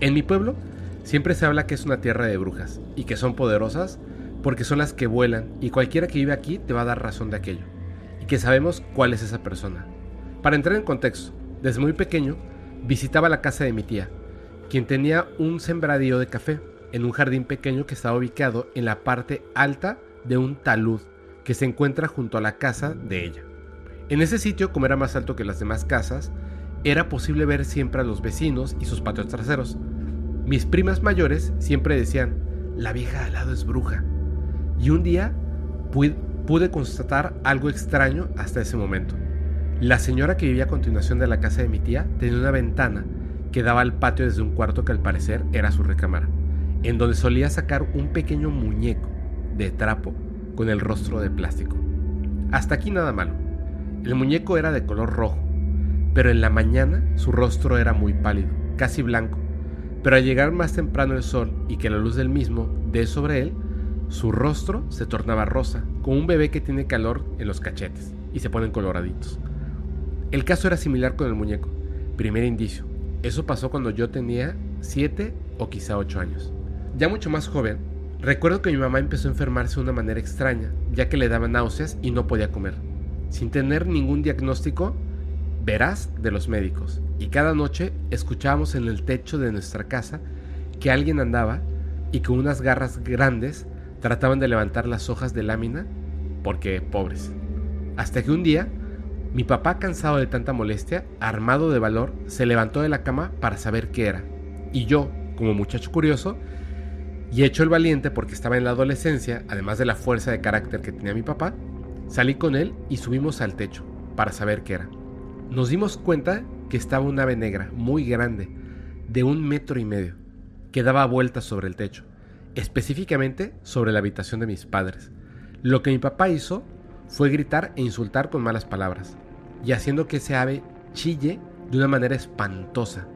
En mi pueblo siempre se habla que es una tierra de brujas y que son poderosas porque son las que vuelan y cualquiera que vive aquí te va a dar razón de aquello y que sabemos cuál es esa persona. Para entrar en contexto, desde muy pequeño visitaba la casa de mi tía, quien tenía un sembradío de café en un jardín pequeño que estaba ubicado en la parte alta de un talud que se encuentra junto a la casa de ella. En ese sitio, como era más alto que las demás casas, era posible ver siempre a los vecinos y sus patios traseros. Mis primas mayores siempre decían, la vieja al lado es bruja. Y un día pude, pude constatar algo extraño hasta ese momento. La señora que vivía a continuación de la casa de mi tía tenía una ventana que daba al patio desde un cuarto que al parecer era su recámara, en donde solía sacar un pequeño muñeco de trapo con el rostro de plástico. Hasta aquí nada malo. El muñeco era de color rojo, pero en la mañana su rostro era muy pálido, casi blanco. Pero al llegar más temprano el sol y que la luz del mismo dé sobre él, su rostro se tornaba rosa, como un bebé que tiene calor en los cachetes y se ponen coloraditos. El caso era similar con el muñeco. Primer indicio. Eso pasó cuando yo tenía 7 o quizá 8 años. Ya mucho más joven, recuerdo que mi mamá empezó a enfermarse de una manera extraña, ya que le daba náuseas y no podía comer. Sin tener ningún diagnóstico veraz de los médicos. Y cada noche escuchábamos en el techo de nuestra casa que alguien andaba y con unas garras grandes trataban de levantar las hojas de lámina porque pobres. Hasta que un día mi papá, cansado de tanta molestia, armado de valor, se levantó de la cama para saber qué era. Y yo, como muchacho curioso, y hecho el valiente porque estaba en la adolescencia, además de la fuerza de carácter que tenía mi papá, salí con él y subimos al techo para saber qué era. Nos dimos cuenta que estaba un ave negra muy grande, de un metro y medio, que daba vueltas sobre el techo, específicamente sobre la habitación de mis padres. Lo que mi papá hizo fue gritar e insultar con malas palabras, y haciendo que ese ave chille de una manera espantosa,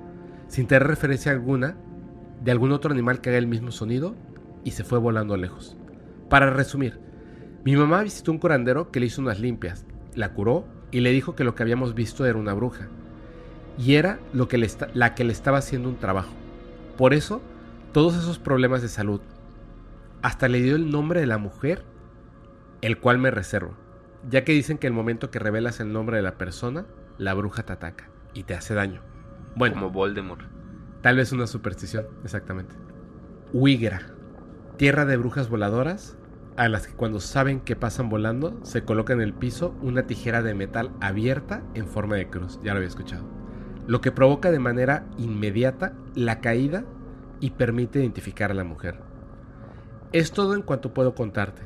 sin tener referencia alguna de algún otro animal que haga el mismo sonido, y se fue volando lejos. Para resumir, mi mamá visitó un curandero que le hizo unas limpias, la curó y le dijo que lo que habíamos visto era una bruja, y era lo que le la que le estaba haciendo un trabajo. Por eso, todos esos problemas de salud. Hasta le dio el nombre de la mujer, el cual me reservo, ya que dicen que el momento que revelas el nombre de la persona, la bruja te ataca y te hace daño. Bueno, Como Voldemort. Tal vez una superstición, exactamente. Huigra, tierra de brujas voladoras, a las que cuando saben que pasan volando, se coloca en el piso una tijera de metal abierta en forma de cruz. Ya lo había escuchado. Lo que provoca de manera inmediata la caída y permite identificar a la mujer. Es todo en cuanto puedo contarte.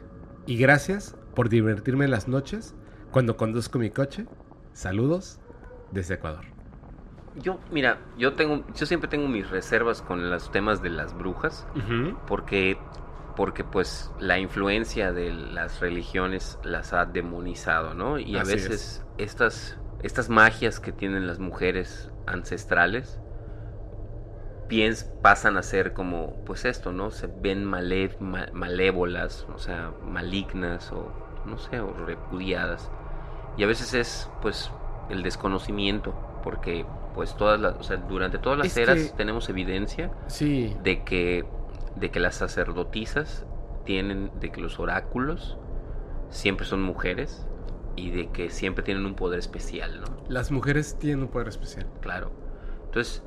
Y gracias por divertirme en las noches cuando conduzco mi coche. Saludos desde Ecuador. Yo, mira, yo tengo, yo siempre tengo mis reservas con los temas de las brujas, porque, porque pues la influencia de las religiones las ha demonizado, ¿no? Y a veces estas, estas magias que tienen las mujeres ancestrales piens, pasan a ser como, pues esto, ¿no? Se ven male- ma- malévolas, o sea, malignas o, no sé, o repudiadas. Y a veces es, pues, el desconocimiento, porque, pues, todas las, o sea, durante todas las Es eras que- tenemos evidencia Sí, de que, de que las sacerdotisas tienen, de que los oráculos siempre son mujeres. y de que siempre tienen un poder especial, ¿no? Las mujeres tienen un poder especial. Claro. Entonces,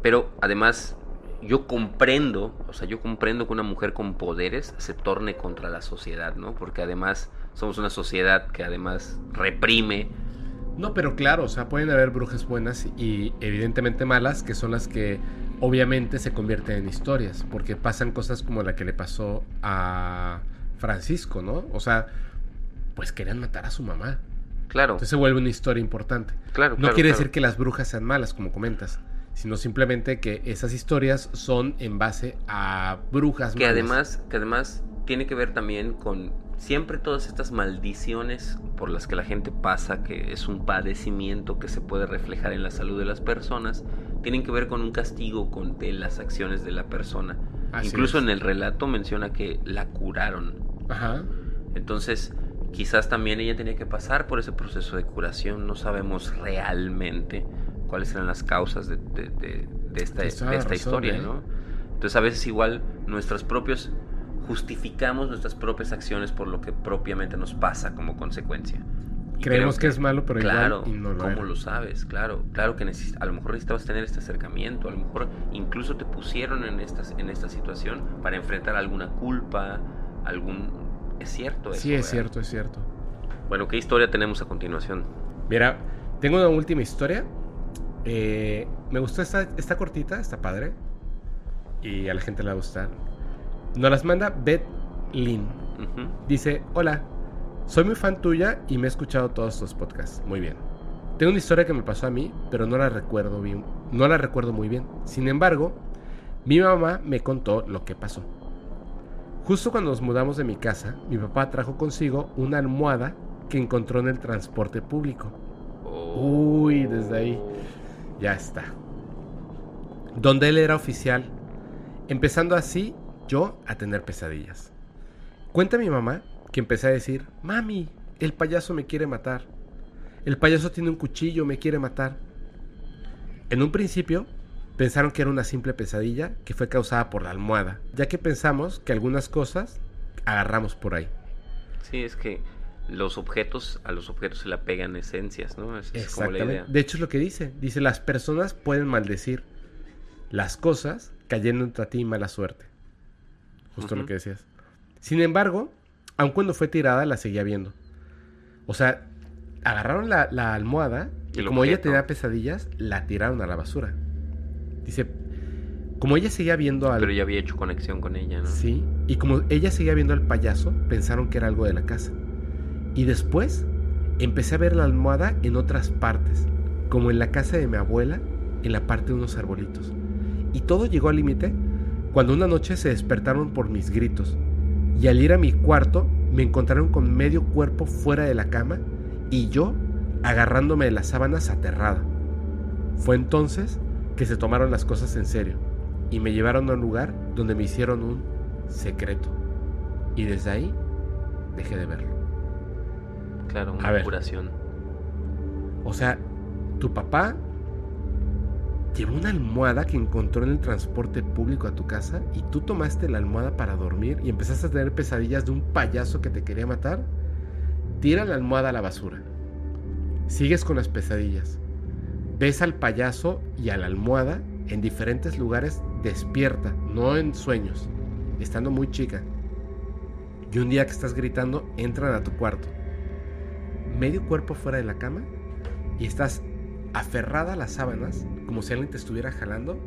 pero además yo comprendo, o sea, yo comprendo que una mujer con poderes se torne contra la sociedad, ¿no? Porque además somos una sociedad que además reprime. No, pero claro, o sea, pueden haber brujas buenas y evidentemente malas, que son las que obviamente se convierten en historias, porque pasan cosas como la que le pasó a Francisco, ¿no? O sea, pues querían matar a su mamá. Claro. Entonces se vuelve una historia importante. Claro, no claro, quiere claro. decir que las brujas sean malas, como comentas, sino simplemente que esas historias son en base a brujas que malas. además que además tiene que ver también con siempre todas estas maldiciones por las que la gente pasa que es un padecimiento que se puede reflejar en la salud de las personas tienen que ver con un castigo con de las acciones de la persona Así incluso es. en el relato menciona que la curaron Ajá. entonces quizás también ella tenía que pasar por ese proceso de curación no sabemos realmente cuáles eran las causas de, de- de- de esta, razón, historia ¿eh? ¿no? Entonces a veces igual nuestros propios justificamos nuestras propias acciones por lo que propiamente nos pasa como consecuencia. Y Creemos que es malo, pero claro, igual y no lo ¿cómo era. lo sabes? Claro, claro que neces- a lo mejor necesitabas tener este acercamiento, a lo mejor incluso te pusieron en esta, en esta situación para enfrentar alguna culpa, algún... Es cierto eso. Sí, es ¿verdad? cierto, es cierto. Bueno, ¿qué historia tenemos a continuación? Mira, tengo una última historia. Eh, me gustó esta, esta cortita, está padre. Y a la gente le va a gustar. Nos las manda Beth Lynn. Dice, hola, soy muy fan tuya y me he escuchado todos tus podcasts. Muy bien. Tengo una historia que me pasó a mí, pero no la recuerdo bien. No la recuerdo muy bien. Sin embargo, mi mamá me contó lo que pasó. Justo cuando nos mudamos de mi casa, mi papá trajo consigo una almohada que encontró en el transporte público. Uy, desde ahí. Ya está. Donde él era oficial. Empezando así, yo a tener pesadillas. Cuenta mi mamá que empecé a decir, mami, el payaso me quiere matar. El payaso tiene un cuchillo, me quiere matar. En un principio, pensaron que era una simple pesadilla que fue causada por la almohada, ya que pensamos que algunas cosas agarramos por ahí. Sí, es que los objetos, a los objetos se le pegan esencias, ¿no? Esa es como la idea. De hecho es lo que dice. Dice, las personas pueden maldecir las cosas cayendo entre ti mala suerte. Justo lo que decías. Sin embargo, aun cuando fue tirada, la seguía viendo. O sea, agarraron la, la almohada y como ella tenía pesadillas, la tiraron a la basura. Dice, como ella seguía viendo al... Pero ya había hecho conexión con ella, ¿no? Sí, y como ella seguía viendo al payaso, pensaron que era algo de la casa. Y después empecé a ver la almohada en otras partes, como en la casa de mi abuela, en la parte de unos arbolitos. Y todo llegó al límite cuando una noche se despertaron por mis gritos. Y al ir a mi cuarto me encontraron con medio cuerpo fuera de la cama y yo agarrándome de las sábanas aterrada. Fue entonces que se tomaron las cosas en serio y me llevaron a un lugar donde me hicieron un secreto. Y desde ahí dejé de verlo. Claro, A una ver. curación. O sea, tu papá llevó una almohada que encontró en el transporte público a tu casa y tú tomaste la almohada para dormir y empezaste a tener pesadillas de un payaso que te quería matar. Tira la almohada a la basura. Sigues con las pesadillas. Ves al payaso y a la almohada en diferentes lugares despierta, no en sueños, estando muy chica. Y un día que estás gritando, entran a tu cuarto. Medio cuerpo fuera de la cama y estás aferrada a las sábanas como si alguien te estuviera jalando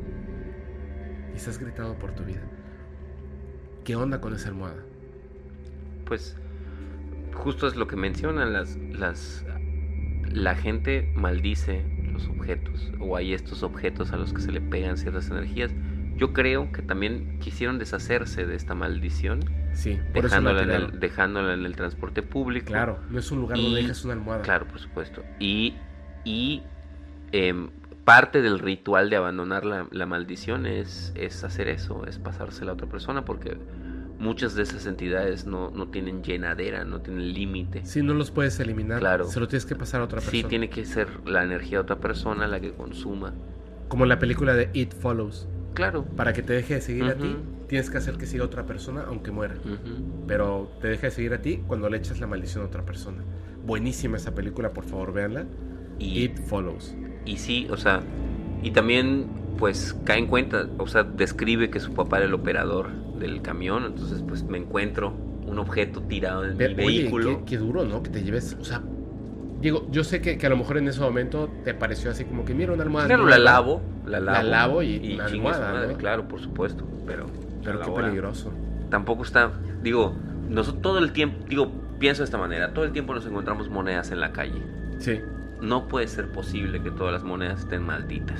y estás gritando por tu vida. ¿Qué onda con esa almohada? Pues justo es lo que mencionan las las la gente maldice los objetos o hay estos objetos a los que se le pegan ciertas energías. Yo creo que también quisieron deshacerse de esta maldición Sí, dejándola en, el, dejándola en el transporte público. Claro, no es un lugar donde Y- dejas una almohada. Claro, por supuesto. Y, y em, parte del ritual de abandonar la, la maldición es, es hacer eso, es pasársela a otra persona, porque muchas de esas entidades no, no tienen llenadera, no tienen límite. Si no los puedes eliminar, Claro. se lo tienes que pasar a otra persona. Sí, tiene que ser la energía de otra persona la que consuma. Como en la película de It Follows. Claro. Para que te deje de seguir a ti, tienes que hacer que siga otra persona aunque muera. Pero te deja de seguir a ti cuando le echas la maldición a otra persona. Buenísima esa película, por favor, véanla. Y, It Follows. Y sí, o sea, y también pues cae en cuenta, o sea, describe que su papá era el operador del camión, entonces pues me encuentro un objeto tirado en mi oye, vehículo. qué, qué duro, ¿no? Que te lleves, o sea, digo, yo sé que, que a lo mejor en ese momento te pareció así como que mira una almohada. Claro, la lavo, la lavo. La lavo y una almohada, madre, ¿no? Claro, por supuesto, pero... Pero qué hora- peligroso. Tampoco está, digo, nosotros todo el tiempo, digo, pienso de esta manera, todo el tiempo nos encontramos monedas en la calle. Sí. No puede ser posible que todas las monedas estén malditas.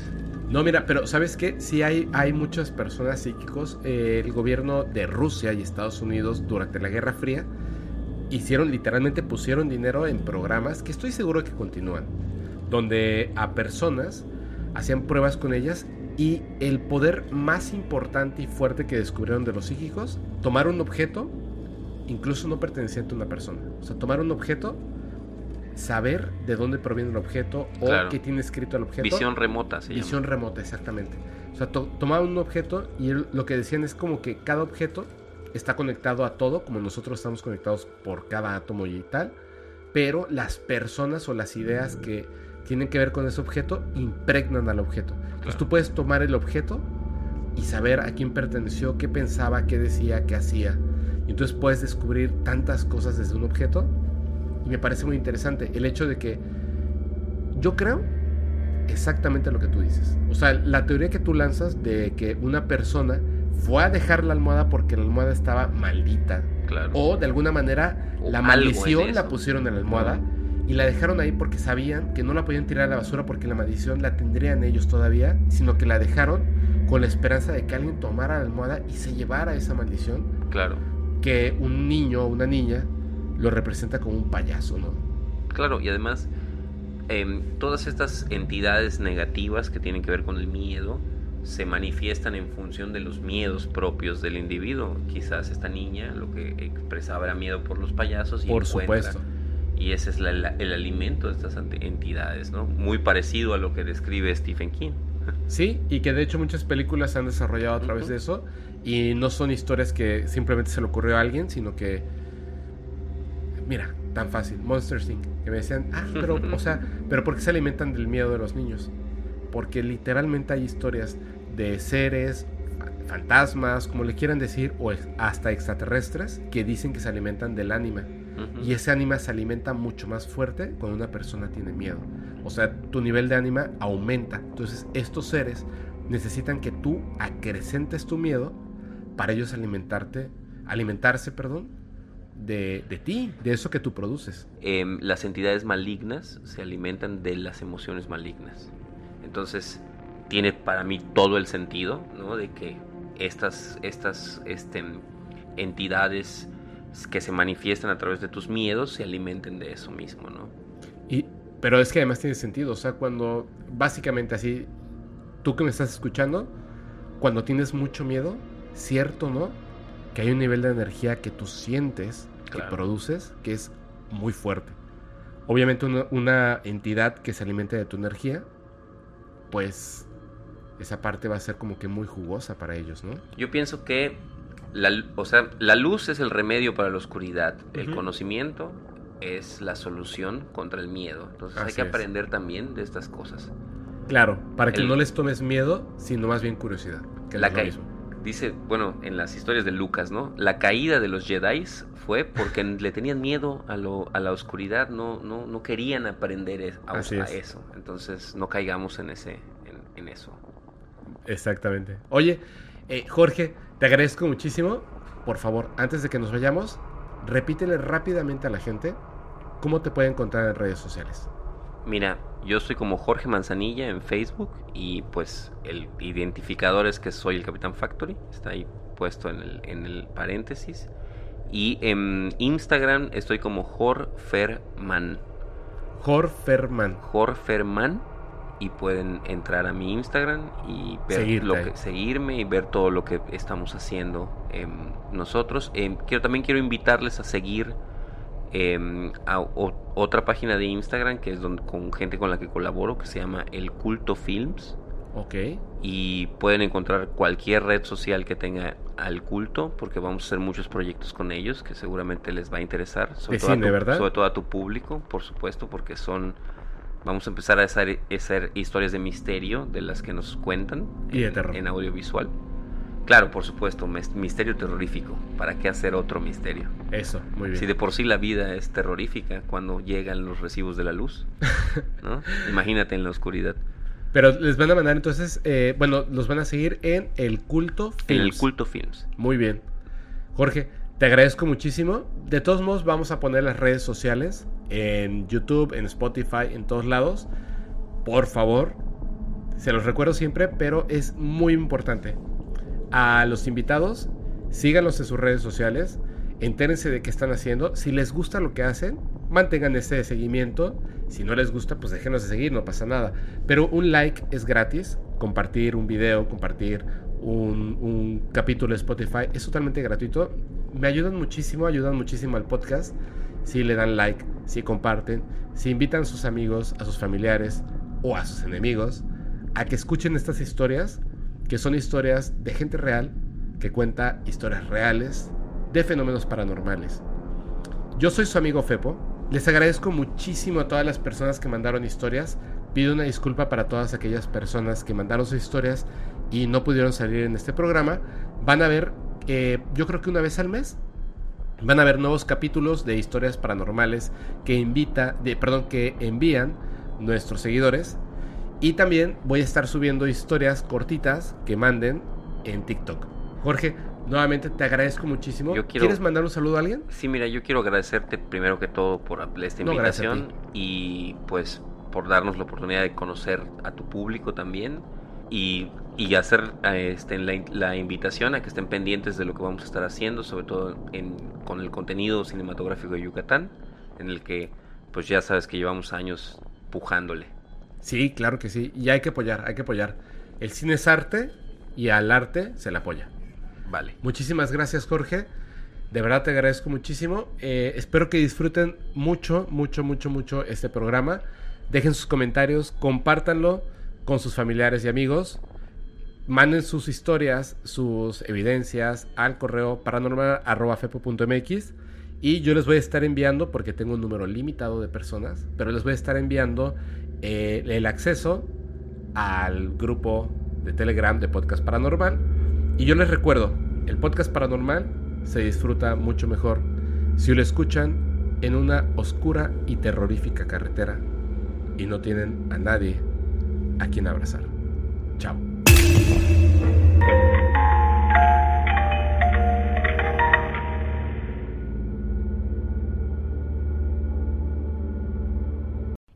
No, mira, pero ¿sabes qué? Sí hay, hay muchas personas psíquicos. Eh, el gobierno de Rusia y Estados Unidos durante la Guerra Fría hicieron, literalmente pusieron dinero en programas que estoy seguro que continúan, donde a personas hacían pruebas con ellas y el poder más importante y fuerte que descubrieron de los psíquicos, tomar un objeto, incluso no perteneciente a una persona. O sea, tomar un objeto, saber de dónde proviene el objeto o Claro. qué tiene escrito el objeto. Visión remota, se Visión llama. remota, exactamente. O sea, to- tomaban un objeto y lo que decían es como que cada objeto está conectado a todo, como nosotros estamos conectados por cada átomo y tal, pero las personas o las ideas que tienen que ver con ese objeto impregnan al objeto. Entonces tú puedes tomar el objeto y saber a quién perteneció, qué pensaba, qué decía, qué hacía. Y entonces puedes descubrir tantas cosas desde un objeto. Y me parece muy interesante el hecho de que yo creo exactamente lo que tú dices. O sea, la teoría que tú lanzas de que una persona fue a dejar la almohada porque la almohada estaba maldita. Claro. O de alguna manera O la maldición la pusieron en la almohada y la dejaron ahí porque sabían que no la podían tirar a la basura porque la maldición la tendrían ellos todavía, sino que la dejaron con la esperanza de que alguien tomara la almohada y se llevara esa maldición, Claro. que un niño o una niña lo representa como un payaso, ¿no? Claro, y además, em, todas estas entidades negativas que tienen que ver con el miedo se manifiestan en función de los miedos propios del individuo. Quizás esta niña lo que expresaba era miedo por los payasos y Por encuentra- supuesto. Y ese es la- la- el alimento de estas entidades, ¿no? Muy parecido a lo que describe Stephen King. Sí, y que de hecho muchas películas se han desarrollado a través de eso y no son historias que simplemente se le ocurrió a alguien, sino que mira, tan fácil, Monster Inc. que me decían, "Ah, pero o sea, pero ¿por qué se alimentan del miedo de los niños?" Porque literalmente hay historias de seres fa- fantasmas, como le quieran decir, o hasta extraterrestres que dicen que se alimentan del ánima. Y ese ánima se alimenta mucho más fuerte cuando una persona tiene miedo. O sea, tu nivel de ánima aumenta. Entonces, estos seres necesitan que tú acrecentes tu miedo para ellos alimentarte, alimentarse, perdón, de, de ti, de eso que tú produces. Em, las entidades malignas se alimentan de las emociones malignas. Entonces, tiene para mí todo el sentido, ¿no? De que estas, estas este, entidades que se manifiestan a través de tus miedos se alimenten de eso mismo, ¿no? Y, pero es que además tiene sentido. O sea, cuando básicamente así, tú que me estás escuchando, cuando tienes mucho miedo, cierto, ¿no? Que hay un nivel de energía que tú sientes, Claro. que produces, que es muy fuerte. Obviamente una, una entidad que se alimente de tu energía, pues esa parte va a ser como que muy jugosa para ellos, ¿no? Yo pienso que la, o sea, la luz es el remedio para la oscuridad. El conocimiento es la solución contra el miedo. Entonces hay que es. aprender también de estas cosas. Claro, para que El- no les tomes miedo, sino más bien curiosidad. Que La ca-. Dice, bueno, en las historias de Lucas, ¿no? La caída de los Jedi fue porque le tenían miedo a, lo, a la oscuridad, no, no, no querían aprender es- a, a es. eso. Entonces no caigamos en, ese, en, en eso. Exactamente. Oye, eh, Jorge, te agradezco muchísimo. Por favor, antes de que nos vayamos, repítele rápidamente a la gente cómo te puede encontrar en redes sociales. Mira, yo soy como Jorge Manzanilla en Facebook y pues el identificador es que soy el Capitán Factory, está ahí puesto en el, en el paréntesis. Y en Instagram estoy como Jorferman, Jorferman. Jorferman y pueden entrar a mi Instagram y ver Seguirte lo que, seguirme y ver todo lo que estamos haciendo em, nosotros. Em, quiero también quiero invitarles a seguir em, a o- otra página de Instagram que es donde con gente con la que colaboro que se llama El Culto Films Ok. Y pueden encontrar cualquier red social que tenga al culto, porque vamos a hacer muchos proyectos con ellos que seguramente les va a interesar. Sobre, todo, a tu, ¿verdad? sobre todo a tu público, por supuesto, porque son... Vamos a empezar a hacer, a hacer historias de misterio de las que nos cuentan Y de terror. en audiovisual. Claro, por supuesto, mis- misterio terrorífico. ¿Para qué hacer otro misterio? Eso, muy bien. Si de por sí la vida es terrorífica cuando llegan los recibos de la luz, ¿no? Imagínate en la oscuridad. Pero les van a mandar entonces, eh, bueno, los van a seguir en el culto En el Films. culto films. Muy bien. Jorge, te agradezco muchísimo. De todos modos, vamos a poner las redes sociales en YouTube, en Spotify, en todos lados. Por favor, se los recuerdo siempre, pero es muy importante. A los invitados, síganlos en sus redes sociales, entérense de qué están haciendo. Si les gusta lo que hacen, mantengan ese seguimiento. Si no les gusta, pues déjenos de seguir, no pasa nada. Pero un like es gratis. Compartir un video, compartir un, un capítulo de Spotify es totalmente gratuito. Me ayudan muchísimo, ayudan muchísimo al podcast. Si le dan like, si comparten, si invitan a sus amigos, a sus familiares o a sus enemigos a que escuchen estas historias, que son historias de gente real, que cuenta historias reales de fenómenos paranormales. Yo soy su amigo Fepo. Les agradezco muchísimo a todas las personas que mandaron historias. Pido una disculpa para todas aquellas personas que mandaron sus historias y no pudieron salir en este programa. Van a ver, eh, yo creo que una vez al mes, van a ver nuevos capítulos de historias paranormales que invita, de, perdón, que envían nuestros seguidores. Y también voy a estar subiendo historias cortitas que manden en TikTok. Jorge, nuevamente te agradezco muchísimo. Yo quiero- ¿Quieres mandar un saludo a alguien? Sí, mira, yo quiero agradecerte primero que todo por esta No, invitación y pues por darnos la oportunidad de conocer a tu público también y, y hacer eh, este, la, la invitación a que estén pendientes de lo que vamos a estar haciendo, sobre todo en- con el contenido cinematográfico de Yucatán, en el que pues ya sabes que llevamos años pujándole. Sí, claro que sí. Y hay que apoyar, hay que apoyar. El cine es arte y al arte se le apoya. Vale. Muchísimas gracias, Jorge. De verdad te agradezco muchísimo. Eh, espero que disfruten mucho, mucho, mucho, mucho este programa. Dejen sus comentarios, compártanlo con sus familiares y amigos. Manden sus historias, sus evidencias al correo paranormal.fepo.mx y yo les voy a estar enviando, porque tengo un número limitado de personas, pero les voy a estar enviando eh, el acceso al grupo de Telegram de Podcast Paranormal. Y yo les recuerdo, el podcast paranormal se disfruta mucho mejor si lo escuchan en una oscura y terrorífica carretera y no tienen a nadie a quien abrazar. Chao.